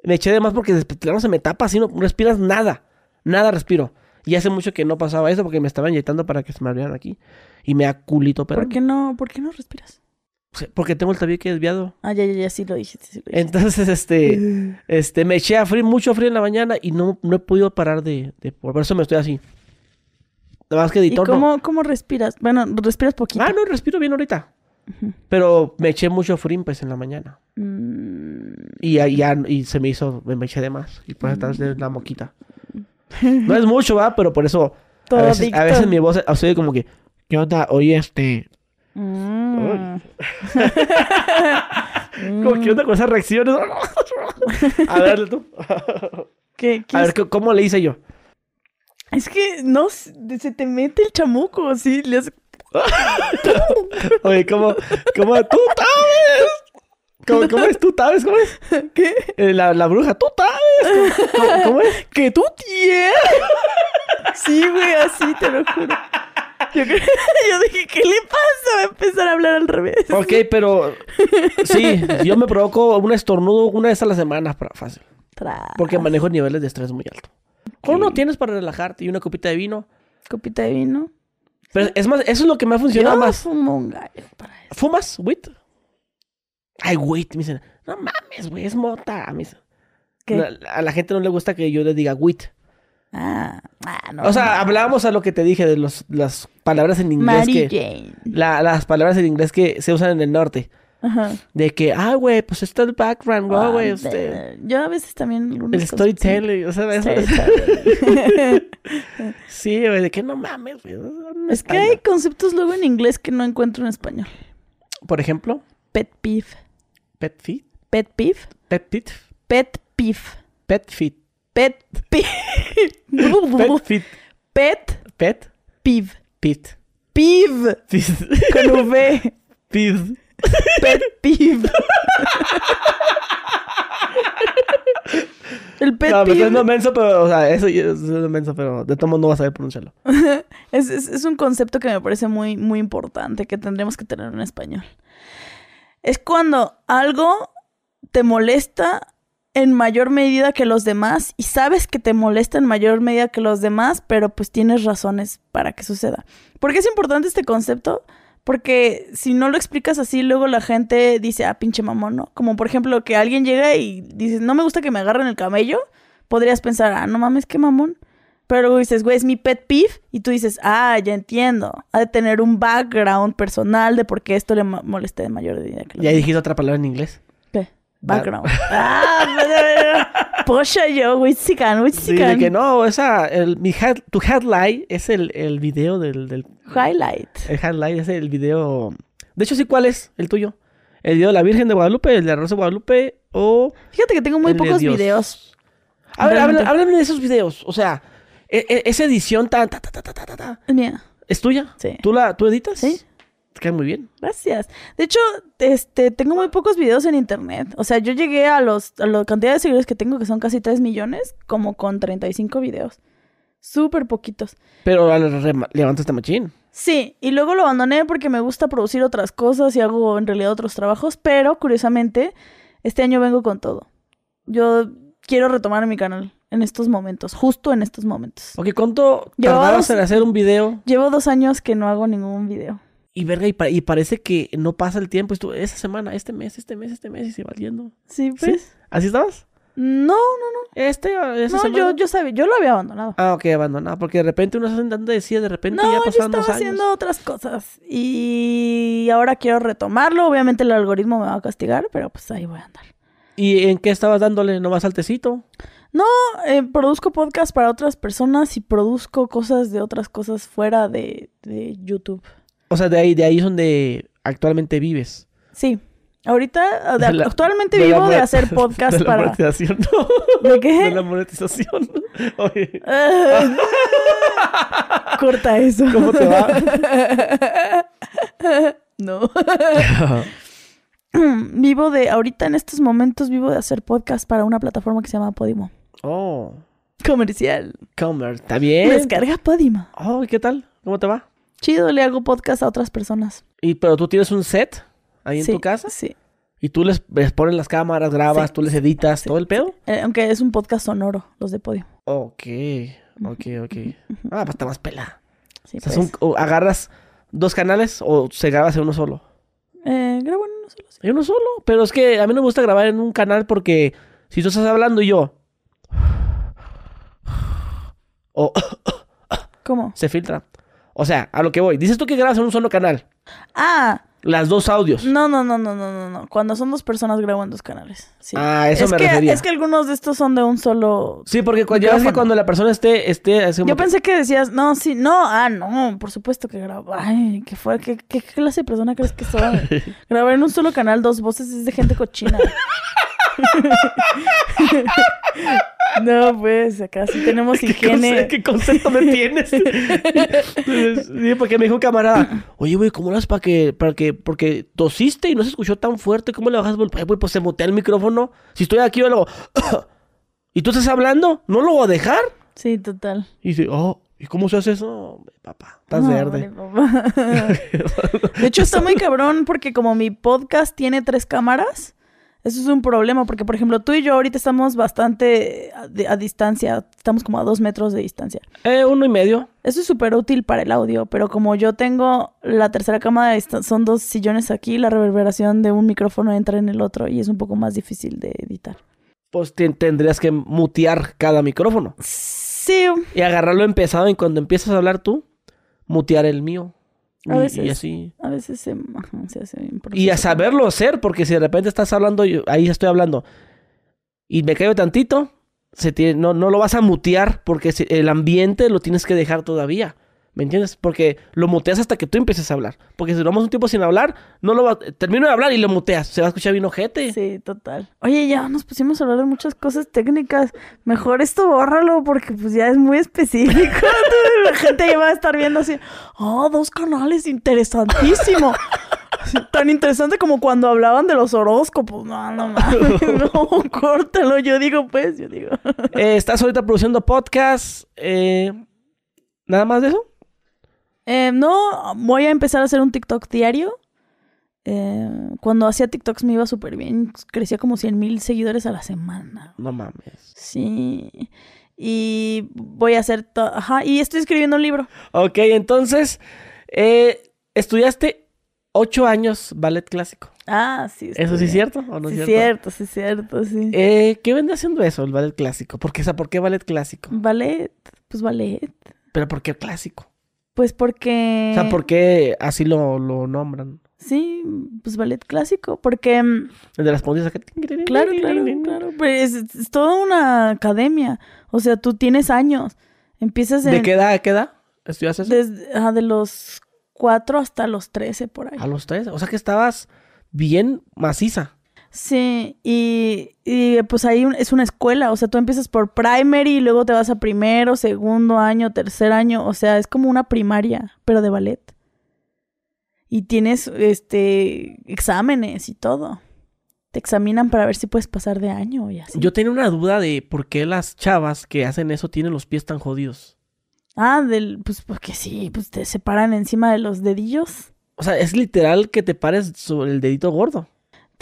Me eché de más porque plano se me tapa así, no respiras nada. Nada respiro. Y hace mucho que no pasaba eso porque me estaba inyectando para que se me abrieran aquí. Y me aculito, pero. ¿Por qué no, por qué no respiras? Porque tengo el tabique desviado. Ah, ya, ya, ya, sí lo dijiste, sí. Entonces, este. Este, me eché a frío, mucho frío en la mañana y no, no he podido parar de, de- Por eso me estoy así. Nada más que ¿Y editor no- cómo, cómo respiras? Bueno, respiras poquito. Ah, no, respiro bien ahorita. Pero me eché mucho frío pues en la mañana. Mm, Y ya, ya- y se me hizo, me eché de más. Y por eso estás de la moquita. No es mucho, va, pero por eso a todo veces, a veces mi voz oye como que, ¿qué onda? Oye, este. Mm. Como, ¿Qué onda con esas reacciones? a ver, tú. ¿Qué, qué A ver, ¿cómo- ¿cómo le hice yo? Es que no, se se te mete el chamuco, así, le hace- Oye, ¿cómo, cómo, tú sabes? ¿Cómo, cómo es? ¿Tú sabes? ¿Cómo es? ¿Qué? Eh, la, la bruja, ¿tú sabes? ¿Cómo, cómo- cómo es? ¿Que tú tienes? Sí, güey, así, te lo juro. Yo, dije, ¿qué le pasa? Va a empezar a hablar al revés. Ok, pero sí, yo me provoco un estornudo una vez a la semana, para fácil. Tras. Porque manejo niveles de estrés muy alto. ¿Cómo no tienes para relajarte y una copita de vino? Copita de vino. Pero es más, eso es lo que me ha funcionado Yo más. fumo un gallo para eso. ¿Fumas, wit? Ay, wit, me dicen, no mames, güey, es mota. Me dicen. ¿Qué? No, a la gente no le gusta que yo le diga wit. Ah, ah, no. O sea, hablábamos a lo que te dije de los, las palabras en inglés Mary que... Jane. la- las palabras en inglés que se usan en el norte. Ajá. De que, ah, güey, pues está el background, güey, Ah, este, Yo a veces también... el storytelling, o sea, eso- sí, güey, de que no mames, güey. es que hay conceptos luego en inglés que no encuentro en español. Por ejemplo, Pet peeve. pet feet, Pet peeve. pet pit, Pet peeve. pet feet, Pet pet Pet pet peeve. pit, pit, Con V. pit. Pet peeve. El pet No, peeve no menso, pero, o sea, eso es menso, pero de todo modo no vas a saber pronunciarlo. es, es- es un concepto que me parece muy, muy importante que tendremos que tener en español. Es cuando algo te molesta en mayor medida que los demás y sabes que te molesta en mayor medida que los demás, pero pues tienes razones para que suceda. ¿Por qué es importante este concepto? Porque si no lo explicas así, luego la gente dice, ah, pinche mamón, ¿no? Como por ejemplo que alguien llega y dices, no me gusta que me agarren el camello, podrías pensar, ah, no mames, qué mamón. Pero luego dices, güey, es mi pet peeve. Y tú dices, ah, ya entiendo. Ha de tener un background personal de por qué esto le mo- molesta de mayor medida que los Y ahí demás. dijiste otra palabra en inglés. Background. ah, Posha yo, Witsikan, Sí, de Witsikan. que no, esa, el, mi head, tu headlight es el, el video del, del, Highlight. el headlight es el video, de hecho sí, ¿cuál es el tuyo? ¿El video de la Virgen de Guadalupe, el de la Rosa de Guadalupe o Fíjate que tengo muy pocos videos. A ver, háblame, háblame de esos videos, o sea, e- e- esa edición tan, ta, ta, ta, ta, ta, ta, ta, Es mía. ¿es tuya? Sí. ¿Tú la, tú editas? Sí. Te queda muy bien. Gracias. De hecho, este, tengo muy pocos videos en internet. O sea, yo llegué a los a la cantidad de seguidores que tengo, que son casi 3 millones, como con 35 videos. Súper poquitos. Pero levantaste machín. Sí, y luego lo abandoné porque me gusta producir otras cosas y hago en realidad otros trabajos, pero curiosamente, este año vengo con todo. Yo quiero retomar mi canal en estos momentos, justo en estos momentos. Ok, ¿cuánto tardabas en hacer un video? Llevo dos años que no hago ningún video. Y verga, y, pa- y parece que no pasa el tiempo. Estuvo esa semana, este mes, este mes, este mes, y se va yendo. Sí, ¿Sí? pues. ¿Así estabas? No, no, no. Este, esa No, semana? yo, yo sabía, yo lo había abandonado. Ah, ok, abandonado. Porque de repente uno se intenta decir, de repente No, ya yo pasaron estaba dos años. haciendo otras cosas. Y ahora quiero retomarlo. Obviamente el algoritmo me va a castigar, pero pues ahí voy a andar. ¿Y en qué estabas dándole? ¿Nomás al tecito? No, eh, produzco podcast para otras personas y produzco cosas de otras cosas fuera de, de YouTube. O sea, de ahí, de ahí es donde actualmente vives. Sí. Ahorita, de- De la- actualmente de vivo de hacer podcast de la para... monetización. ¿De qué? De la monetización. Oye, Corta eso. ¿cómo te va? No. vivo de, ahorita en estos momentos vivo de hacer podcast para una plataforma que se llama Podimo. Oh, Comercial. comer. ¿Está bien? Descarga Podimo. Oh, ¿y ¿qué tal? ¿Cómo te va? Chido, le hago podcast a otras personas. ¿Y pero tú tienes un set ahí en Sí, tu casa? Sí. ¿Y tú les, les pones las cámaras, grabas, Sí, tú les editas, sí, todo el pedo? Eh, aunque es un podcast sonoro, los de Podimo. Ok, ok, ok. Ah, pues está más pelada. Sí, O sea, pues. son- agarras dos canales o se grabas en uno solo. Eh, grabo en uno solo. sí. En uno solo. Pero es que a mí no me gusta grabar en un canal porque si tú estás hablando y yo. O ¿Cómo? se filtra. O sea, a lo que voy. Dices tú que grabas en un solo canal. Ah, Las dos audios. no, no, no, no, no, no, no. Cuando son dos personas grabo en dos canales. Sí. Ah, eso es me que, refería. Es que algunos de estos son de un solo. Sí, porque cuando, ya que cuando la persona esté, esté así Yo que- pensé que decías, no, sí, no, ah, no, por supuesto que grabo. Ay, ¿qué fue? ¿Qué, qué clase de persona crees que soy? Grabar en un solo canal dos voces es de gente cochina. no, pues, acá sí tenemos ¿Qué, higiene. conce- qué concepto me tienes? sí, porque me dijo un camarada, oye, güey, ¿cómo lo haces para que, para que, porque tosiste y no se escuchó tan fuerte, ¿cómo le bajas? vol- Ay, güey, pues se mutea el micrófono. Si estoy aquí, yo luego, ¿y tú estás hablando? ¿No lo voy a dejar? Sí, total. Y dice, oh, ¿y cómo se hace eso? Papá, estás No, verde. vale, papá. de hecho, está muy cabrón porque como mi podcast tiene tres cámaras, eso es un problema porque, por ejemplo, tú y yo ahorita estamos bastante a, de- a distancia, estamos como a dos metros de distancia. Eh, uno y medio. Eso es súper útil para el audio, pero como yo tengo la tercera cámara, esta- son dos sillones aquí, la reverberación de un micrófono entra en el otro y es un poco más difícil de editar. Pues te- tendrías que mutear cada micrófono. Sí, Y agarrarlo empezado y cuando empiezas a hablar tú, mutear el mío. A Y- veces. y así. a veces se, hace Y a saberlo hacer, porque si de repente estás hablando, yo- ahí estoy hablando, y me caigo tantito, se tiene, no, no lo vas a mutear, porque el ambiente lo tienes que dejar todavía. ¿Me entiendes? Porque lo muteas hasta que tú empieces a hablar. Porque si duramos un tiempo sin hablar, no lo va, termino de hablar y lo muteas. Se va a escuchar bien ojete. Sí, total. Oye, ya nos pusimos a hablar de muchas cosas técnicas. Mejor esto bórralo porque pues ya es muy específico. La gente ya va a estar viendo así, oh, dos canales, interesantísimo. Tan interesante como cuando hablaban de los horóscopos. No, no mames. No, córtalo. Yo digo, pues, yo digo. Eh, estás ahorita produciendo podcast. eh, ¿Nada más de eso? Eh, no, voy a empezar a hacer un TikTok diario. Eh, cuando hacía TikToks me iba súper bien. Crecía como 100 mil seguidores a la semana. No mames. Sí. Y voy a hacer... Ajá, y estoy escribiendo un libro. Ok, entonces, eh, estudiaste ocho años ballet clásico. Ah, sí. ¿Eso sí es cierto o no sí, es cierto, cierto? sí, cierto, sí. Eh, ¿Qué vende haciendo eso, el ballet clásico? ¿Por qué, o sea, ¿por qué ballet clásico? Ballet, pues ballet. ¿Pero por qué clásico? Pues porque... O sea, ¿por qué así lo, lo nombran? Sí, pues ballet clásico, porque... mm, El de las puntillas acá. Claro, claro, claro. Pues es, es toda una academia. O sea, tú tienes años. Empiezas en... ¿De qué edad a qué edad estudias eso? Desde, ajá, de los 4 hasta los 13 por ahí. A los tres. O sea que estabas bien maciza. Sí, y, y, pues ahí un- es una escuela, o sea, tú empiezas por primary y luego te vas a primero, segundo año, tercer año, o sea, es como una primaria, pero de ballet. Y tienes este exámenes y todo. Te examinan para ver si puedes pasar de año y así. Yo tenía una duda de por qué las chavas que hacen eso tienen los pies tan jodidos. Ah, del pues porque sí, pues te separan encima de los dedillos. O sea, es literal que te pares sobre el dedito gordo.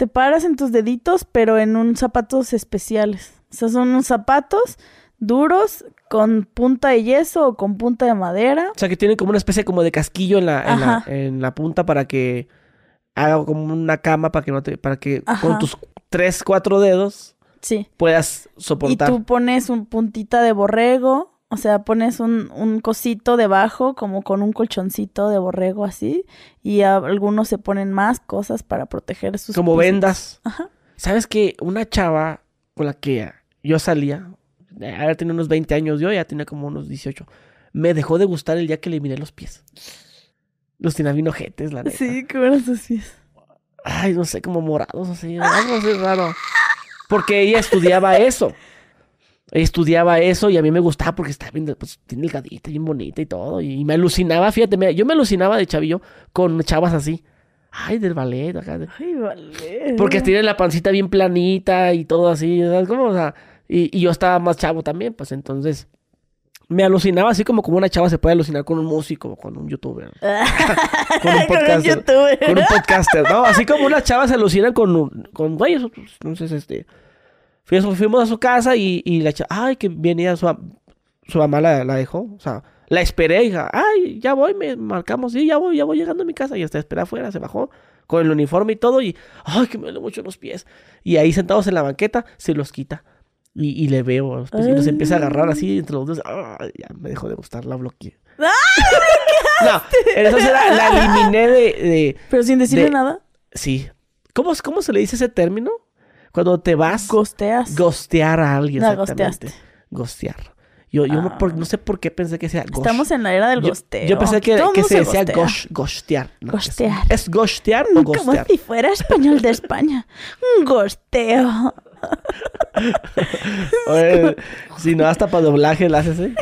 Te paras en tus deditos, pero en un zapatos especiales. O sea, son unos zapatos duros con punta de yeso o con punta de madera. O sea, que tienen como una especie como de casquillo en la, en la, en la punta para que haga como una cama para que no te, para que Ajá. con tus tres, cuatro dedos Sí. puedas Y soportar. tú pones un puntita de borrego, o sea, pones un, un cosito debajo, como con un colchoncito de borrego así, y algunos se ponen más cosas para proteger sus Como pisitos. vendas. Ajá. ¿Sabes que Una chava con la que yo salía, eh, ahora tenía unos 20 años, yo ya tenía como unos 18, me dejó de gustar el día que le miré los pies. Los tenía bien ojetes, la neta. Sí, ¿cómo eran sus pies? Ay, no sé, como morados así, algo así raro. Porque ella estudiaba eso. Estudiaba eso y a mí me gustaba porque estaba bien, pues, bien delgadita, bien bonita y todo. Y me alucinaba, fíjate, mira, yo me alucinaba de chavillo con chavas así. Ay, del ballet, acá. de- Ay, vale. Porque tiene la pancita bien planita y todo así, ¿sabes cómo? O sea, y, y yo estaba más chavo también, pues entonces me alucinaba así como como una chava se puede alucinar con un músico, con un youtuber, con un Con un podcaster, con un podcaster, ¿no? Así como unas chavas se alucinan con, un- con güeyes, otros, entonces este, fuimos, fuimos a su casa y, y la ay, que venía su, su mamá la, la dejó, o sea, la esperé, hija, ay, ya voy, me marcamos, sí, ya voy, ya voy llegando a mi casa y hasta esperé afuera, se bajó con el uniforme y todo y, ay, que me duele mucho los pies. Y ahí sentados en la banqueta, se los quita. Y, y le veo pies y los empieza a agarrar así entre los dos. Ay, ya me dejó de gustar, la bloqueé. No, esa será, la eliminé de, de- Pero sin decirle de- nada, Sí. ¿Cómo, ¿Cómo se le dice ese término? Cuando te vas gosteas. gostear a alguien. La exactamente. gosteaste. Gostear. Yo, yo no, Ah. por- no sé por qué pensé que sea gosh. Estamos en la era del gosteo. yo pensé que, que se decía gostea. gosh, gostear. No, Gostear. ¿Es, gostear o Como gostear? si fuera español de España. Un gosteo. Oye, si no, hasta para doblaje la haces, ¿eh?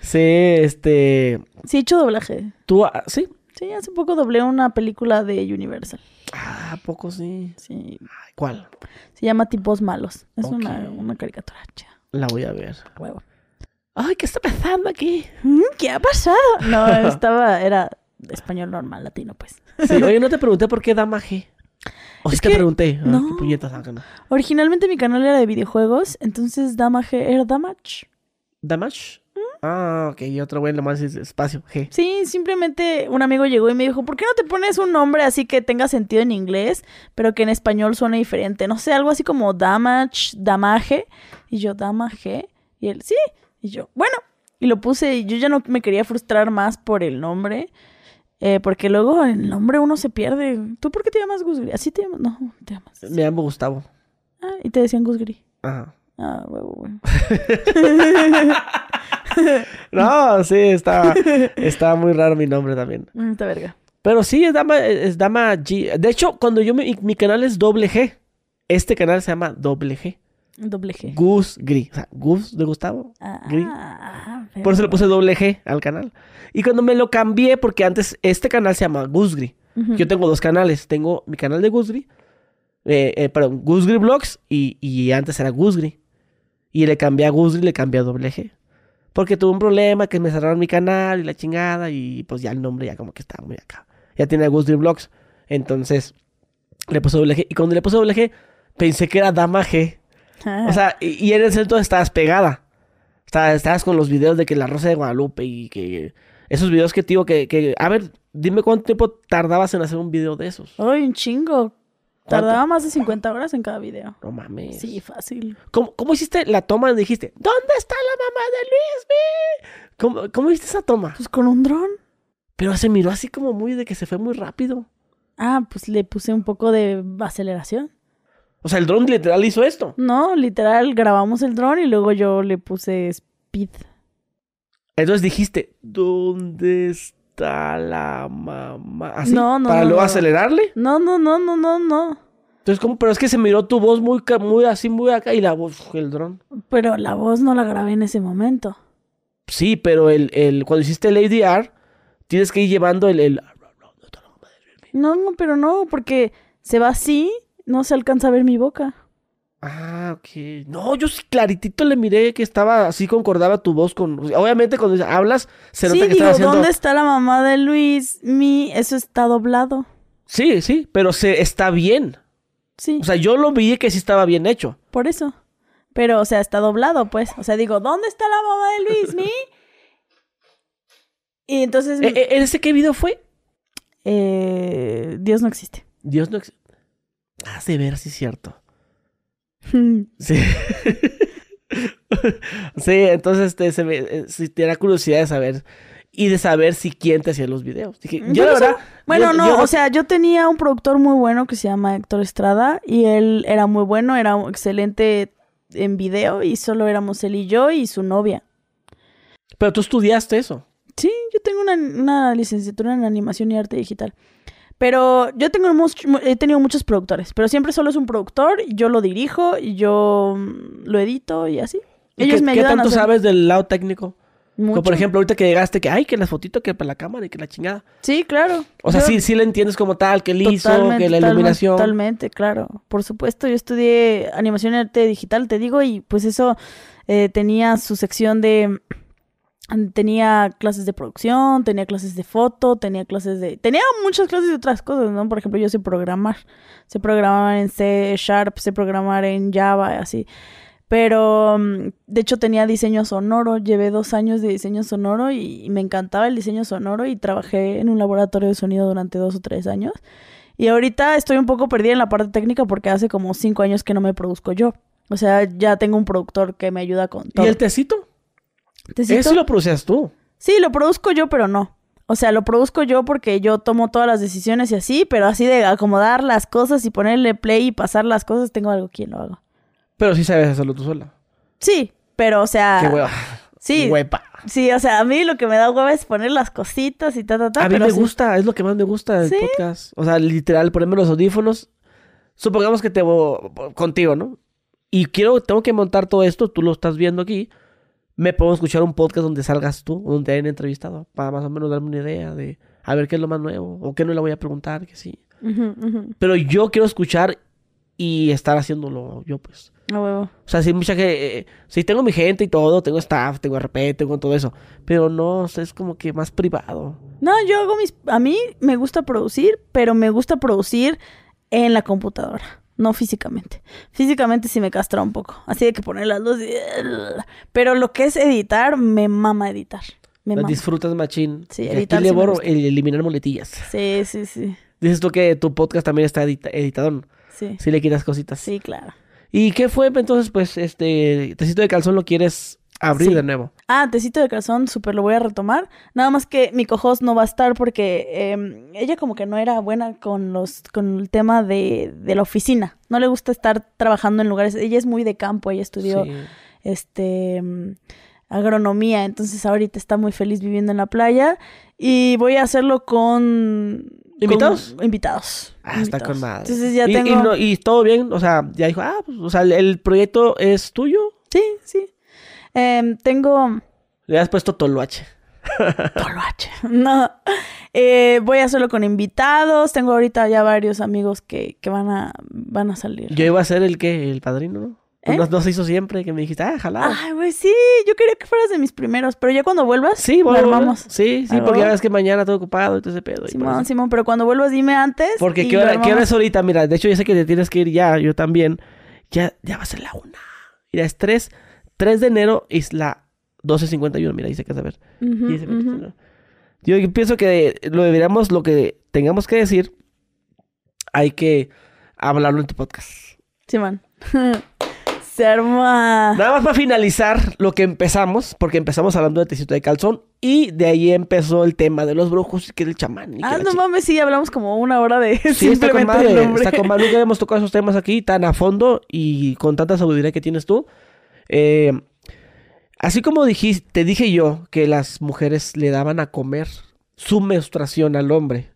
Sí, este... Sí, he hecho doblaje. Tú, ah, sí. Sí, hace poco doblé una película de Universal. Ah, ¿a poco sí. Sí, ¿Cuál? se llama Tipos Malos. Es una, una caricatura. chida. La voy a ver. Huevo. Ay, ¿qué está pasando aquí? Mm, ¿Qué ha pasado? No, estaba, era español normal, latino, pues. Sí, oye, no te pregunté por qué Dama G. O Es que- pregunté. Ah, no. qué puñetas, ah. Originalmente mi canal era de videojuegos, entonces Damage era Damage. ¿Damage? Ah, ok, y otro güey nomás es espacio, G. Sí, simplemente un amigo llegó y me dijo, ¿por qué no te pones un nombre así que tenga sentido en inglés, pero que en español suene diferente? No sé, algo así como Damage, Damage. Y yo, Damage. Y él, sí. Y yo, bueno. Y lo puse y yo ya no me quería frustrar más por el nombre. eh, porque luego el nombre uno se pierde. ¿Tú por qué te llamas Gusgri? ¿Así te llamas? No, te llamas. Me llamo Gustavo. Ah, y te decían Gusgri. Ajá. Ah, huevo, huevo. No, sí, está, está muy raro mi nombre también. Mm, verga. Pero sí, es Dama, es Dama G. De hecho, cuando yo me, mi canal es doble G. Este canal se llama doble G. Doble G. Gus Gri. O sea, Gus de Gustavo. Gri. Ah, Por eso le puse doble G al canal. Y cuando me lo cambié, porque antes este canal se llama Gusgri. Ujú. Yo tengo dos canales. Tengo mi canal de Gusgri. Eh, eh, perdón, Gusgri Vlogs. Y, y antes era Gusgri. Y le cambié a Gusgri y le cambié a doble G. Porque tuve un problema que me cerraron mi canal y la chingada. Y pues ya el nombre ya como que estaba muy acá. Ya tiene Gusgri Vlogs. Entonces le puse doble. Y cuando le puse doble pensé que era Dama G. Ah. O sea, y, en ese entonces estabas pegada. Estabas, estabas con los videos de que la Rosa de Guadalupe y que... Esos videos que digo que, que... A ver, dime cuánto tiempo tardabas en hacer un video de esos. Ay, un chingo. Tardaba más de 50 horas en cada video. No mames. Sí, fácil. ¿Cómo, cómo hiciste la toma donde dijiste, ¿dónde está la mamá de Luis? ¿Cómo, ¿Cómo hiciste esa toma? Pues con un dron. Pero se miró así como muy de que se fue muy rápido. Ah, pues le puse un poco de aceleración. O sea, el dron literal hizo esto. No, literal, grabamos el dron y luego yo le puse speed. Entonces dijiste, ¿dónde está la mamá? Así, No, no, Para no, luego no. acelerarle. No, no, no, no, no, no. Entonces, ¿cómo? Pero es que se miró tu voz muy, muy así, muy acá y la voz, el dron. Pero la voz no la grabé en ese momento. Sí, pero el, el, cuando hiciste el ADR, tienes que ir llevando el... el... No, no, pero no, porque se va así, no se alcanza a ver mi boca. Ah, ok. No, yo sí claritito le miré que estaba así, concordaba tu voz con... Obviamente cuando hablas, se nota sí, que digo, estás haciendo... ¿dónde está la mamá de Luis? Mi, eso está doblado. Sí, sí, pero se está bien. Sí, O sea, yo lo vi que sí estaba bien hecho. por eso. Pero, o sea, está doblado, pues. O sea, digo, ¿dónde está la mamá de Luis? Mi. Y entonces, ¿E- e- ¿Ese qué video fue? eh, Dios no existe. Dios no... ex- Ah, de ver, sí es cierto. Sí. sí, entonces este, se me, eh, sí, te da curiosidad de saber y de saber si quién te hacía los videos. Dije, yo la verdad. Bueno, yo- no, yo o sea, yo tenía un productor muy bueno que se llama Héctor Estrada y él era muy bueno, era excelente en video y solo éramos él y yo y su novia. Pero tú estudiaste eso. Sí, yo tengo una, una licenciatura en animación y arte digital. Pero yo tengo he tenido muchos productores, pero siempre solo es un productor, y yo lo dirijo y yo mm, lo edito y así. ¿Y Ellos qué, me qué ayudan a tanto hacer sabes del lado técnico? Como por ejemplo, ahorita que llegaste, que ay, que las fotitos, que para la cámara y que la chingada. Sí, claro. O sea, Yo- sí, sí le entiendes como tal, que el Totalmente, que la iluminación. Totalmente, claro. Por supuesto, yo estudié animación y arte digital, te digo, y pues eso eh, tenía su sección de... Tenía clases de producción, tenía clases de foto, tenía clases de... Tenía muchas clases de otras cosas, ¿no? Por ejemplo, yo sé programar. Sé programar en C Sharp, sé programar en Java, así. Pero, mm, de hecho, tenía diseño sonoro. Llevé dos años de diseño sonoro y, y me encantaba el diseño sonoro y trabajé en un laboratorio de sonido durante dos o tres años. Y ahorita estoy un poco perdida en la parte técnica porque hace como cinco años que no me produzco yo. O sea, ya tengo un productor que me ayuda con todo. ¿Y el tecito? ¿Tecito? Eso lo producías tú. Sí, lo produzco yo, pero no. O sea, lo produzco yo porque yo tomo todas las decisiones y así, pero así de acomodar las cosas y ponerle play y pasar las cosas, tengo algo quien lo haga. Pero sí sabes hacerlo tú sola. Sí, pero o sea... Qué hueva. Sí, Huepa. sí, o sea, a mí lo que me da hueva es poner las cositas y ta, ta, ta. A mí me sí. gusta, es lo que más me gusta del ¿Sí? podcast. O sea, literal, ponerme los audífonos. Supongamos que te voy contigo, ¿no? Y quiero, tengo que montar todo esto, tú lo estás viendo aquí. Me puedo escuchar un podcast donde salgas tú, donde hayan entrevistado, para más o menos darme una idea de a ver qué es lo más nuevo, o qué no le voy a preguntar, que sí. Pero yo quiero escuchar y estar haciéndolo yo, pues. A huevo. O sea, sí, mucha que. sí, tengo mi gente y todo, tengo staff, tengo RP, tengo todo eso. Pero no, o sea, es como que más privado. No, yo hago mis... A mí me gusta producir, pero me gusta producir en la computadora, no físicamente. Físicamente sí me castra un poco, así de que poner las luces y... Pero lo que es editar, me mama editar. Me La mama. disfrutas machín. Sí, Y aquí editar le sí me borro el eliminar muletillas. Sí, sí, sí. Dices tú que tu podcast también está edita- editado. Sí, Si le quitas cositas. sí, claro. ¿Y qué fue entonces, pues, este, tecito de calzón lo quieres abrir Sí. de nuevo? Ah, tecito de calzón, súper lo voy a retomar. Nada más que mi cohost no va a estar porque eh, ella como que no era buena con los con el tema de, de la oficina. No le gusta estar trabajando en lugares. Ella es muy de campo, ella estudió Sí. este mm, agronomía, entonces ahorita está muy feliz viviendo en la playa y voy a hacerlo con ¿Invitados? con invitados. Ah, está con madre. Entonces ya y, tengo y no- y todo bien, o sea, ya dijo, ah, pues, o sea, el proyecto es tuyo. Sí, sí. Em, tengo Le has puesto Toloache. Toloache. No. Eh, voy a hacerlo con invitados. Tengo ahorita ya varios amigos que, que van a van a salir. Yo iba a ser el que, el padrino, ¿no? ¿Eh? No, no se hizo siempre, que me dijiste, ah, jalado. Ay, güey, sí, yo quería que fueras de mis primeros, pero ya cuando vuelvas, sí, bueno, armamos. Sí, sí, ¿Algo? porque ya ves que mañana estoy ocupado y todo ese pedo. Simón. Simón, pero cuando vuelvas dime antes. Porque ¿qué hora, ¿qué hora es ahorita? Mira, de hecho yo sé que te tienes que ir ya, yo también. Ya, ya va a ser la una. Mira, es 3, 3 de enero es la 12.51, mira, dice que saber. Ujú, Dice, ujú. ¿no? Yo pienso que lo deberíamos, lo que tengamos que decir, hay que hablarlo en tu podcast. Simón. Se arma. Nada más para finalizar lo que empezamos, porque empezamos hablando de tecito de calzón y de ahí empezó el tema de los brujos y que el chamán. y Ah, no mames, sí, hablamos como una hora de Sí, está con madre, está con madre. Nunca habíamos tocado esos temas aquí tan a fondo y con tanta sabiduría que tienes tú. Eh, así como te dije yo que las mujeres le daban a comer su menstruación al hombre,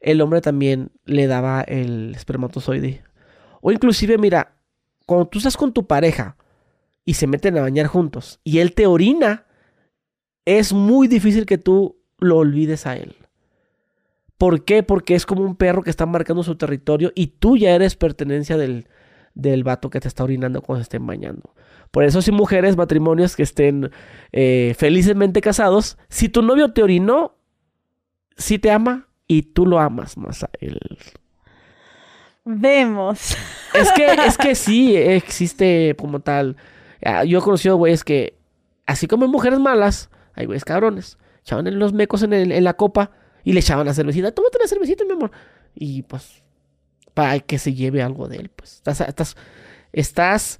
el hombre también le daba el espermatozoide. O inclusive, mira, cuando tú estás con tu pareja y se meten a bañar juntos y él te orina, es muy difícil que tú lo olvides a él. ¿Por qué? Porque es como un perro que está marcando su territorio y tú ya eres pertenencia del, del vato que te está orinando cuando se estén bañando. Por eso, si mujeres, matrimonios que estén eh, felizmente casados, si tu novio te orinó, sí te ama y tú lo amas más a él. Vemos. Es que, es que sí existe como tal. Ah, Yo he conocido güeyes que, así como hay mujeres malas, hay güeyes cabrones. Echaban en los mecos en, el- en la copa y le echaban la cervecita. Tómate la cervecita, mi amor. Y pues, para que se lleve algo de él, pues. Estás, estás- estás,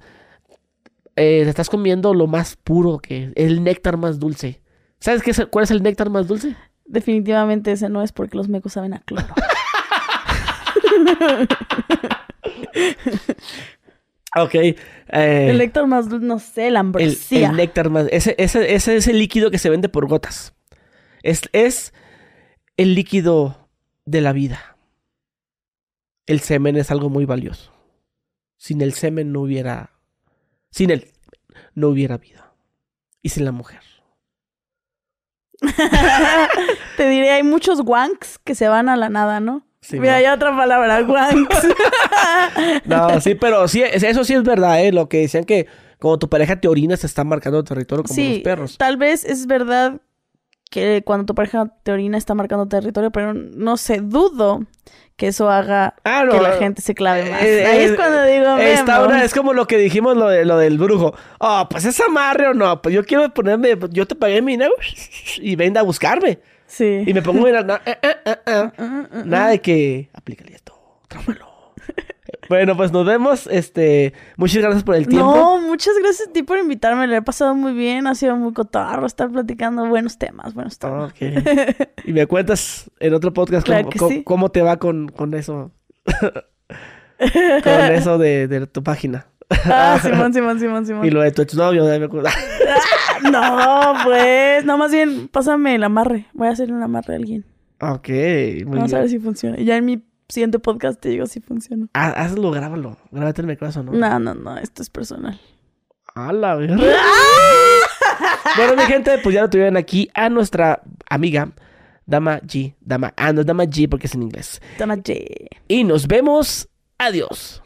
eh, te estás comiendo lo más puro que el néctar más dulce. ¿Sabes qué es, cuál es el néctar más dulce? Definitivamente ese no es porque los mecos saben a cloro. Ok. el eh, néctar más dulce, no sé, la el, ambrosía. el néctar más. Ese, ese, ese es el líquido que se vende por gotas. Es, es el líquido de la vida. El semen es algo muy valioso. Sin el semen no hubiera. Sin él no hubiera vida. Y sin la mujer. Te diré, hay muchos wanks que se van a la nada, ¿no? Sí, Mira, ¿no? hay otra palabra, wanks. No, sí, pero sí, es- eso sí es verdad, ¿eh? Lo que decían que como tu pareja te orina, se está marcando territorio como los sí, perros. tal vez es verdad que cuando tu pareja te orina está marcando territorio, pero no sé, dudo que eso haga Ah, no. que la gente se clave más. Eh, Ahí eh, es cuando digo, Esta hora es como lo que dijimos lo, de- lo del brujo. Oh, pues es amarre o no. Pues yo quiero ponerme, yo te pagué mi dinero y ven a buscarme. Sí. Y me pongo a mirar, na- eh, eh, eh, eh. Nada de que aplícale esto, trámalo. Bueno, pues nos vemos. Este, muchas gracias por el tiempo. No, muchas gracias a ti por invitarme. Le he pasado muy bien. Ha sido muy cotarro estar platicando buenos temas, buenos temas. Y me cuentas en otro podcast Claro cómo, sí. cómo te va con, con eso. con eso de, de tu página. Ah, Simón, Simón, Simón, Simón. Y lo de tu exnovio, me acuerdo. No, pues. No, más bien, pásame el amarre. Voy a hacer un amarre a alguien. ok, muy Vamos a bien. ver si funciona. Ya en mi siguiente podcast te digo si funciona. Ah, hazlo, grábalo. Grábate el corazón, ¿no? No, no, no. Esto es personal. A la verga. bueno, mi gente, pues ya lo tuvieron aquí a nuestra amiga Dama G. Dama, ah, no Dama G porque es en inglés. Tama J. Y nos vemos. Adiós.